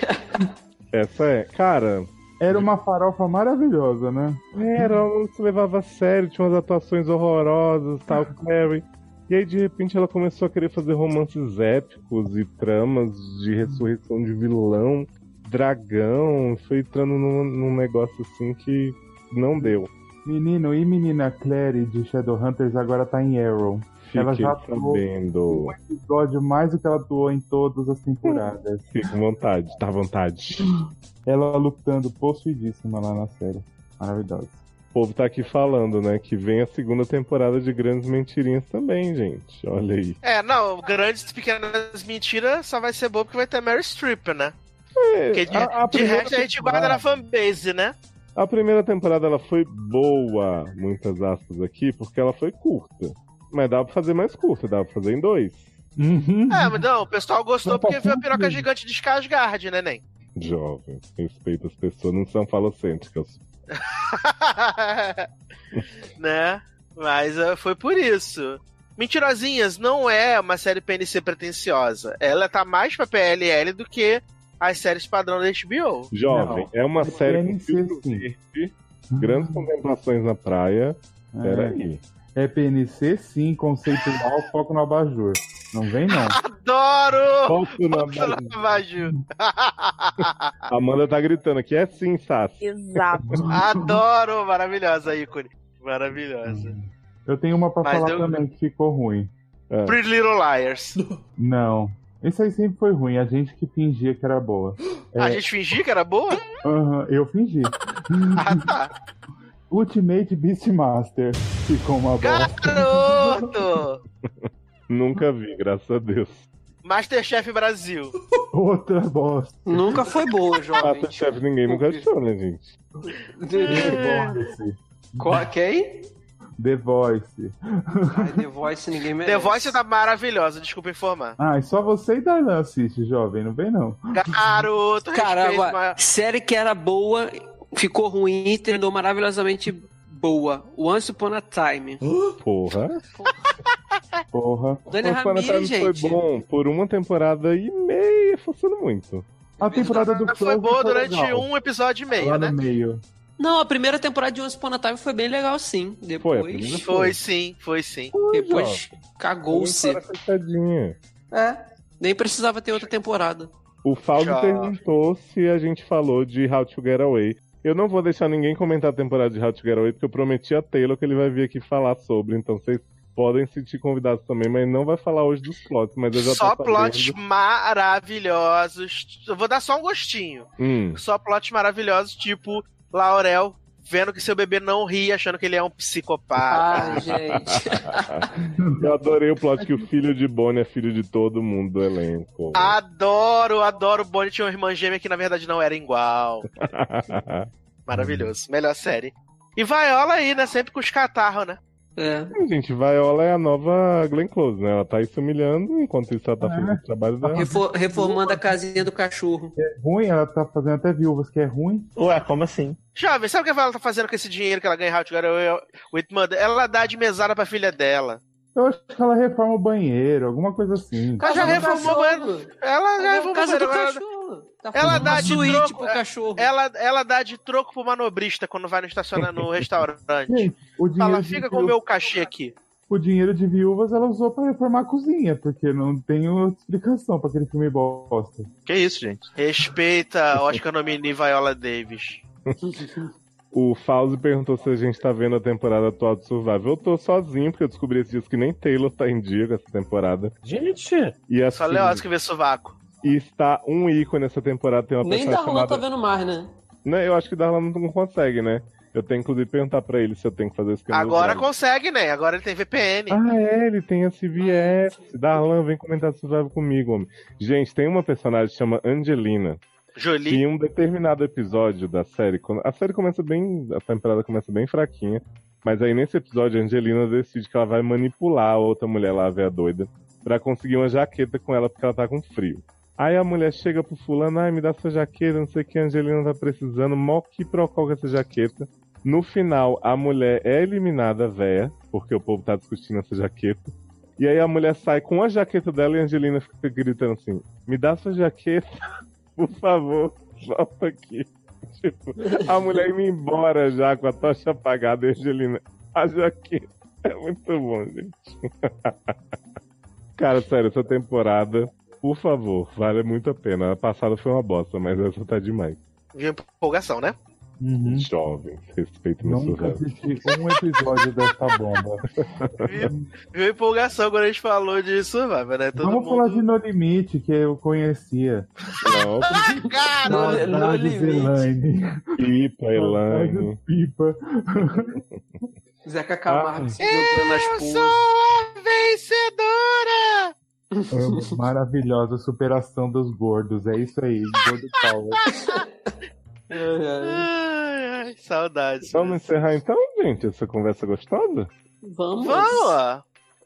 Essa é. Cara, Era uma farofa maravilhosa, né? era, não se levava a sério, tinha umas atuações horrorosas, tal, Carrie. E aí, de repente, ela começou a querer fazer romances épicos e tramas de ressurreição de vilão, dragão. Foi entrando num, num negócio assim que não deu. Menino e menina Clary de Shadowhunters agora tá em Arrow. Ela Fiquei já atuou sabendo. um episódio mais do que ela atuou em todas as temporadas. Fique com vontade, tá à vontade. Ela lutando possuidíssima lá na série. Maravilhosa. O povo tá aqui falando, né, que vem a segunda temporada de Grandes Mentirinhas também, gente. Olha aí. É, não, grandes e pequenas mentiras só vai ser boa porque vai ter Mary Streep, né? É, Porque de, a- a de resto a gente guarda na fanbase, né? A primeira temporada ela foi boa, muitas aspas aqui, porque ela foi curta. Mas dava pra fazer mais curta, dava pra fazer em dois. É, mas não, o pessoal gostou Não, porque viu a piroca gigante de Skarsgård, né, nem? Jovem, respeita as pessoas, não são falocêntricas. né? Mas eh, foi por isso. Mentirosinhas não é uma série PNC pretensiosa. Ela tá mais pra PLL do que as séries padrão da HBO. Jovem, é uma É série com PNC, filtro sim. verde, grandes contemplações na praia. Peraí. É PNC sim, conceitual, foco no abajur. Não vem não. Adoro! Foco na Maju. A Amanda tá gritando aqui, é sim, Sassi. Exato. Adoro! Maravilhosa, ícone. Maravilhosa. Eu tenho uma pra Mas falar eu- também que ficou ruim. É. Pretty Little Liars. Não. Isso aí sempre foi ruim, a gente que fingia que era boa. A É, gente fingia que era boa? aham, eu fingi. Ah, tá. Ultimate Beastmaster ficou uma bosta. Garoto! Nunca vi, graças a Deus. Masterchef Brasil. Outra bosta. Nunca foi boa, jovem. Masterchef ninguém nunca achou, né, gente? The Voice. Qual- Quem? The Voice. Ai, The Voice ninguém merece. The Voice tá maravilhosa, desculpa informar. Ah, e só você e Darlan assiste, jovem, não vem não. Garoto, respeito, Caramba, série que era boa, ficou ruim e terminou maravilhosamente boa. Once Upon a Time. Porra. Porra. Dani Mas Final Ramirez, Time gente. foi bom por uma temporada e meia, forçando muito. A temporada do foi Flow boa ficou durante legal. um episódio e meio, Lá né? no meio. Não, a primeira temporada de Once Upon a Time foi bem legal, sim. Foi, a Depois, primeira Foi sim, foi sim. depois cagou-se. É, nem precisava ter outra temporada. O Fausto Tchau. perguntou se a gente falou de How to Get Away. Eu não vou deixar ninguém comentar a temporada de How to Get Away, porque eu prometi a Taylor que ele vai vir aqui falar sobre. Então vocês podem se sentir convidados também, mas não vai falar hoje dos plots, mas eu já Só plots maravilhosos. Eu vou dar só um gostinho. Hum, Só plots maravilhosos, tipo Laurel vendo que seu bebê não ri, achando que ele é um psicopata. Ah, gente. eu adorei o plot que o filho de Bonnie é filho de todo mundo do elenco. Adoro, adoro. Bonnie tinha uma irmã gêmea que na verdade não era igual. Maravilhoso. Melhor série. E Viola aí, né? Sempre com os catarros, né? É. Gente, Viola é a nova Glenn Close, né? Ela tá aí se humilhando, enquanto isso ela tá É. fazendo o trabalho dela. Refor- reformando a casinha do cachorro. É ruim, ela tá fazendo até viúvas que é ruim. Ué, como assim? Jovem, sabe o que a Viola tá fazendo com esse dinheiro que ela ganha em Mother? Ela dá de mesada pra filha dela. Eu acho que ela reforma o banheiro, alguma coisa assim. Ela já reformou o banheiro. Ela já reformou o banheiro. Tá ela dá de suíte troco- pro cachorro. Ela, ela dá de troco pro manobrista quando vai no estacionamento no restaurante. Gente, o dinheiro, Fala, de fica com o meu cachê aqui. o dinheiro de viúvas ela usou pra reformar a cozinha, porque não tem outra explicação pra aquele filme bosta. Que isso, gente? Respeita Oscar nominee Viola Davis. O Fauzi perguntou se a gente tá vendo a temporada atual de Survival. Eu tô sozinho, porque eu descobri esses dias que nem Taylor tá em dia com essa temporada. Gente! E assim, Só Leoz que vê sovaco. E está um ícone nessa temporada. Tem uma Nem Darlan chamada... tá vendo mais, né? Né, eu acho que Darlan não consegue, né? Eu tenho inclusive que perguntar pra ele se eu tenho que fazer esse caminho. Agora consegue, né? Agora ele tem VPN. Ah, é, ele tem esse viés. Darlan, vem comentar Survival comigo, homem. Gente, tem uma personagem que chama Angelina. Jolie. Em um determinado episódio da série, quando- a série começa bem. A temporada começa bem fraquinha. Mas aí nesse episódio a Angelina decide que ela vai manipular a outra mulher lá, a véia doida, pra conseguir uma jaqueta com ela porque ela tá com frio. Aí a mulher chega pro fulano, ai, me dá sua jaqueta, não sei o que a Angelina tá precisando, mó que procura essa jaqueta. No final, a mulher é eliminada, véia, porque o povo tá discutindo essa jaqueta. E aí a mulher sai com a jaqueta dela e a Angelina fica gritando assim: Me dá sua jaqueta, por favor, volta aqui. Tipo, a mulher indo embora já com a tocha apagada e a Angelina. A jaqueta. É muito bom, gente. Cara, sério, essa temporada, por favor, vale muito a pena. A passada foi uma bosta, mas essa tá demais. De empolgação, né? Uhum. Jovem, respeito meu Nunca survival. assisti um episódio dessa bomba. Viu empolgação quando a gente falou de Survivor, né? Todo Vamos mundo... falar de No Limite, que eu conhecia. Não, Cara, No- no Limite. Pipa, Elaine. Pipa. Zeca Camargo Ah. se jogando nas eu sou a vencedora! Amo. Maravilhosa superação dos gordos. É isso aí. Gordo Power. Ai, ai, saudades. Vamos encerrar então, gente, essa conversa gostosa? Vamos. Vamos!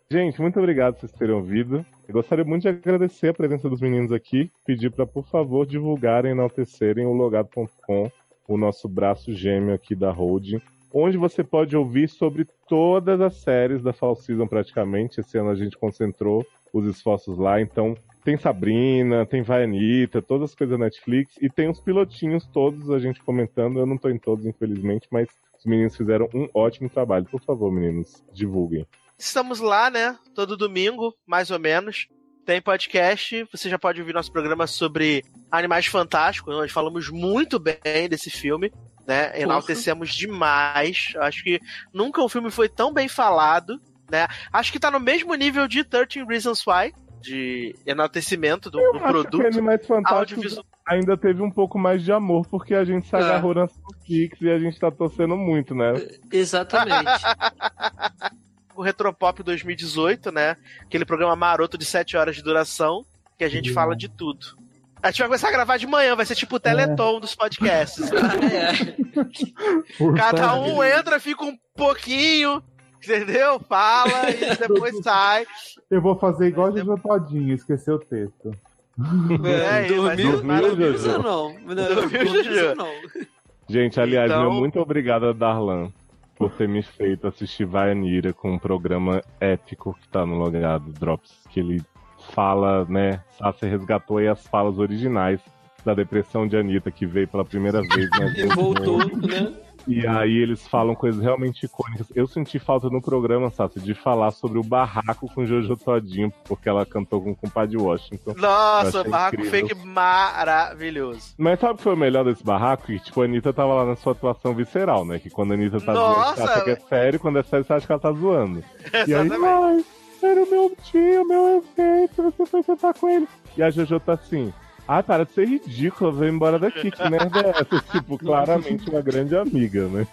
Gente, muito obrigado por vocês terem ouvido. Eu gostaria muito de agradecer a presença dos meninos aqui, pedir para, por favor, divulgarem e enaltecerem o logado.com, o nosso braço gêmeo aqui da holding, onde você pode ouvir sobre todas as séries da Fall Season praticamente. Esse ano a gente concentrou os esforços lá, então tem Sabrina, tem Vaianita, todas as coisas da Netflix, e tem os pilotinhos todos a gente comentando. Eu não tô em todos, infelizmente, mas os meninos fizeram um ótimo trabalho. Por favor, meninos, divulguem. Estamos lá, né? Todo domingo, mais ou menos. Tem podcast. Você já pode ouvir nosso programa sobre Animais Fantásticos. Nós falamos muito bem desse filme, né? Enaltecemos demais. Acho que nunca um filme foi tão bem falado, né? Acho que tá no mesmo nível de 13 Reasons Why, de enaltecimento do, Eu do acho que produto Animais Fantásticos audiovisual. ainda teve um pouco mais de amor, porque a gente se É. agarrou nas fanfics e a gente tá torcendo muito, né? Exatamente. o Retropop 2018, né? Aquele programa maroto de 7 horas de duração, que a gente Sim. fala de tudo. A gente vai começar a gravar de manhã, vai ser tipo o Teleton dos podcasts. é. Por Cada um entra, fica um pouquinho, entendeu? Fala e depois sai. Eu vou fazer igual a Jojo Todinho, esquecer o texto. É, dormiu, isso não. Não, Dormiu. Gente, aliás, Então- meu muito obrigado a Darlan por ter me feito assistir Vaianira com um programa épico que tá no logado Drops, que ele fala, né? Sassi resgatou aí as falas originais da depressão de Anitta, que veio pela primeira vez na E voltou, né? E aí eles falam coisas realmente icônicas. Eu senti falta no programa, Sassi, de falar sobre o barraco com Jojo Todinho, porque ela cantou com o compadre Washington. Nossa, barraco incrível. fake maravilhoso. Mas sabe o que foi o melhor desse barraco? Que, tipo, a Anitta tava lá na sua atuação visceral, né? Que quando a Anitta tá zoando, Nossa! você acha que é sério, quando é sério, você acha que ela tá zoando. E aí, ai, era o meu tio, meu evento, você foi sentar com ele. E a Jojo tá assim, ah, para de ser ridícula, vem embora daqui, que merda é essa? Tipo, claramente uma grande amiga, né?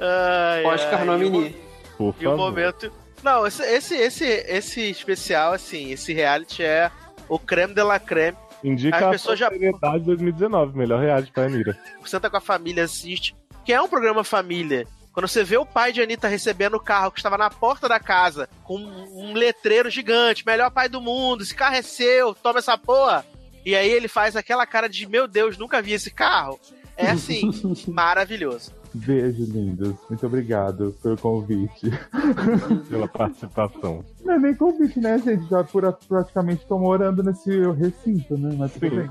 Ai, Oscar ai, nomini. Por E o favor. momento. Não, esse, esse, esse, esse especial, assim, esse reality é o creme de la creme. Indica As a pessoas já- seriedade 2019, melhor reality pra Anira. Senta com a família, assiste. Que é um programa família. Quando você vê o pai de Anitta recebendo o carro que estava na porta da casa, com um letreiro gigante, melhor pai do mundo, esse carro é seu, toma essa porra. E aí ele faz aquela cara de, meu Deus, nunca vi esse carro. É assim, maravilhoso. Beijo, lindos. Muito obrigado pelo convite. Pela participação. Não é nem convite, né, gente? Já por, praticamente tô morando nesse recinto, né? Mas tudo Sim. bem.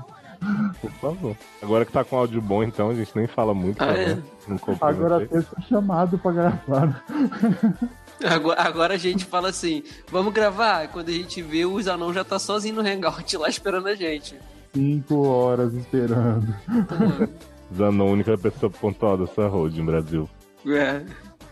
Por favor. Agora que tá com áudio bom, então, a gente nem fala muito. pra Ah, é? não- não comprometer. Agora eu sou chamado pra gravar. Agora, agora a gente fala assim, vamos gravar? Quando a gente vê, o Zanon já tá sozinho no hangout lá esperando a gente. Cinco horas esperando. Zanon, a única pessoa pontual dessa road no Brasil. É.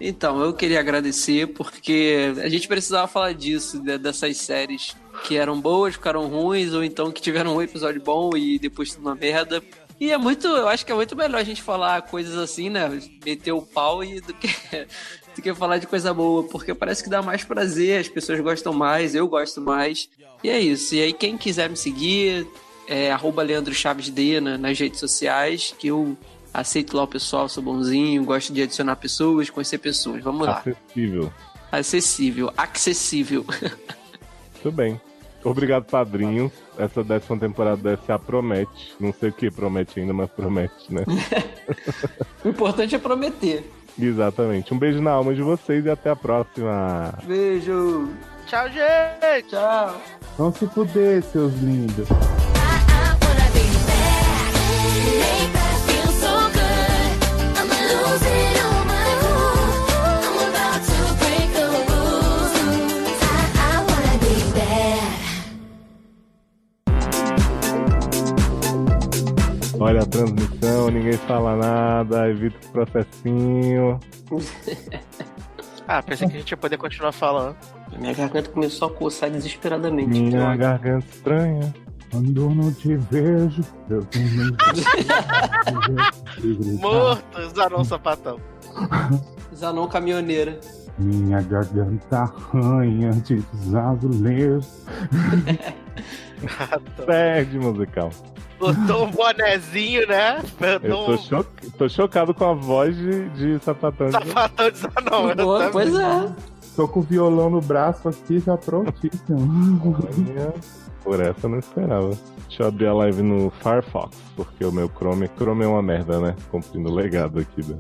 Então, eu queria agradecer porque a gente precisava falar disso, de- dessas séries que eram boas, ficaram ruins, ou então que tiveram um episódio bom e depois tudo uma merda. E é muito, eu acho que é muito melhor a gente falar coisas assim, né? Meter o pau e do que, do que falar de coisa boa, porque parece que dá mais prazer, as pessoas gostam mais, eu gosto mais. E é isso. E aí, quem quiser me seguir, é arroba Leandro Chaves D na- nas redes sociais, que eu aceito lá o pessoal, sou bonzinho, gosto de adicionar pessoas, conhecer pessoas. Vamos lá. Acessível. Acessível, acessível. Muito bem. Obrigado, padrinhos. Essa décima temporada da SA promete. Não sei o que promete ainda, mas promete, né? o importante é prometer. Exatamente. Um beijo na alma de vocês e até a próxima. Beijo. Tchau, gente. Tchau. Vão se fuder, seus lindos. Olha a transmissão, ninguém fala nada, evita o processinho. Ah, pensei que a gente ia poder continuar falando. Minha garganta começou a coçar desesperadamente. Minha garganta estranha. Quando eu não te vejo, eu tenho Morto, Zanon Sapatão. Zanon caminhoneira. Minha garganta arranha de azulejos. Perde musical. Botou um bonezinho, né? Eu tô, um cho- tô chocado com a voz de, de sapatão. sapatão de Zanon. Boa, também. pois é. Tô com o violão no braço aqui, já prontíssimo. Olha, Por essa eu não esperava. Deixa eu abrir a live no Firefox, porque o meu Chrome, Chrome é uma merda, né? Cumprindo o legado aqui. Né?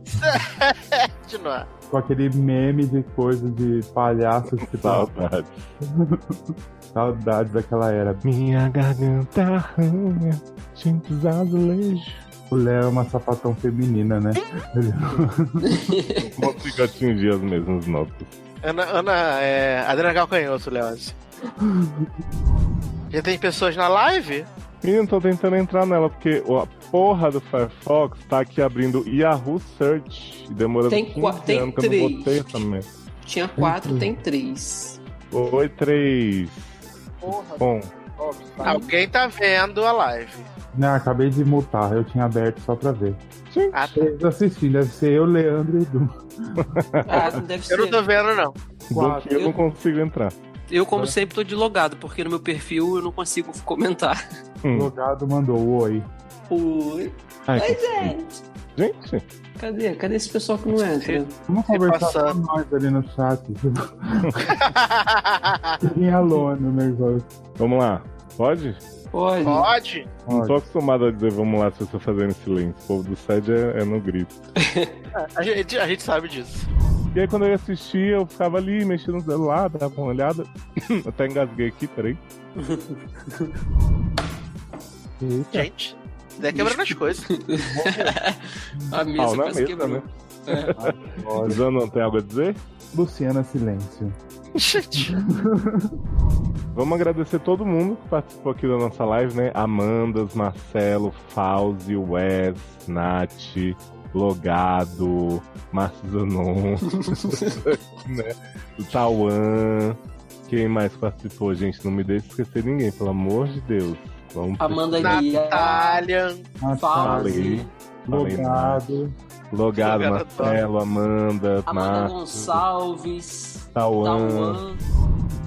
Continuar. com aquele meme de coisa de palhaço que tá. Saudades. Saudades daquela era. Minha garganta arranha, tintos azulejos. O Léo é uma sapatão feminina, né? Como fica atingir as mesmas notas. Ana, Ana é. Adriana Galcanhoto, Leôncio. Já tem pessoas na live? Menino, tô tentando entrar nela, porque a porra do Firefox tá aqui abrindo Yahoo Search. E demorou Tem 15 qua- tem anos que eu não três. botei essa merda. Tinha quatro, tem três. Oi, três. Bom, Alguém tá vendo a live. Não, acabei de mutar, eu tinha aberto só pra ver. Ah, tá. Assistindo, deve ser eu, Leandro e Edu. Ah, deve Eu não tô vendo, não. que eu não consigo entrar. Eu, como sempre, tô de logado, porque no meu perfil eu não consigo comentar. O logado mandou oi. Oi. Ai, Oi, gente. Gente, Cadê? Cadê esse pessoal que não entra? Vamos conversar passar. com nós ali no chat. Fiquem alone, nervoso. vamos lá. Pode? Pode. Pode? Não tô acostumado a dizer vamos lá se eu tô fazendo em silêncio. O povo do SED é, é no grito. A gente, a gente sabe disso. E aí quando eu ia assistir, eu ficava ali mexendo no celular, dava uma olhada. Até engasguei aqui, peraí. Eita. Gente, tá quebrando as coisas. A mesa na quase mesa, quebrou. né? É. Zan não tem algo a dizer? Luciana Silêncio. Vamos agradecer todo mundo que participou aqui da nossa live, né? Amandas, Marcelo, Fauzi, Wes, Nath, Logado, Márcio Zanon, né? o Tauan. Quem mais participou, gente? Não me deixe esquecer ninguém, pelo amor de Deus. Vamos Amanda Guia. Natália. Fauzi. Logado, Logado, Marcelo, Amanda, Amanda Márcio, Gonçalves. Tauan. Tauan.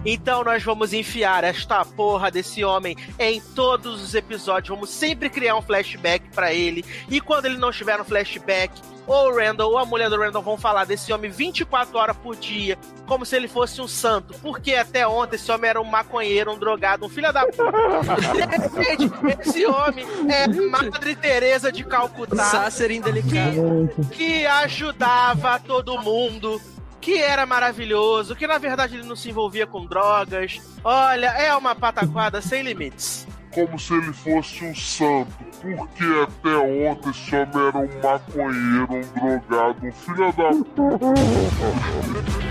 Então nós vamos enfiar esta porra desse homem em todos os episódios. Vamos sempre criar um flashback pra ele. E quando ele não estiver no flashback, ou o Randall ou a mulher do Randall vão falar desse homem 24 horas por dia, como se ele fosse um santo. Porque até ontem esse homem era um maconheiro, um drogado, um filho da puta. Gente, esse homem é Madre Teresa de Calcutá Sácer indelicado. que ajudava todo mundo, que era maravilhoso, que na verdade ele não se envolvia com drogas. Olha, é uma pataquada sem limites. como se ele fosse um santo. Porque até ontem esse homem era um maconheiro, um drogado, um filho da puta.